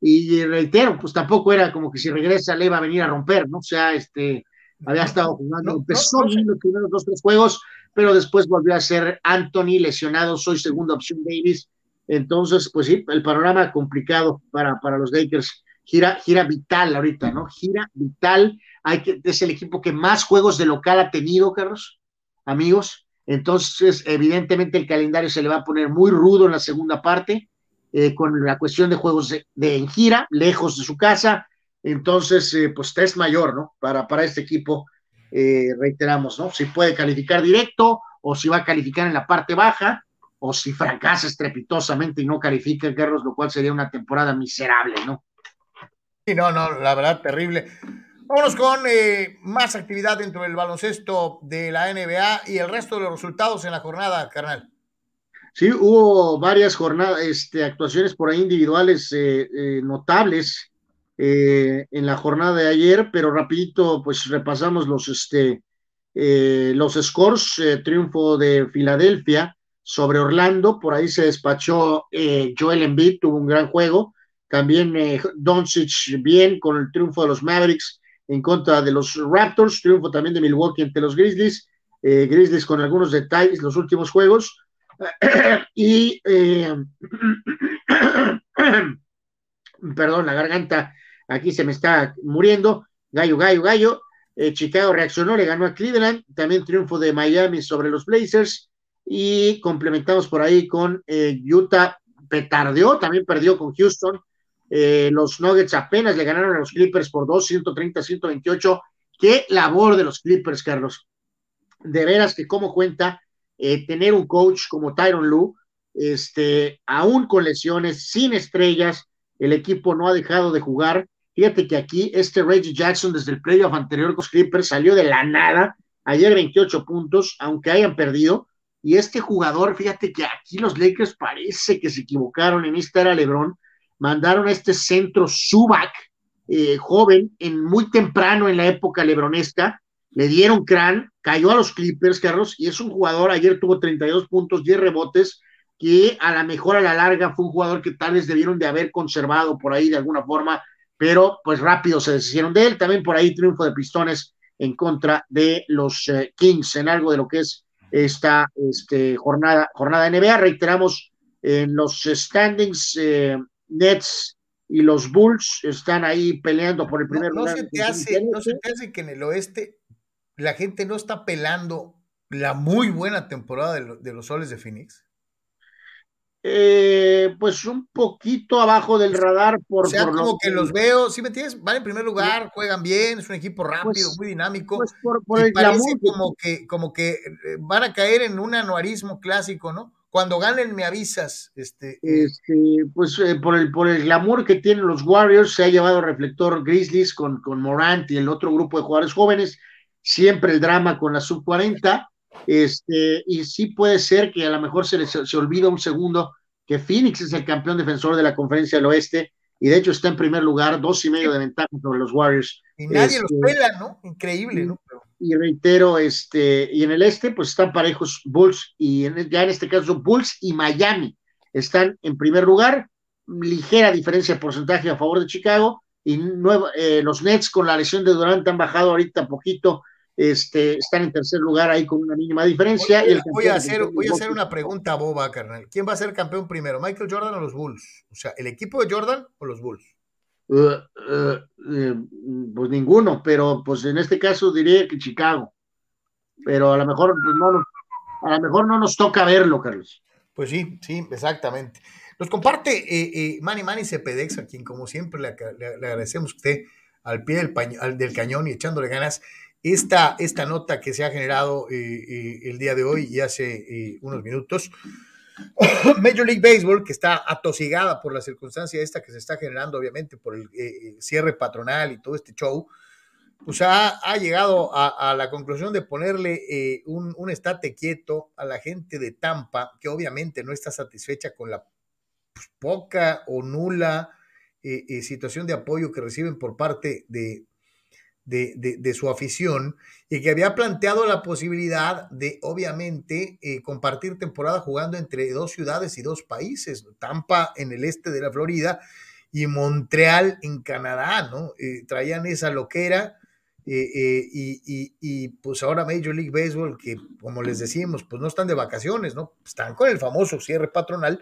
B: Y reitero, pues tampoco era como que si regresa le iba a venir a romper, ¿no? O sea, este, había estado jugando, empezó en los primeros dos, tres juegos, pero después volvió a ser Anthony lesionado, soy segunda opción Davis. Entonces, pues sí, el panorama complicado para, para los Lakers. Gira, gira vital ahorita, ¿no? Gira vital. Hay que, es el equipo que más juegos de local ha tenido, Carlos, amigos. Entonces, evidentemente, el calendario se le va a poner muy rudo en la segunda parte, eh, con la cuestión de juegos de, en gira, lejos de su casa. Entonces, eh, pues es mayor, ¿no? Para, para este equipo eh, reiteramos, ¿no? Si puede calificar directo o si va a calificar en la parte baja o si fracasa estrepitosamente y no califica, Carlos, lo cual sería una temporada miserable, ¿no?
A: Sí, no, no, la verdad, terrible. Vámonos con eh, más actividad dentro del baloncesto de la NBA y el resto de los resultados en la jornada, carnal.
B: Sí, hubo varias jornadas, este, actuaciones por ahí individuales eh, notables eh, en la jornada de ayer, pero rapidito pues repasamos los, este, eh, los scores, eh, triunfo de Filadelfia sobre Orlando, por ahí se despachó Joel Embiid, tuvo un gran juego, también Doncic bien con el triunfo de los Mavericks en contra de los Raptors, triunfo también de Milwaukee ante los Grizzlies, Grizzlies con algunos detalles los últimos juegos, y perdón, la garganta aquí se me está muriendo, gallo, gallo, gallo. Eh, Chicago reaccionó, le ganó a Cleveland, también triunfo de Miami sobre los Blazers y complementamos por ahí con eh, Utah, petardeó, también perdió con Houston. Eh, los Nuggets apenas le ganaron a los Clippers por 2, 130, 128. Qué labor de los Clippers, Carlos. De veras que como cuenta tener un coach como Tyron Lue, este, aún con lesiones, sin estrellas, el equipo no ha dejado de jugar. Fíjate que aquí este Reggie Jackson desde el playoff anterior con Clippers salió de la nada, ayer 28 puntos, aunque hayan perdido, y este jugador, fíjate que aquí los Lakers parece que se equivocaron en esta era LeBron, mandaron a este centro Subac, eh, joven, en muy temprano en la época lebronesca, le dieron crán, cayó a los Clippers, Carlos, y es un jugador, ayer tuvo 32 puntos, 10 rebotes, que a la mejor a la larga fue un jugador que tal vez debieron de haber conservado por ahí de alguna forma pero pues rápido se deshicieron de él. También por ahí triunfo de Pistones en contra de los eh, Kings en algo de lo que es esta este, jornada, jornada NBA. Reiteramos, en los standings, eh, Nets y los Bulls están ahí peleando por el primer
A: no,
B: lugar.
A: Se te hace, no se te hace que en el oeste la gente no está pelando la muy buena temporada de, de los soles de Phoenix.
B: Eh, pues un poquito abajo del radar por,
A: o sea, como que, los veo, si me entiendes, van en primer lugar, juegan bien, es un equipo rápido, pues, muy dinámico.
B: Pues por, el
A: parece como que, como que eh, van a caer en un anuarismo clásico, ¿no? Cuando ganen me avisas, este.
B: este pues eh, por el por el glamour que tienen los Warriors se ha llevado reflector Grizzlies con, con Morant y el otro grupo de jugadores jóvenes, siempre el drama con la sub 40 este, y sí puede ser que a lo mejor se les se olvida un segundo que Phoenix es el campeón defensor de la conferencia del oeste y de hecho está en primer lugar, dos y medio de ventaja sobre los Warriors.
A: Y nadie los este, pela, ¿no? Increíble, ¿no?
B: Y reitero, este, y en el este, pues están parejos Bulls y ya en este caso Bulls y Miami están en primer lugar, ligera diferencia de porcentaje a favor de Chicago, y eh, los Nets con la lesión de Durant han bajado ahorita poquito este, están en tercer lugar ahí con una mínima diferencia.
A: Voy, a, hacer, voy a hacer una pregunta boba, carnal. ¿Quién va a ser campeón primero, Michael Jordan o los Bulls? O sea, ¿el equipo de Jordan o los Bulls?
B: Uh, uh, eh, pues ninguno, pero pues en este caso diría que Chicago. Pero a lo mejor pues, no, a lo mejor no nos toca verlo, Carlos.
A: Pues sí, sí, exactamente. Nos comparte eh, eh, Manny Manny Cepedex, a quien como siempre le, agradecemos a usted al pie del, del cañón y echándole ganas esta, esta nota que se ha generado eh, eh, el día de hoy y hace eh, unos minutos. Major League Baseball, que está atosigada por la circunstancia esta que se está generando, obviamente, por el cierre patronal y todo este show, pues ha, llegado a, la conclusión de ponerle un, un, estate quieto a la gente de Tampa, que obviamente no está satisfecha con la pues, poca o nula situación de apoyo que reciben por parte de, de, su afición y que había planteado la posibilidad de, obviamente, eh, compartir temporada jugando entre dos ciudades y dos países, Tampa en el este de la Florida y Montreal en Canadá, ¿no? Eh, traían esa loquera. Eh, y, y, pues ahora Major League Baseball, que como les decimos, pues no están de vacaciones, ¿no? Están con el famoso cierre patronal,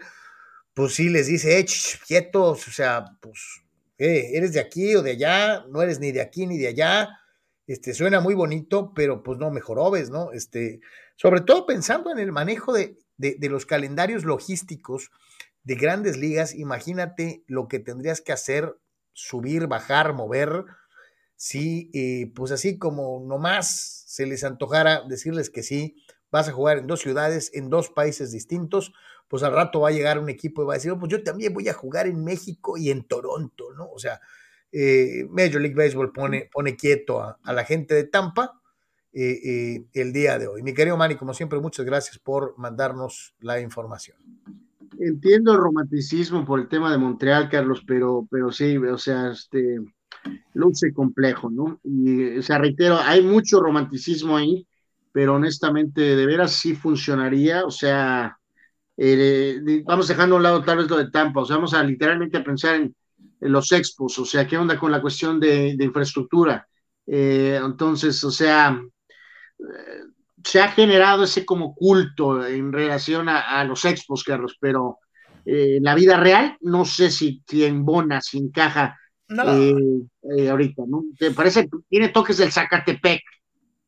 A: pues sí les dice, eh, quietos, o sea, pues eres de aquí o de allá, no eres ni de aquí ni de allá, este, suena muy bonito, pero pues no mejoró, ¿ves, no? Este, sobre todo pensando en el manejo de, los calendarios logísticos de grandes ligas, imagínate lo que tendrías que hacer, subir, bajar, mover, si, eh, pues así como nomás se les antojara decirles que sí, vas a jugar en dos ciudades, en dos países distintos, pues al rato va a llegar un equipo y va a decir, oh, pues yo también voy a jugar en México y en Toronto, ¿no? O sea, eh, Major League Baseball pone, pone quieto a, la gente de Tampa eh, eh, el día de hoy. Mi querido Manny, como siempre, muchas gracias por mandarnos la información.
B: Entiendo el romanticismo por el tema de Montreal, Carlos, pero, pero sí, o sea, este luce complejo, ¿no? Y, o sea, reitero, hay mucho romanticismo ahí, pero honestamente, de veras sí funcionaría, o sea, eh, vamos dejando a un lado tal vez lo de Tampa, o sea, vamos a literalmente a pensar en, los expos, o sea, qué onda con la cuestión de, infraestructura. Eh, entonces, o sea, eh, se ha generado ese como culto en relación a, los expos, Carlos, pero en la vida real no sé si, si embona, si encaja ahorita, ¿no? Te parece, tiene toques del Zacatepec,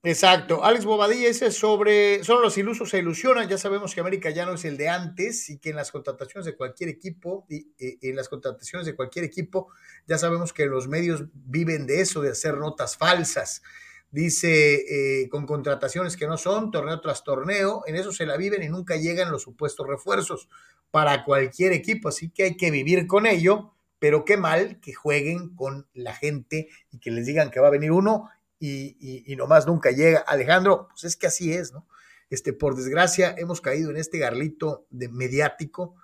A: Exacto. Alex Bobadilla dice sobre, solo los ilusos se ilusionan. Ya sabemos que América ya no es el de antes y que en las contrataciones de cualquier equipo, y, en las contrataciones de cualquier equipo, ya sabemos que los medios viven de eso, de hacer notas falsas. Dice, eh, con contrataciones que no son, torneo tras torneo, en eso se la viven y nunca llegan los supuestos refuerzos para cualquier equipo. Así que hay que vivir con ello, pero qué mal que jueguen con la gente y que les digan que va a venir uno y, nomás nunca llega. Alejandro, pues es que así es, ¿no? Este, por desgracia, hemos caído en este garlito de mediático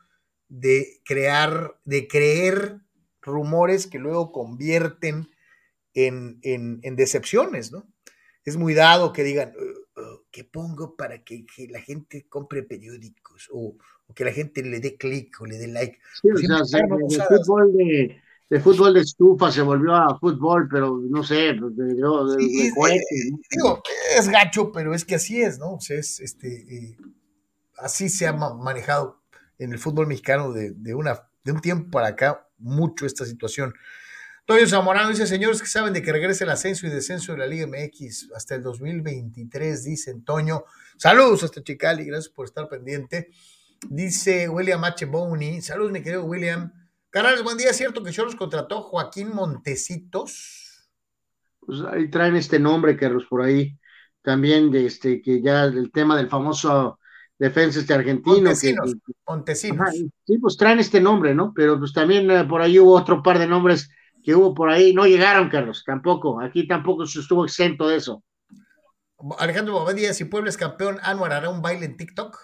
A: de crear, de creer rumores que luego convierten en, decepciones, ¿no? Es muy dado que digan, oh, oh, ¿qué pongo para que, la gente compre periódicos? O, que la gente le dé clic o le dé like. Sí, o sea,
B: fútbol de, de fútbol de estufa se volvió a fútbol, pero no sé, de,
A: Digo, es gacho, pero es que así es, ¿no? O sea, es, este, eh, así se ha manejado en el fútbol mexicano de, una, de un tiempo para acá mucho esta situación. Toño Zamorano dice, señores que saben de que regrese el ascenso y descenso de la Liga MX hasta el 2023, dice Toño. Saludos hasta Chicali, gracias por estar pendiente. Dice William H. Boney, saludos mi querido William. Canales, buen día. ¿Es cierto que Choros contrató Joaquín Montecitos?
B: Pues ahí traen este nombre, Carlos, por ahí. También de este, que ya el tema del famoso defensa este argentino.
A: Montesinos. Montesinos.
B: sí, pues traen este nombre, ¿no? Pero pues también eh, por ahí hubo otro par de nombres que hubo por ahí. No llegaron, Carlos, tampoco. Aquí tampoco se estuvo exento de eso.
A: Alejandro Bobadilla, si Puebla es campeón, Anuar hará un baile en TikTok.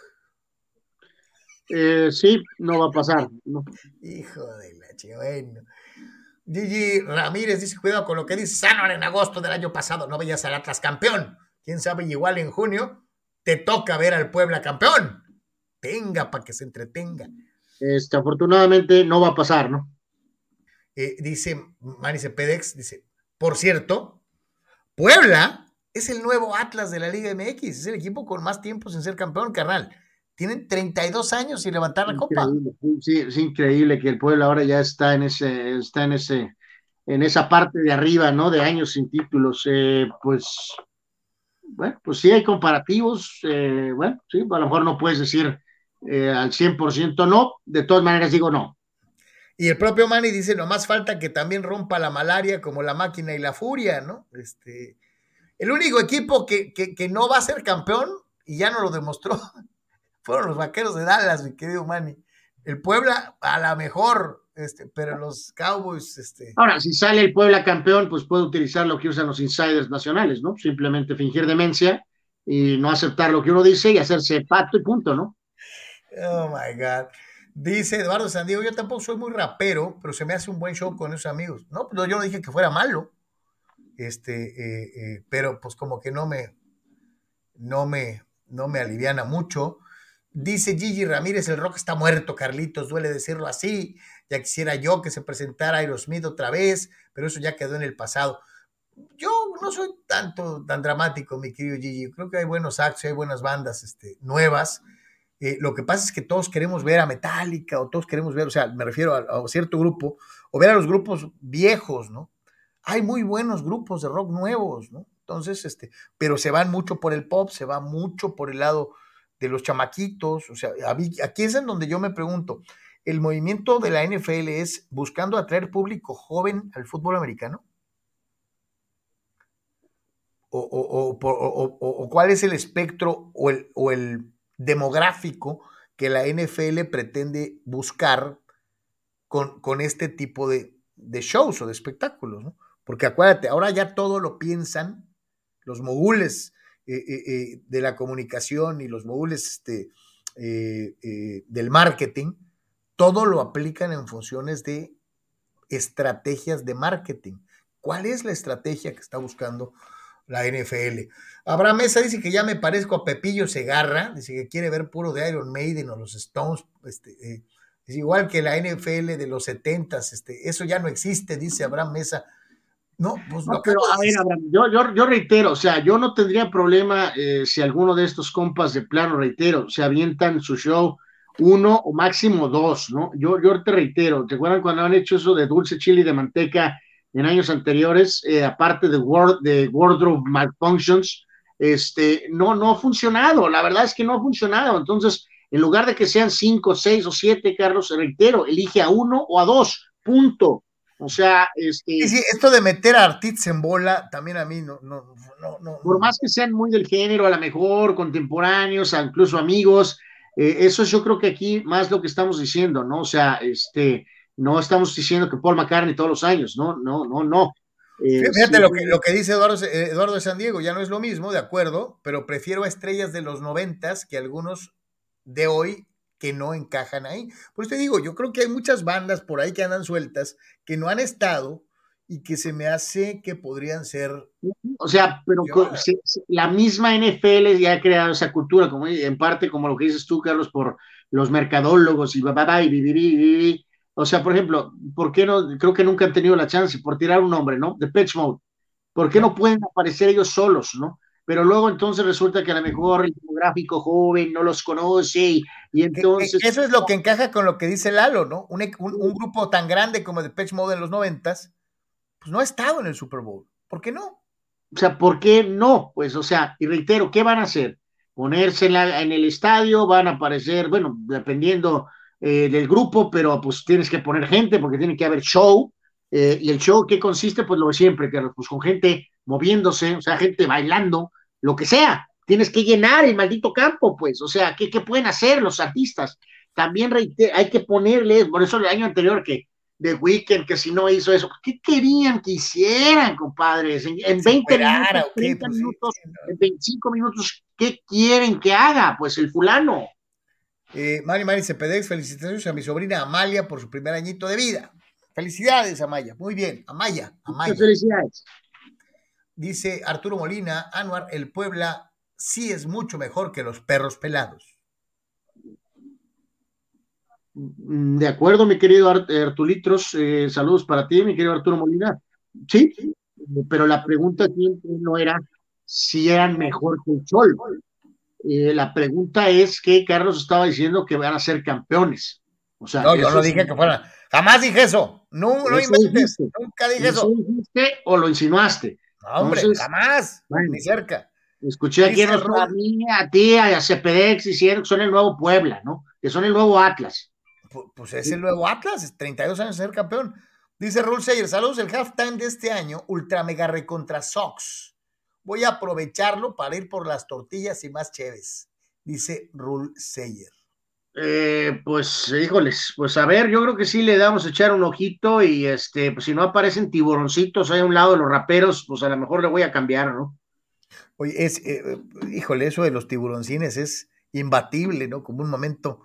B: Eh, sí, no va a pasar.
A: Hijo de la che, bueno. Gigi Ramírez dice: Cuidado con lo que dice Sanor en agosto del año pasado. No veías al Atlas campeón. Quién sabe, igual en junio te toca ver al Puebla campeón. Tenga para que se entretenga.
B: Este, afortunadamente no va a pasar, ¿no?
A: Eh, dice Manice Pedex: dice, por cierto, Puebla es el nuevo Atlas de la Liga MX. Es el equipo con más tiempo sin ser campeón, carnal tienen 32 años sin levantar la copa.
B: Sí, es increíble que el pueblo ahora ya está en ese, está en ese, en esa parte de arriba, ¿no? De años sin títulos. Eh, pues, bueno, pues sí hay comparativos. Eh, bueno, sí, a lo mejor no puedes decir eh, al 100% no. De todas maneras digo no.
A: Y el propio Manny dice, nomás falta que también rompa la malaria como la máquina y la furia, ¿no? Este, el único equipo que, que, que no va a ser campeón, y ya no lo demostró, fueron los vaqueros de Dallas, mi querido Manny. El Puebla, a la mejor, este, pero los Cowboys, este.
B: Ahora, si sale el Puebla campeón, pues puede utilizar lo que usan los insiders nacionales, ¿no? Simplemente fingir demencia y no aceptar lo que uno dice y hacerse pato y punto, ¿no?
A: Oh my God. Dice Eduardo Sandiego, yo tampoco soy muy rapero, pero se me hace un buen show con esos amigos. No, pero yo no dije que fuera malo. este, eh, eh, pero pues como que no me, no me, no me aliviana mucho. Dice Gigi Ramírez, el rock está muerto, Carlitos, duele decirlo así. Ya quisiera yo que se presentara Aerosmith otra vez, pero eso ya quedó en el pasado. Yo no soy tanto tan dramático, mi querido Gigi. Creo que hay buenos actos, hay buenas bandas este, nuevas. Eh, lo que pasa es que todos queremos ver a Metallica o todos queremos ver, o sea, me refiero a, cierto grupo, o ver a los grupos viejos, ¿no? Hay muy buenos grupos de rock nuevos, ¿no? Entonces, este, pero se van mucho por el pop, se va mucho por el lado de los chamaquitos, o sea, aquí es en donde yo me pregunto, ¿el movimiento de la NFL es buscando atraer público joven al fútbol americano? ¿O, o, o, cuál es el espectro o el, el, demográfico que la NFL pretende buscar con, con este tipo de, de, shows o de espectáculos? Porque acuérdate, ahora ya todo lo piensan los mogules eh, eh, eh, de la comunicación y los mogules este, del marketing, todo lo aplican en funciones de estrategias de marketing. ¿Cuál es la estrategia que está buscando la NFL? Abraham Mesa dice que ya me parezco a Pepillo Segarra, dice que quiere ver puro de Iron Maiden o los Stones, este, es igual que la NFL de los 70 este, eso ya no existe, dice Abraham Mesa. No, pues
B: no, pero a ver, Abraham, yo, yo, yo, reitero, o sea, yo no tendría problema eh, si alguno de estos compas de plano, reitero, se avientan su show uno o máximo dos, ¿no? Yo, yo te reitero, ¿te acuerdan cuando han hecho eso de dulce chile y de manteca en años anteriores? Eh, aparte de, word, de wardrobe malfunctions, este, no, no ha funcionado, la verdad es que no ha funcionado, entonces, en lugar de que sean cinco, seis o siete, Carlos, reitero, elige a uno o a dos, punto o sea, este.
A: Sí, esto de meter a Artitz en bola, también a mí no, no, no, no.
B: Por más que sean muy del género, a lo mejor, contemporáneos, incluso amigos, eh, eso es yo creo que aquí más lo que estamos diciendo, ¿no? O sea, este, no estamos diciendo que Paul McCartney todos los años, no, no, no, no.
A: Eh, Fíjate sí, lo, que, lo que dice Eduardo, Eduardo de San Diego, ya no es lo mismo, de acuerdo, pero prefiero a estrellas de los noventas que algunos de hoy que no encajan ahí. Por eso te digo, yo creo que hay muchas bandas por ahí que andan sueltas, que no han estado y que se me hace que podrían ser.
B: O sea, pero se, la misma NFL ya ha creado esa cultura, como en parte como lo que dices tú, Carlos, por los mercadólogos y babá y vivir. O sea, por ejemplo, ¿por qué no? Creo que nunca han tenido la chance por tirar un nombre, ¿no? De Pitch Mode. ¿Por qué no pueden aparecer ellos solos, ¿no? Pero luego entonces resulta que a lo mejor el demográfico joven no los conoce y, y entonces...
A: Eso es lo que encaja con lo que dice Lalo, ¿no? Un, un, un grupo tan grande como el Pitch Mode en los noventas, pues no ha estado en el Super Bowl. ¿Por qué no?
B: O sea, ¿por qué no? Pues, o sea, y reitero, ¿qué van a hacer? Ponerse en, la, en el estadio, van a aparecer, bueno, dependiendo eh, del grupo, pero pues tienes que poner gente porque tiene que haber show. Eh, y el show, ¿qué consiste? Pues lo de siempre, que pues con gente moviéndose, o sea, gente bailando, lo que sea. Tienes que llenar el maldito campo, pues, o sea, ¿qué, qué pueden hacer los artistas? También hay que ponerles, por eso el año anterior que de Weekend, que si no hizo eso, ¿qué querían que hicieran, compadres? En, en 20 minutos, 30 pues, minutos, sí, no. en 25 minutos, ¿qué quieren que haga? Pues el fulano.
A: Eh, Mari Mari Cepedex, felicitaciones a mi sobrina Amalia por su primer añito de vida. Felicidades, Amaya. Muy bien, Amaya. Amaya.
B: Muchas felicidades.
A: Dice Arturo Molina, Anuar, el Puebla sí es mucho mejor que los perros pelados.
B: Mm, de acuerdo, mi querido Artulitros, eh, saludos para ti, mi querido Arturo Molina. Sí, pero la pregunta siempre no era si eran mejor que el Sol. Eh, la pregunta es que Carlos estaba diciendo que van a ser campeones. O sea,
A: no, yo no dije es... que fueran. Jamás dije eso. No, no inventes. Nunca dije eso.
B: ¿Lo dijiste o lo insinuaste?
A: No, hombre, Entonces, jamás, bueno, ni cerca.
B: Escuché aquí a, a mí, a ti, a Cepedex diciendo que son el nuevo Puebla, ¿no? Que son el nuevo Atlas.
A: Pues, pues es el nuevo Atlas, 32 años de ser campeón. Dice Rule Sayer, saludos, el halftime de este año, ultra mega recontra Sox. Voy a aprovecharlo para ir por las tortillas y más chéves, dice Rule Sayer.
B: Eh, pues, híjoles, pues a ver, yo creo que sí le damos a echar un ojito y este, pues si no aparecen tiburoncitos ahí a un lado de los raperos, pues a lo mejor le voy a cambiar, ¿no?
A: Oye, es, eh, híjole, eso de los tiburoncines es imbatible, ¿no? Como un momento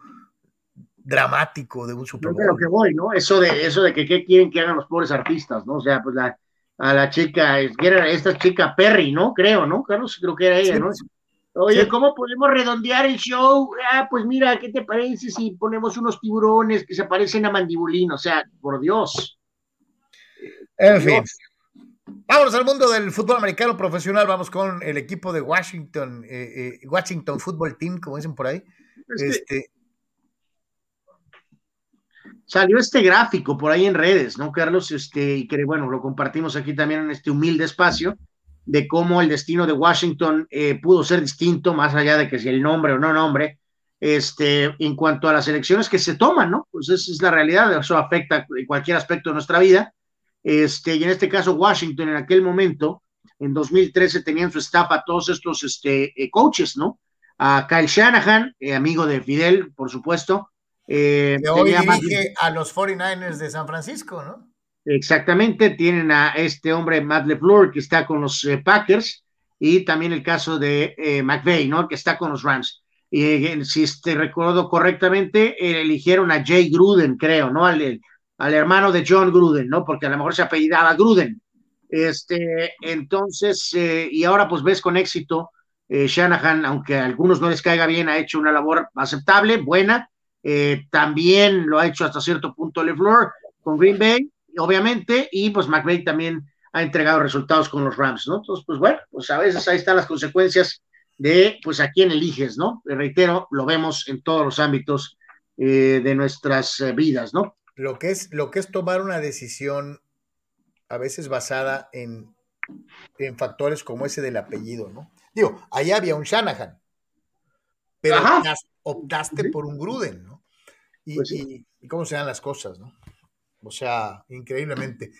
A: dramático de un Super Bowl.
B: Yo creo que voy, ¿no? Eso de, eso de que qué quieren que hagan los pobres artistas, ¿no? O sea, pues la, a la chica, era esta chica Perry, ¿no? Creo, ¿no? Carlos, creo que era ella, ¿no? Oye, ¿cómo podemos redondear el show? Ah, pues mira, ¿qué te parece si ponemos unos tiburones que se parecen a mandibulín? O sea, por Dios.
A: En fin. Vámonos al mundo del fútbol americano profesional. Vamos con el equipo de Washington, eh, eh, Washington Football Team, como dicen por ahí. este,
B: salió este gráfico por ahí en redes, ¿no, Carlos? Este, y que bueno, lo compartimos aquí también en este humilde espacio, de cómo el destino de Washington eh, pudo ser distinto, más allá de que si el nombre o no nombre, este, en cuanto a las elecciones que se toman, ¿no? Pues esa es la realidad, eso afecta cualquier aspecto de nuestra vida. Este, y en este caso, Washington en aquel momento, en 2013, tenían su staff a todos estos este, eh, coaches, ¿no? A Kyle Shanahan, eh, amigo de Fidel, por supuesto,
A: eh, hoy dirige a los 49ers de San Francisco, ¿no?
B: Exactamente, tienen a este hombre Matt LeFleur que está con los eh, Packers y también el caso de eh, McVeigh, ¿no? Que está con los Rams. Eh, si te recuerdo correctamente, eligieron a Jay Gruden, creo, ¿no? Al, hermano de John Gruden, ¿no? Porque a lo mejor se apellidaba Gruden. Este, entonces, y ahora pues ves con éxito, Shanahan, aunque a algunos no les caiga bien, ha hecho una labor aceptable, buena, eh, también lo ha hecho hasta cierto punto LeFleur con Green Bay, obviamente, y pues McVay también ha entregado resultados con los Rams, ¿no? Entonces, pues bueno, pues a veces ahí están las consecuencias de, pues a quién eliges, ¿no? reitero, lo vemos en todos los ámbitos eh, de nuestras eh, vidas, ¿no?
A: Lo que, es, lo que es tomar una decisión a veces basada en, en factores como ese del apellido, ¿no? Digo, ahí había un Shanahan, pero optaste por un Gruden, ¿no? Pues y, cómo se dan las cosas, ¿no? O sea, increíblemente.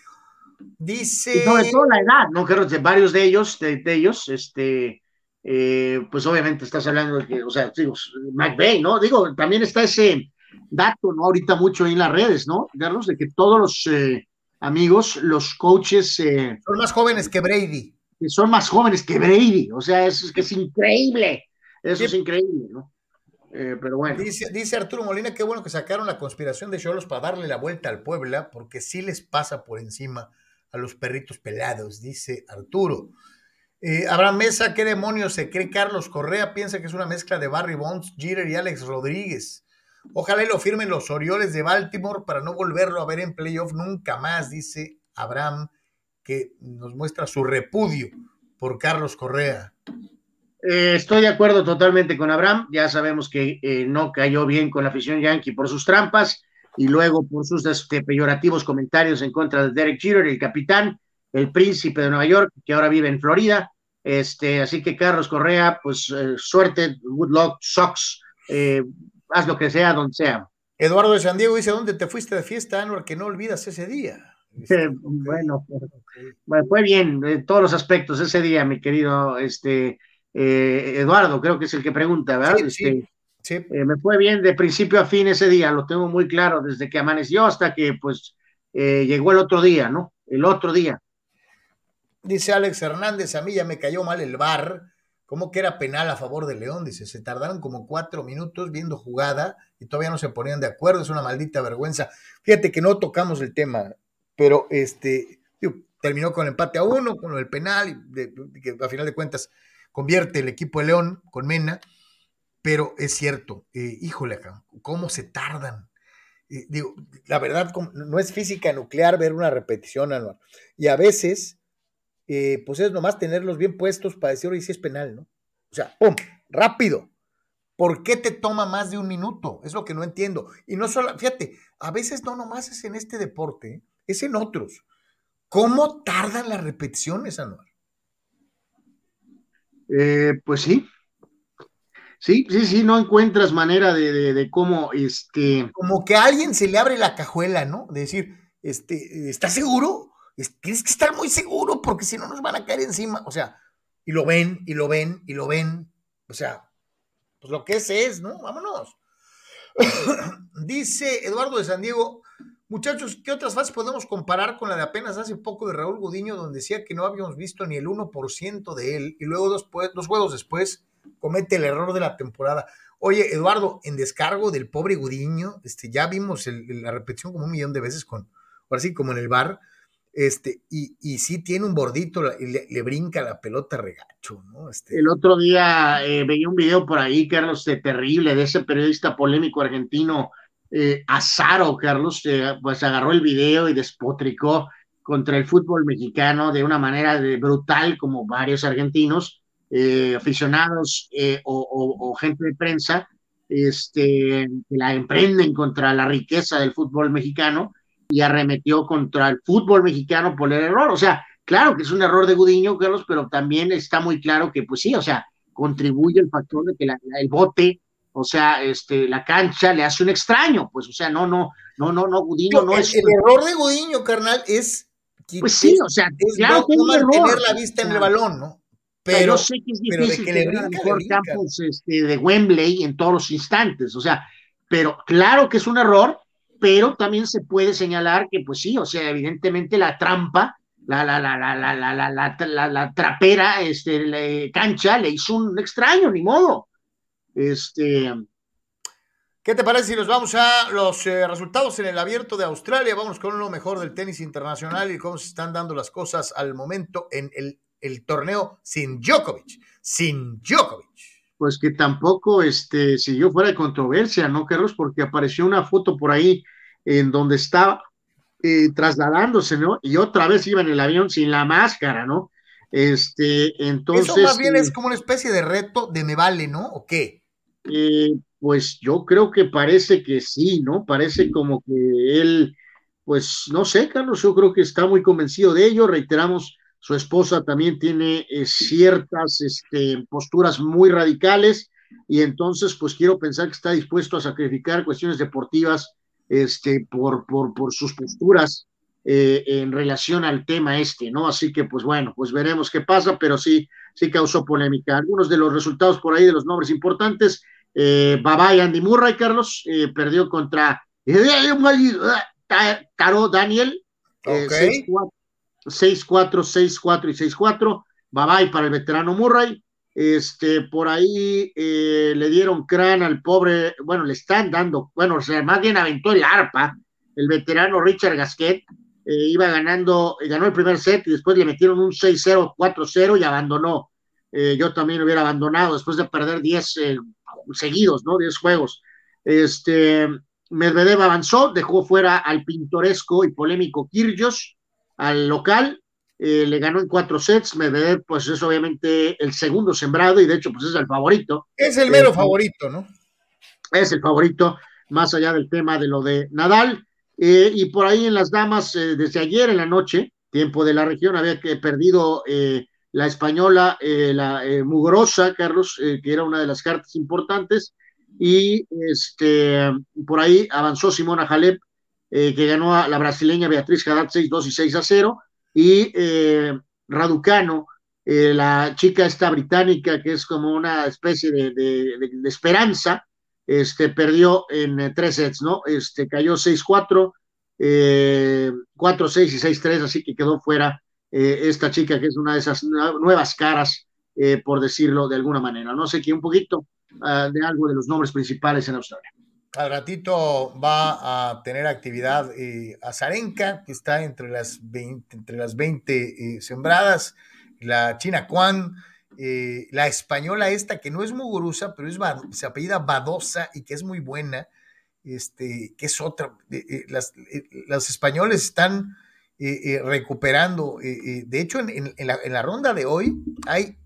A: Dice.
B: Y sobre todo la edad, ¿no? Que varios de ellos, de, ellos, este, eh, pues obviamente estás hablando de que, o sea, digo, McVeigh, ¿no? Digo, también está ese dato, ¿no? Ahorita mucho en las redes, ¿no? Carlos, de que todos los eh, amigos, los coaches. Eh,
A: son más jóvenes que Brady.
B: Son más jóvenes que Brady, o sea, eso es que es increíble. Eso es increíble, ¿no? Eh, pero bueno.
A: Dice, Arturo Molina, qué bueno que sacaron la conspiración de Cholos para darle la vuelta al Puebla, porque sí les pasa por encima a los perritos pelados, dice Arturo. Eh, Abraham Mesa, ¿qué demonios se cree Carlos Correa? Piensa que es una mezcla de Barry Bonds, Jeter y Alex Rodríguez. Ojalá lo firmen los Orioles de Baltimore para no volverlo a ver en playoff nunca más, dice Abraham, que nos muestra su repudio por Carlos Correa.
B: Eh, estoy de acuerdo totalmente con Abraham. Ya sabemos que eh, no cayó bien con la afición yankee por sus trampas y luego por sus este, peyorativos comentarios en contra de Derek Jeter, el capitán, el príncipe de Nueva York, que ahora vive en Florida. Este, así que Carlos Correa, pues eh, suerte, good luck, socks, haz lo que sea, donde sea.
A: Eduardo de San Diego dice, ¿dónde te fuiste de fiesta, Anuar, que no olvidas ese día?
B: bueno, fue bien, en todos los aspectos ese día, mi querido este, eh, Eduardo, creo que es el que pregunta, ¿verdad? Sí, este, eh, me fue bien de principio a fin ese día, lo tengo muy claro, desde que amaneció hasta que pues eh, llegó el otro día, ¿no? El otro día.
A: Dice Alex Hernández, a mí ya me cayó mal el bar, como que era penal a favor de León, dice, se tardaron como cuatro minutos viendo jugada y todavía no se ponían de acuerdo, es una maldita vergüenza. Fíjate que no tocamos el tema, pero este, terminó con el empate a uno, con el penal, y que a final de cuentas convierte el equipo de León con Mena, pero es cierto, eh, híjole, cómo se tardan. Eh, digo, la verdad, no es física nuclear ver una repetición anual. Y a veces, eh, pues es nomás tenerlos bien puestos para decir, oye, si es penal, ¿no? O sea, ¡pum! Rápido. ¿Por qué te toma más de un minuto? Es lo que no entiendo. Y no solo, fíjate, a veces no nomás es en este deporte, es en otros. ¿Cómo tardan las repeticiones, Anual?
B: Eh, pues sí. Sí, sí, sí, no encuentras manera de, cómo, este...
A: Como que a alguien se le abre la cajuela, ¿no? De decir, este, ¿estás seguro? Tienes que estar muy seguro porque si no nos van a caer encima. O sea, y lo ven, y lo ven, y lo ven. O sea, pues lo que es es, ¿no? Vámonos. Dice Eduardo de San Diego, Muchachos, ¿qué otras fases podemos comparar con la de apenas hace poco de Raúl Gudiño, donde decía que no habíamos visto ni el 1% de él y luego dos, dos juegos después comete el error de la temporada? Oye, Eduardo, en descargo del pobre Gudiño, este, ya vimos la repetición como un millón de veces con, ahora sí, como en el bar, Este, y, y sí tiene un bordito, y le, brinca la pelota regacho, ¿no? Este...
B: El otro día eh, veía un video por ahí, Carlos, de terrible, de ese periodista polémico argentino, eh, Azaro, Carlos, pues agarró el video y despotricó contra el fútbol mexicano de una manera brutal, como varios argentinos, eh, aficionados eh, o, o, gente de prensa, este, que la emprenden contra la riqueza del fútbol mexicano y arremetió contra el fútbol mexicano por el error. O sea, claro que es un error de Gudiño, Carlos, pero también está muy claro que, pues sí, o sea, contribuye el factor de que el bote, o sea, este, la cancha le hace un extraño, pues, o sea, no, no, no, no, no, Gudiño no, es.
A: El error de Gudiño, carnal, es.
B: pues sí, o sea,
A: es claro no, mantener la vista en el balón, ¿no?
B: Pero, yo sé que es difícil que tener el mejor campus este, de Wembley en todos los instantes, o sea, pero claro que es un error, pero también se puede señalar que, pues sí, o sea, evidentemente la trampa, la, la, la, la, la, la, la, la, la trapera, este, la cancha, le hizo un extraño, ni modo. Este.
A: ¿Qué te parece si nos vamos a los eh, resultados en el abierto de Australia? Vamos con lo mejor del tenis internacional y cómo se están dando las cosas al momento en el, el torneo sin Djokovic. Sin Djokovic
B: pues que tampoco este, siguió fuera de controversia, ¿no, Carlos? Porque apareció una foto por ahí en donde estaba eh, trasladándose, ¿no? Y otra vez iba en el avión sin la máscara, ¿no? Este, entonces. Eso
A: más bien es como una especie de reto de me vale, ¿no? ¿O qué?
B: Eh, pues yo creo que parece que sí, ¿no? Parece como que él, pues no sé, Carlos, yo creo que está muy convencido de ello. Reiteramos, su esposa también tiene eh, ciertas este, posturas muy radicales y entonces pues quiero pensar que está dispuesto a sacrificar cuestiones deportivas este, por, por, por sus posturas eh, en relación al tema este, ¿no? Así que pues bueno, pues veremos qué pasa, pero sí, sí causó polémica. Algunos de los resultados por ahí de los nombres importantes, eh, Babay Andy Murray, Carlos, eh, perdió contra Caro Daniel, okay. 6-4, 6-4 y 6-4. Bye bye para el veterano Murray. Este, por ahí eh, le dieron crán al pobre, bueno, le están dando, bueno, o sea, más bien aventó el arpa, el veterano Richard Gasquet, eh, iba ganando, ganó el primer set y después le metieron un 6-0, 4-0 y abandonó. Eh, yo también lo hubiera abandonado después de perder 10 seguidos, ¿no? 10 juegos. Este, Medvedev avanzó, dejó fuera al pintoresco y polémico Kirgios, al local, eh, le ganó en cuatro sets, Medvedev pues es obviamente el segundo sembrado y de hecho pues es el favorito.
A: Es el mero eh, favorito, ¿no?
B: Es el favorito, más allá del tema de lo de Nadal. Eh, y por ahí en las damas, desde ayer en la noche, tiempo de la región, había que perdido la española, la Mugrosa, Carlos, que era una de las cartas importantes, y este, por ahí avanzó Simona Halep eh, que ganó a la brasileña Beatriz Haddad 6-2 y 6-0, y eh, Raducano, eh, la chica esta británica, que es como una especie de, de, esperanza, este, perdió en tres sets, ¿no? Este, cayó 6-4, 4-6 y 6-3, así que quedó fuera esta chica, que es una de esas nuevas caras, por decirlo de alguna manera. No sé qué, un poquito uh, de algo de los nombres principales en Australia.
A: Al ratito va a tener actividad eh, Azarenka, que está entre las 20, entre las 20 eh, sembradas, la China eh, la española esta, que no es Muguruza, pero es, se apellida Badosa y que es muy buena, este, que es otra. las, los españoles están recuperando. de hecho, en, la, ronda de hoy hay,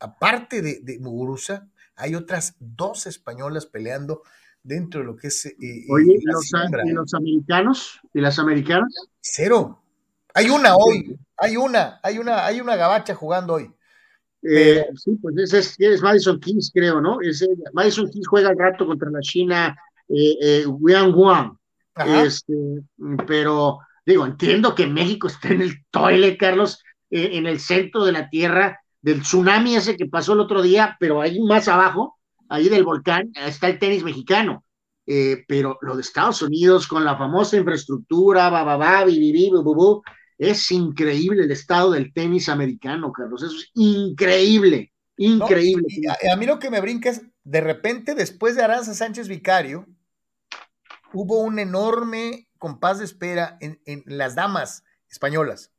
A: aparte de, de Muguruza, hay otras dos españolas peleando dentro de lo que es. Eh,
B: eh, Oye, ¿y los, americanos? ¿Y las americanas?
A: Cero. Hay una hoy, hay una, hay una, hay una gabacha jugando hoy.
B: Eh, sí, pues ese es, Madison Kings, creo, ¿no? Madison Kings juega al rato contra la China eh, Wang. Este, pero digo, entiendo que México está en el toile, Carlos, en el centro de la tierra, del tsunami ese que pasó el otro día, pero ahí más abajo, ahí del volcán está el tenis mexicano. Eh, pero lo de Estados Unidos con la famosa infraestructura, bababá, bibibi, bububu, es increíble el estado del tenis americano, Carlos. Eso es increíble, increíble.
A: a, mí lo que me brinca es, de repente, después de Aranza Sánchez Vicario, hubo un enorme compás de espera en, en las damas españolas.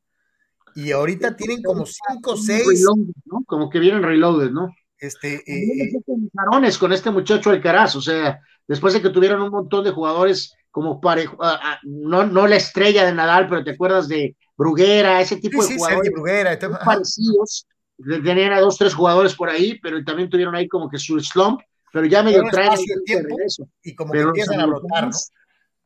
A: Y ahorita tienen como cinco o seis.
B: ¿no? Como que vienen reloaded, ¿no?
A: Este, eh,
B: eh con este muchacho Alcaraz, o sea, después de que tuvieron un montón de jugadores como parejo, no, no la estrella de Nadal, pero te acuerdas de Bruguera, ese tipo de jugadores
A: Bruguera,
B: parecidos, tenían a dos, tres jugadores por ahí, pero también tuvieron ahí como que su slump, pero ya medio traen
A: y como que empiezan a rotar, ¿no?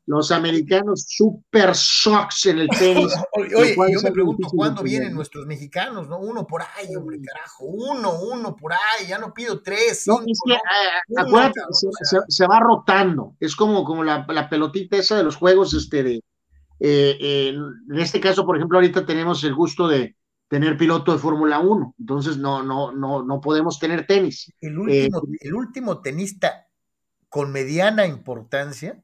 B: Los americanos super shocks en el tenis.
A: Oye, yo me pregunto cuándo vienen nuestros mexicanos, ¿no? Uno por ahí, hombre, carajo, uno, uno por ahí, ya no pido tres. Cinco, no, es que,
B: eh, acuérdate, se, va rotando, es como, como la, la, pelotita esa de los juegos, este, de, eh, en este caso, por ejemplo, ahorita tenemos el gusto de tener piloto de Fórmula 1, entonces no, no, no, no podemos tener tenis.
A: El último, eh, el último tenista con mediana importancia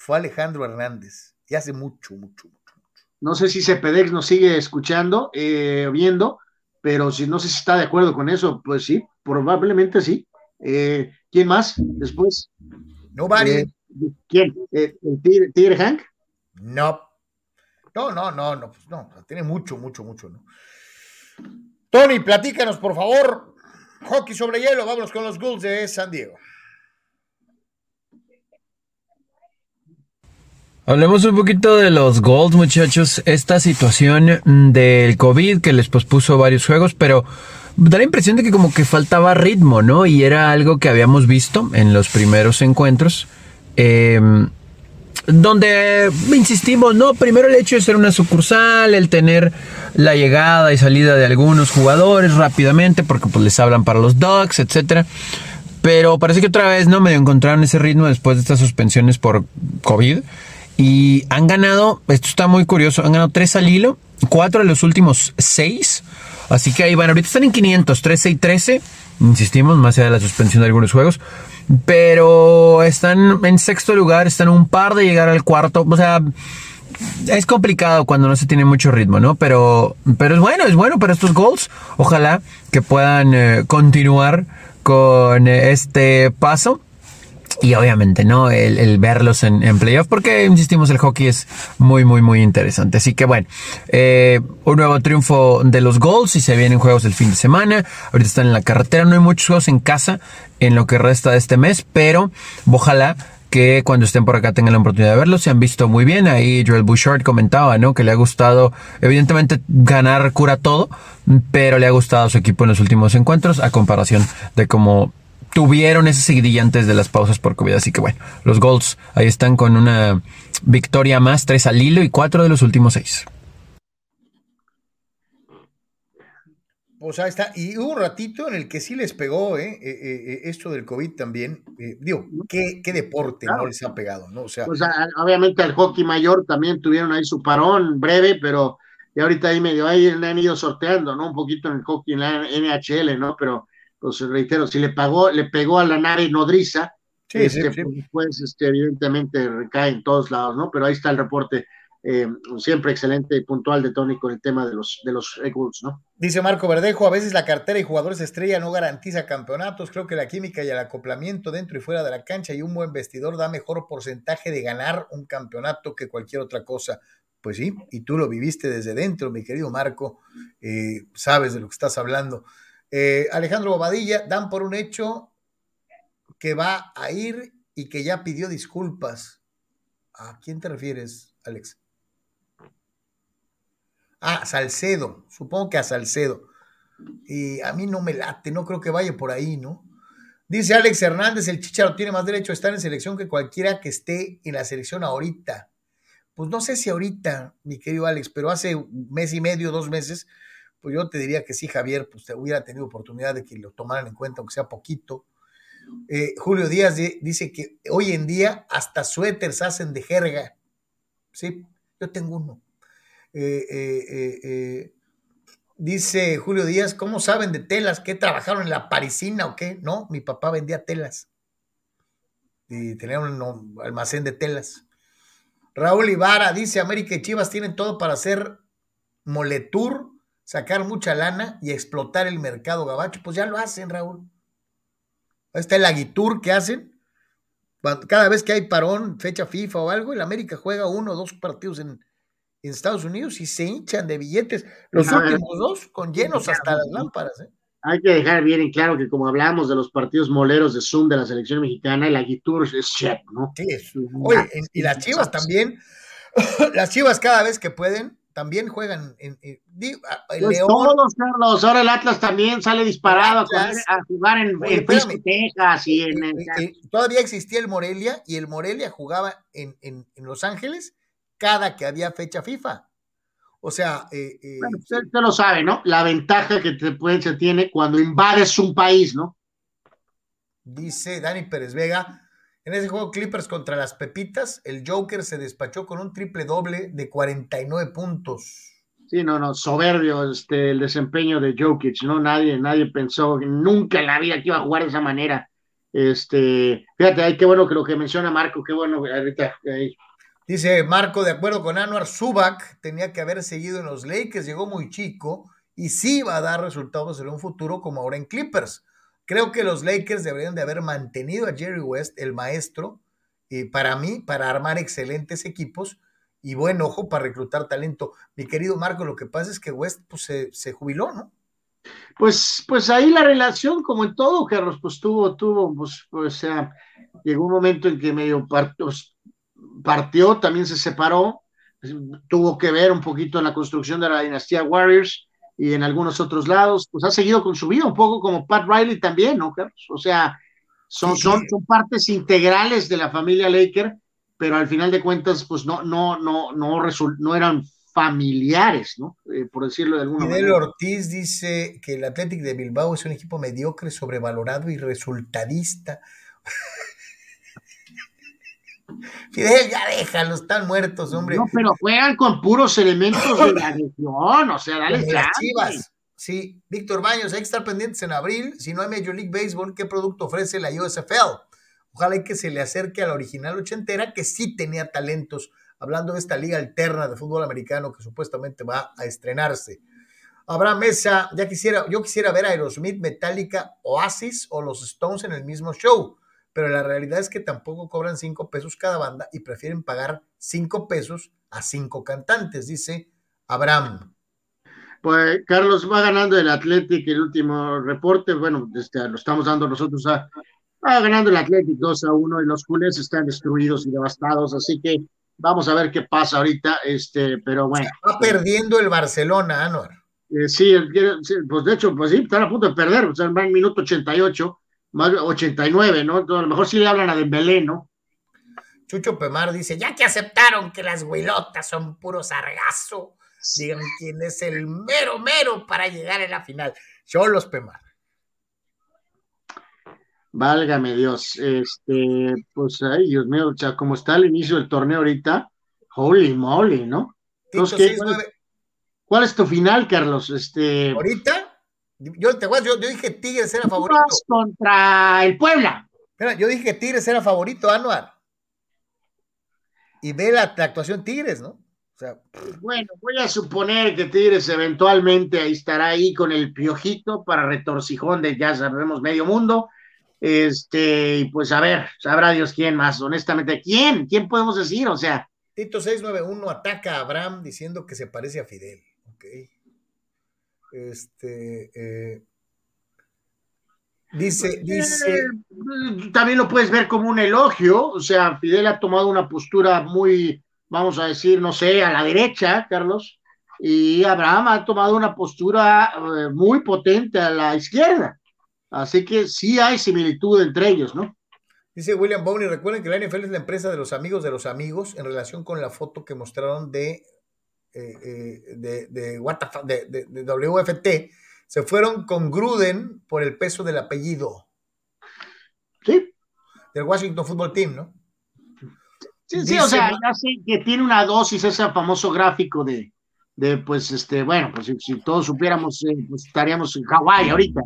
A: fue Alejandro Hernández, y hace mucho, mucho, mucho, mucho.
B: No sé si Cepedex nos sigue escuchando, eh, viendo, pero si no sé si está de acuerdo con eso, pues sí, probablemente sí. Eh, ¿Quién más después?
A: No, vale. Eh,
B: ¿Quién? ¿El tigre, Hank?
A: No. No, no, no, no, pues no, tiene mucho, mucho, mucho, ¿no? Tony, platícanos, por favor. Hockey sobre hielo, vámonos con los Bulls de San Diego.
D: Hablemos un poquito de los Golds, muchachos. Esta situación del COVID que les pospuso varios juegos, pero da la impresión de que como que faltaba ritmo, ¿no? Y era algo que habíamos visto en los primeros encuentros. Em, donde insistimos, ¿no? Primero el hecho de ser una sucursal, el tener la llegada y salida de algunos jugadores rápidamente, porque pues les hablan para los Ducks, etcétera. Pero parece que otra vez, ¿no? Medio encontraron ese ritmo después de estas suspensiones por COVID. Y han ganado, esto está muy curioso, han ganado tres al hilo, cuatro de los últimos seis. Así que ahí van, ahorita están en 500, 13 y 13. Insistimos, más allá de la suspensión de algunos juegos. Pero están en sexto lugar, están un par de llegar al cuarto. O sea, es complicado cuando no se tiene mucho ritmo, ¿no? Pero, pero es bueno, es bueno para estos goals. Ojalá que puedan eh, continuar con eh, este paso y obviamente, ¿no? El, verlos en, en, playoff, porque insistimos, el hockey es muy, muy, muy interesante. Así que bueno, eh, un nuevo triunfo de los Goals y se vienen juegos del fin de semana. Ahorita están en la carretera, no hay muchos juegos en casa en lo que resta de este mes, pero ojalá que cuando estén por acá tengan la oportunidad de verlos. Se han visto muy bien. Ahí Joel Bouchard comentaba, ¿no? Que le ha gustado, evidentemente, ganar cura todo, pero le ha gustado a su equipo en los últimos encuentros a comparación de cómo tuvieron ese seguidilla antes de las pausas por COVID. Así que bueno, los Golds ahí están con una victoria más, tres al hilo y cuatro de los últimos seis.
A: Pues ahí está. Y hubo un ratito en el que sí les pegó ¿eh? eh, eh, eh esto del COVID también. digo, ¿qué, deporte no les ha pegado? ¿no? O sea,
B: pues obviamente al hockey mayor también tuvieron ahí su parón breve, pero y ahorita ahí medio ahí han ido sorteando, ¿no? Un poquito en el hockey en la NHL, ¿no? Pero pues reitero, si le pagó, le pegó a la nave nodriza, este, pues este, evidentemente recae en todos lados, ¿no? Pero ahí está el reporte eh, siempre excelente y puntual de Tony con el tema de los, de los Eagles, ¿no?
A: Dice Marco Verdejo, a veces la cartera y jugadores estrella no garantiza campeonatos, creo que la química y el acoplamiento dentro y fuera de la cancha y un buen vestidor da mejor porcentaje de ganar un campeonato que cualquier otra cosa. Pues sí, y tú lo viviste desde dentro, mi querido Marco, eh, sabes de lo que estás hablando. Eh, Alejandro Bobadilla, dan por un hecho que va a ir y que ya pidió disculpas. ¿A quién te refieres, Alex? Ah, Salcedo, supongo que a Salcedo. Y a mí no me late, no creo que vaya por ahí, ¿no? Dice Alex Hernández, el Chicharo tiene más derecho a estar en selección que cualquiera que esté en la selección ahorita. Pues no sé si ahorita, mi querido Alex, pero hace un mes y medio, dos meses, pues yo te diría que sí, Javier, pues te hubiera tenido oportunidad de que lo tomaran en cuenta, aunque sea poquito. Eh, Julio Díaz dice que hoy en día hasta suéteres hacen de jerga. Sí, yo tengo uno. Eh, eh, dice Julio Díaz, ¿cómo saben de telas? ¿Qué trabajaron en la parisina o qué? No, mi papá vendía telas. Y tenía un almacén de telas. Raúl Ibarra dice, América y Chivas tienen todo para hacer moletour sacar mucha lana y explotar el mercado gabacho, pues ya lo hacen, Raúl. Ahí está el Aguitur que hacen. Cada vez que hay parón, fecha FIFA o algo, el América juega uno o dos partidos en, en Estados Unidos y se hinchan de billetes. Los últimos dos con llenos hasta las lámparas. ¿eh?
B: Hay que dejar bien en claro que como hablamos de los partidos moleros de Zoom de la selección mexicana, el Aguitur es chef, ¿no?
A: Sí, es. Oye, y las Chivas también, las Chivas cada vez que pueden, también juegan en,
B: pues León. Todos, Carlos, ahora el Atlas también sale disparado a, jugar en, Texas y en,
A: Todavía existía el Morelia y el Morelia jugaba en, en Los Ángeles cada que había fecha FIFA. O sea, eh,
B: eh, usted, lo sabe, ¿no? La ventaja que te puede, se tiene cuando invades un país, ¿no?
A: Dice Dani Pérez Vega, en ese juego Clippers contra las Pepitas, el Joker se despachó con un triple doble de 49 puntos.
B: Sí, no, no, soberbio este, el desempeño de Jokic, ¿no? Nadie, nadie pensó nunca en la vida que iba a jugar de esa manera. Este, fíjate, ay, qué bueno que lo que menciona Marco, qué bueno, ahorita,
A: Dice Marco, de acuerdo con Anuar, Subak tenía que haber seguido en los Lakers, llegó muy chico y sí va a dar resultados en un futuro como ahora en Clippers. Creo que los Lakers deberían de haber mantenido a Jerry West, el maestro, y para mí, para armar excelentes equipos y buen ojo para reclutar talento. Mi querido Marco, lo que pasa es que West pues, se, jubiló, ¿no?
B: Pues, pues ahí la relación, como en todo, Carlos, pues tuvo, tuvo, pues, o sea, llegó un momento en que medio pues, partió, también se separó, tuvo que ver un poquito en la construcción de la dinastía Warriors y en algunos otros lados, pues ha seguido con su vida, un poco como Pat Riley también, ¿no, Carlos? O sea, son, son, son partes integrales de la familia Laker, pero al final de cuentas, pues no, no, no, no, no eran familiares, ¿no? Eh, por decirlo de alguna
A: Fidel Ortiz dice que el Athletic de Bilbao es un equipo mediocre, sobrevalorado y resultadista. Fidel, ya déjalo, están muertos, hombre. No,
B: pero juegan con puros elementos de la región, o sea, dale chivas.
A: Sí, Víctor Baños, hay que estar pendientes en abril. Si no hay Major League Baseball, ¿qué producto ofrece la USFL? Ojalá que se le acerque a la original ochentera, que sí tenía talentos, hablando de esta liga alterna de fútbol americano que supuestamente va a estrenarse. Habrá mesa, ya quisiera, yo quisiera ver a Aerosmith, Metallica, Oasis o los Stones en el mismo show pero la realidad es que tampoco cobran cinco pesos cada banda y prefieren pagar cinco pesos a cinco cantantes, dice Abraham.
B: Pues Carlos va ganando el Athletic el último reporte, bueno, este, lo estamos dando nosotros a, va ganando el Athletic 2 a 1 y los culés están destruidos y devastados, así que vamos a ver qué pasa ahorita, este, pero bueno.
A: Va perdiendo el Barcelona, Anuar.
B: Eh, sí, pues de hecho, pues sí, están a punto de perder, o sea, va en minuto 88 más 89, ¿no? a lo mejor sí le hablan a Dembélé, ¿no?
A: Chucho Pemar dice, ya que aceptaron que las huilotas son puro sargazo, digan quién es el mero mero para llegar a la final. Cholos Pemar.
B: Válgame Dios, este, pues ay, Dios mío, o sea, como está el inicio del torneo ahorita, holy moly, ¿no? Entonces, ¿cuál, es tu final, Carlos? Este,
A: ahorita yo, te yo, yo dije Tigres era favorito.
B: contra el Puebla.
A: Espera, yo dije que Tigres era favorito, Anuar. Y ve la, actuación Tigres, ¿no? O sea,
B: bueno, voy a suponer que Tigres eventualmente ahí estará ahí con el piojito para retorcijón de ya sabemos medio mundo. Este, y pues a ver, sabrá Dios quién más, honestamente, ¿quién? ¿Quién podemos decir? O sea.
A: Tito 691 ataca a Abraham diciendo que se parece a Fidel. Ok. Este, eh, dice, dice.
B: Eh, también lo puedes ver como un elogio, o sea, Fidel ha tomado una postura muy, vamos a decir, no sé, a la derecha, Carlos, y Abraham ha tomado una postura eh, muy potente a la izquierda. Así que sí hay similitud entre ellos, ¿no?
A: Dice William Bowney, recuerden que la NFL es la empresa de los amigos de los amigos en relación con la foto que mostraron de eh, eh, de, de, de, WFT, se fueron con Gruden por el peso del apellido.
B: Sí.
A: Del Washington Football Team, ¿no?
B: Sí, sí, o sea, ya sé que tiene una dosis ese famoso gráfico de, de pues, este, bueno, pues si, todos supiéramos, eh, pues estaríamos en Hawái ahorita,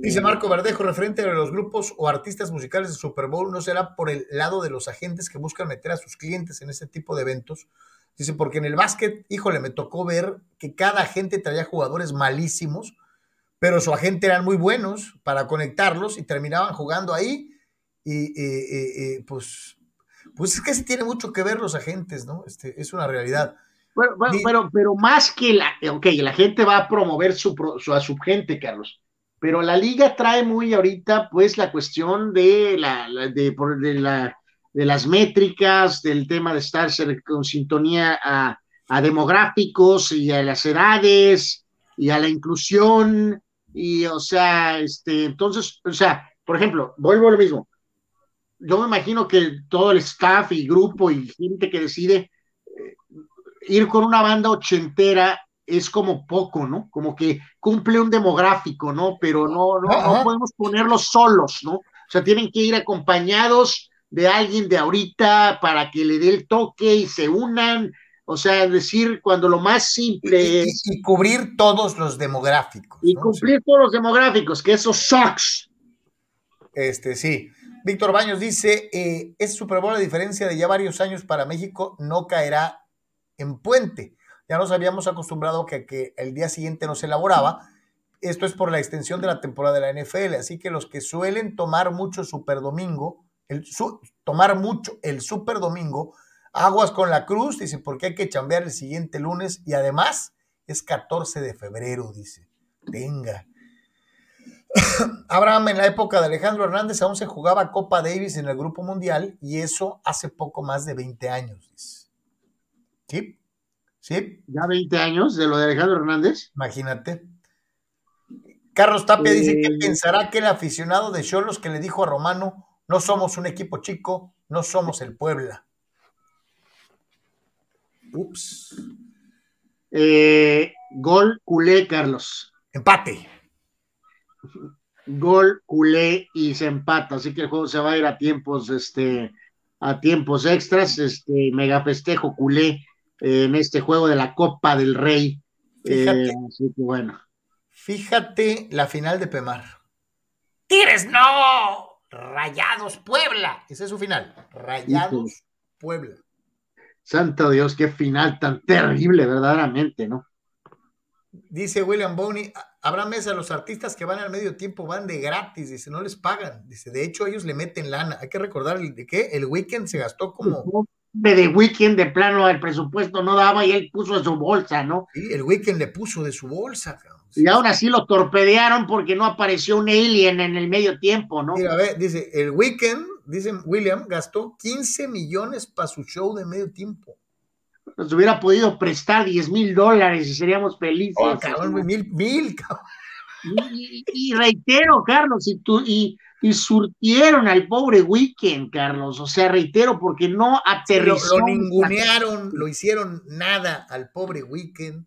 A: Dice Marco Verdejo, referente a los grupos o artistas musicales de Super Bowl, ¿no será por el lado de los agentes que buscan meter a sus clientes en este tipo de eventos? Dice, porque en el básquet, híjole, me tocó ver que cada agente traía jugadores malísimos, pero su agente eran muy buenos para conectarlos y terminaban jugando ahí. Y, pues, Pues es que sí tiene mucho que ver los agentes, ¿no? Este, es una realidad.
B: Bueno, pero, pero más que la, ok, la gente va a promover su, a su gente, Carlos, pero la liga trae muy ahorita, pues, la cuestión de la, de, de, la, de las métricas, del tema de estar con sintonía a, a demográficos y a las edades y a la inclusión, y, o sea, este, entonces, o sea, por ejemplo, vuelvo a lo mismo. Yo me imagino que todo el staff y grupo y gente que decide eh, ir con una banda ochentera es como poco, ¿no? Como que cumple un demográfico, ¿no? Pero no, no, no podemos ponerlos solos, ¿no? O sea, tienen que ir acompañados de alguien de ahorita para que le dé el toque y se unan o sea, decir cuando lo más simple
A: es. Y, cubrir todos los demográficos.
B: Y cumplir todos los demográficos, que eso sucks.
A: Este, sí. Víctor Baños dice: eh, Es Super Bowl, a diferencia de ya varios años para México, no caerá en puente. Ya nos habíamos acostumbrado que, que el día siguiente no se elaboraba. Esto es por la extensión de la temporada de la NFL. Así que los que suelen tomar mucho Super Domingo, el, tomar mucho el Super Domingo, Aguas con la cruz, dice, porque hay que chambear el siguiente lunes y además es 14 de febrero, dice. Venga. Abraham, en la época de Alejandro Hernández aún se jugaba Copa Davis en el Grupo Mundial y eso hace poco más de 20 años, dice. ¿Sí? ¿Sí?
B: ¿Ya 20 años de lo de Alejandro Hernández?
A: Imagínate. Carlos Tapia dice que eh. pensará que el aficionado de Cholos que le dijo a Romano, no somos un equipo chico, no somos el Puebla.
B: Ups. Eh, gol culé, Carlos.
A: Empate.
B: Gol culé y se empata, así que el juego se va a ir a tiempos, este, a tiempos extras, este, mega festejo culé eh, en este juego de la Copa del Rey.
A: Fíjate, eh,
B: así que bueno.
A: Fíjate la final de Pemar. ¡Tires no! Rayados Puebla. Ese es su final. Rayados Puebla.
B: Santo Dios, qué final tan terrible, verdaderamente, ¿no?
A: Dice William Boney, habrá mesa, los artistas que van al medio tiempo van de gratis, dice, no les pagan, dice, de hecho ellos le meten lana, hay que recordar de qué, el weekend se gastó como...
B: De weekend de plano el presupuesto no daba y él puso de su bolsa, ¿no?
A: Sí, el weekend le puso de su bolsa.
B: Y aún así lo torpedearon porque no apareció un alien en el medio tiempo, ¿no?
A: Mira, a ver, dice, el weekend dice William, gastó 15 millones para su show de medio tiempo.
B: Nos hubiera podido prestar 10 mil dólares y seríamos felices.
A: Oh, cabrón, mil, mil, cabrón.
B: Y, reitero, Carlos, y, tú, y, y, surtieron al pobre Weekend, Carlos. O sea, reitero, porque no aterrizó.
A: Lo, lo ningunearon, lo hicieron nada al pobre Weekend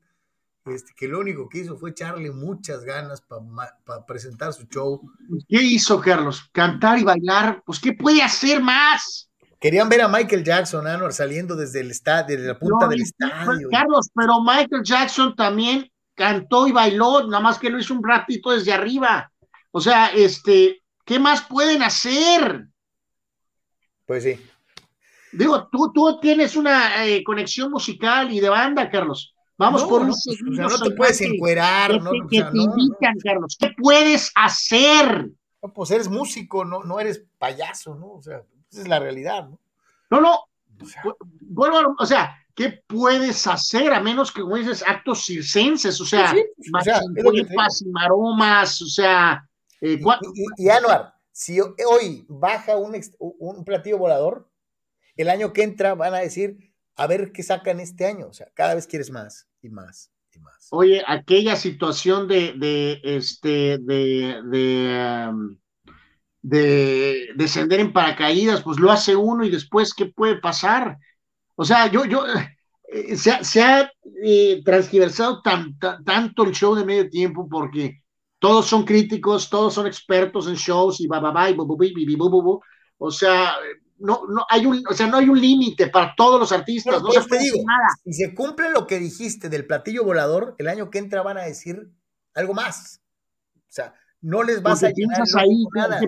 A: este, que lo único que hizo fue echarle muchas ganas para presentar su show.
B: Pues, ¿Qué hizo, Carlos? Cantar y bailar. Pues, ¿qué puede hacer más?
A: Querían ver a Michael Jackson, Anwar, saliendo desde el estadio, desde la punta del estadio.
B: Carlos, pero Michael Jackson también cantó y bailó, nada más que lo hizo un ratito desde arriba. O sea, este, ¿qué más pueden hacer?
A: Pues sí.
B: Digo, tú, tú tienes una eh, conexión musical y de banda, Carlos. Vamos por un
A: segundo. No, te puedes encuerar, ¿no?
B: Que, te invitan, Carlos. ¿Qué puedes hacer?
A: No, pues eres músico, no, no eres payaso, ¿no? O sea, esa es la realidad, ¿no?
B: No, no. O sea, vuelvo o sea, ¿qué puedes hacer a menos que, como dices, actos circenses? O sea, sí, o sea y maromas, o sea.
A: Eh, y, y, Anuar, si hoy baja un, un platillo volador, el año que entra van a decir, a ver qué sacan este año. O sea, cada vez quieres más y más y más.
B: Oye, aquella situación de, este, de, de, de descender en paracaídas, pues lo hace uno y después, ¿qué puede pasar? O sea, yo, yo, eh, se, ha eh, transgiversado tanto el show de medio tiempo porque todos son críticos, todos son expertos en shows y ba, y bu, o sea, no, no hay un, o sea, no hay un límite para todos los artistas, no, se puede
A: digo, nada. Si se cumple lo que dijiste del platillo volador, el año que entra van a decir algo más. O sea, no les vas a llenar
B: ahí, nada.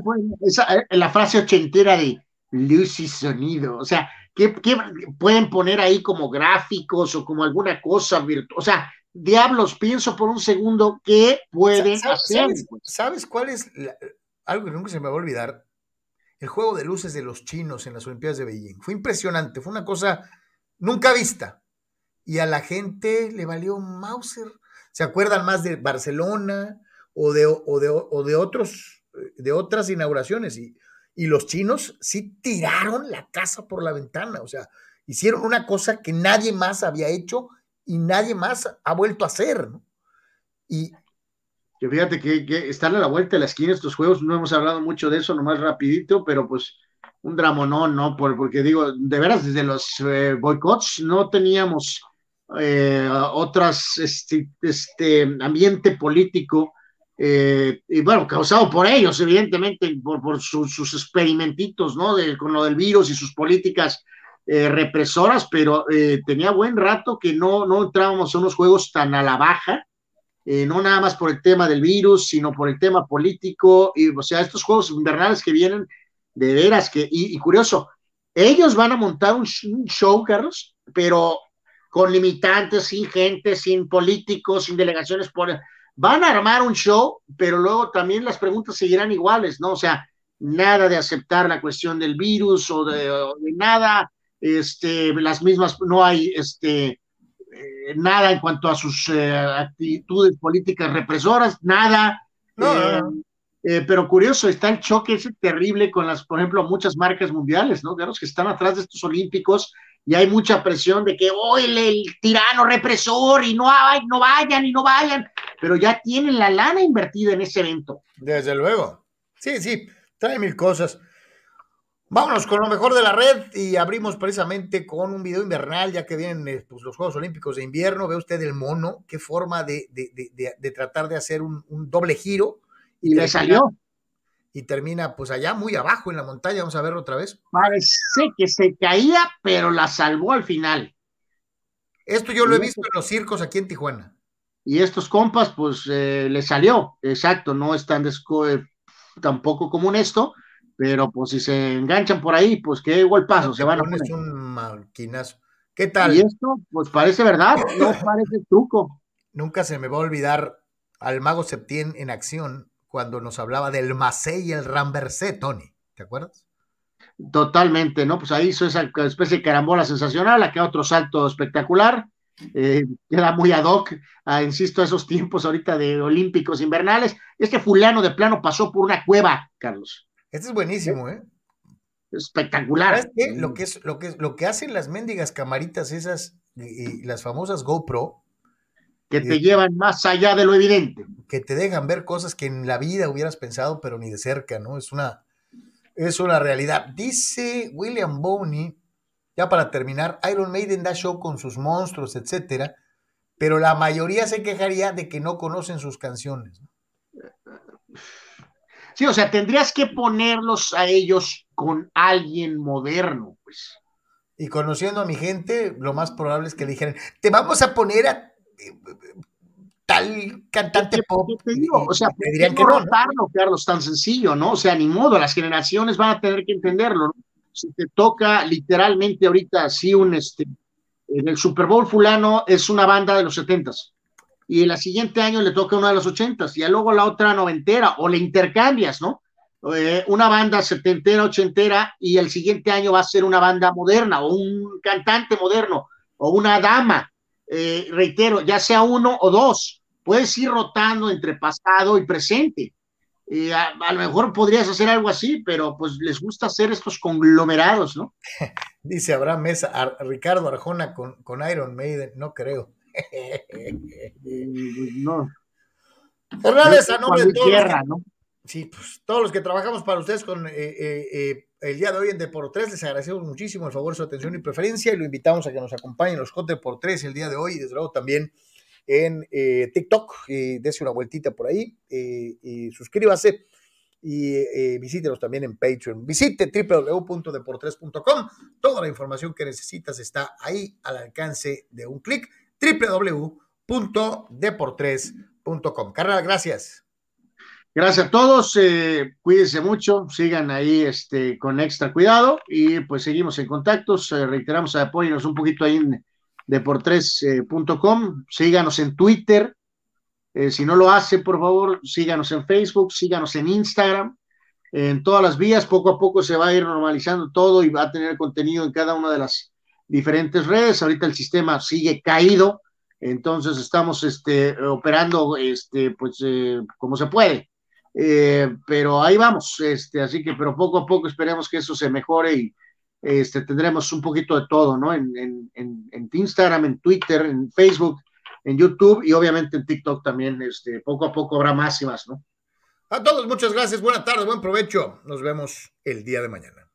B: Esa, eh, la frase ochentera de luz y sonido, o sea, ¿qué, pueden poner ahí como gráficos o como alguna cosa virtual? O sea, diablos, pienso por un segundo, ¿qué pueden hacer?
A: ¿sabes, cuál es algo que nunca se me va a olvidar? El juego de luces de los chinos en las Olimpiadas de Beijing. Fue impresionante, fue una cosa nunca vista. Y a la gente le valió Mauser. ¿Se acuerdan más de Barcelona o de, o de, o de otros, de otras inauguraciones? Y, y los chinos sí tiraron la casa por la ventana. O sea, hicieron una cosa que nadie más había hecho y nadie más ha vuelto a hacer. ¿no? Y,
B: que fíjate que, que, están a la vuelta de la esquina estos juegos, no hemos hablado mucho de eso, nomás rapidito, pero pues un dramonón, ¿no? Por, porque digo, de veras, desde los eh, boicots no teníamos eh, otras, este, este, ambiente político, eh, y bueno, causado por ellos, evidentemente, por, por su, sus experimentitos, ¿no? De, con lo del virus y sus políticas eh, represoras, pero tenía buen rato que no, no entrábamos a unos juegos tan a la baja, eh, no nada más por el tema del virus, sino por el tema político, y, o sea, estos juegos invernales que vienen de veras, que, y, curioso, ellos van a montar un, show, Carlos, pero con limitantes, sin gente, sin políticos, sin delegaciones, van a armar un show, pero luego también las preguntas seguirán iguales, ¿no? O sea, nada de aceptar la cuestión del virus o de, o de nada, este, las mismas, no hay, este, eh, nada en cuanto a sus eh, actitudes políticas represoras, nada.
A: No,
B: eh, pero curioso, está el choque ese terrible con las, por ejemplo, muchas marcas mundiales, ¿no? De los que están atrás de estos olímpicos y hay mucha presión de que, oh, el, el tirano represor y no, hay, no vayan y no vayan, pero ya tienen la lana invertida en ese evento.
A: Desde luego. Sí, sí, trae mil cosas. Vámonos con lo mejor de la red y abrimos precisamente con un video invernal, ya que vienen eh, pues, los Juegos Olímpicos de invierno. Ve usted el mono, qué forma de, de, de, de tratar de hacer un, un, doble giro.
B: Y, y le salió.
A: Y termina pues allá muy abajo en la montaña. Vamos a verlo otra vez.
B: Parece que se caía, pero la salvó al final.
A: Esto yo lo he visto en los circos aquí en Tijuana.
B: Y estos compas, pues eh, le salió, exacto, no es tan desco tampoco común esto, pero pues si se enganchan por ahí, pues qué golpazo, se van a
A: poner. un maquinazo. ¿Qué tal?
B: Y esto, pues parece verdad, no parece truco.
A: Nunca se me va a olvidar al mago Septién en acción cuando nos hablaba del Macé y el Ramversé, Tony. ¿Te acuerdas?
B: Totalmente, ¿no? Pues ahí hizo esa especie de carambola sensacional, acá otro salto espectacular, eh, queda muy ad hoc, ah, insisto, a esos tiempos ahorita de olímpicos invernales. Este fulano de plano pasó por una cueva, Carlos.
A: Este es buenísimo, ¿eh?
B: Espectacular.
A: ¿Sabes qué? Lo que, es, lo, que, lo que hacen las mendigas camaritas esas, y, y las famosas GoPro,
B: que te eh, llevan más allá de lo evidente.
A: Que te dejan ver cosas que en la vida hubieras pensado, pero ni de cerca, ¿no? Es una, es una realidad. Dice William Boney, ya para terminar, Iron Maiden da show con sus monstruos, etcétera, pero la mayoría se quejaría de que no conocen sus canciones.
B: Sí, o sea, tendrías que ponerlos a ellos con alguien moderno, pues.
A: Y conociendo a mi gente, lo más probable es que le dijeran, te vamos a poner a tal cantante pop.
B: Te digo? O sea, me dirían que no, ¿no? Carlos, tan sencillo, ¿no? O sea, ni modo, las generaciones van a tener que entenderlo, ¿no? Si te toca literalmente ahorita así un, este, en el Super Bowl fulano es una banda de los setentas y el siguiente año le toca una de los ochentas y luego la otra noventera o le intercambias, ¿no? Eh, una banda setentera, ochentera y el siguiente año va a ser una banda moderna o un cantante moderno o una dama, eh, reitero, ya sea uno o dos, puedes ir rotando entre pasado y presente. A, a, lo mejor podrías hacer algo así, pero pues les gusta hacer estos conglomerados, ¿no?
A: Dice Abraham Mesa, a Ricardo Arjona con, con Iron Maiden, no creo.
B: No.
A: Hernández, a nombre de todos.
B: Tierra, ¿no?
A: Sí, pues todos los que trabajamos para ustedes con eh, eh, eh, el día de hoy en Depor 3, les agradecemos muchísimo el favor, su atención y preferencia y lo invitamos a que nos acompañen los por 3 el día de hoy y desde luego también en eh, TikTok, dése una vueltita por ahí y suscríbase y visítenos también en Patreon. Visite www.deportres.com. Toda la información que necesitas está ahí al alcance de un clic. www.deportres.com. Carnal, gracias.
B: Gracias a todos, eh, cuídense mucho, sigan ahí este, con extra cuidado y pues seguimos en contactos, eh, reiteramos, apóyenos un poquito ahí en deportres.com, síganos en Twitter, eh, si no lo hace, por favor, síganos en Facebook, síganos en Instagram, en todas las vías, poco a poco se va a ir normalizando todo y va a tener contenido en cada una de las diferentes redes. Ahorita el sistema sigue caído, entonces estamos este, operando este, pues, eh, como se puede. Eh, pero ahí vamos, este, así que, pero poco a poco esperemos que eso se mejore y este, tendremos un poquito de todo, ¿no? En, en, en, Instagram, en Twitter, en Facebook, en YouTube y obviamente en TikTok también, este, poco a poco habrá más y más, ¿no?
A: A todos, muchas gracias, buena tarde, buen provecho. Nos vemos el día de mañana.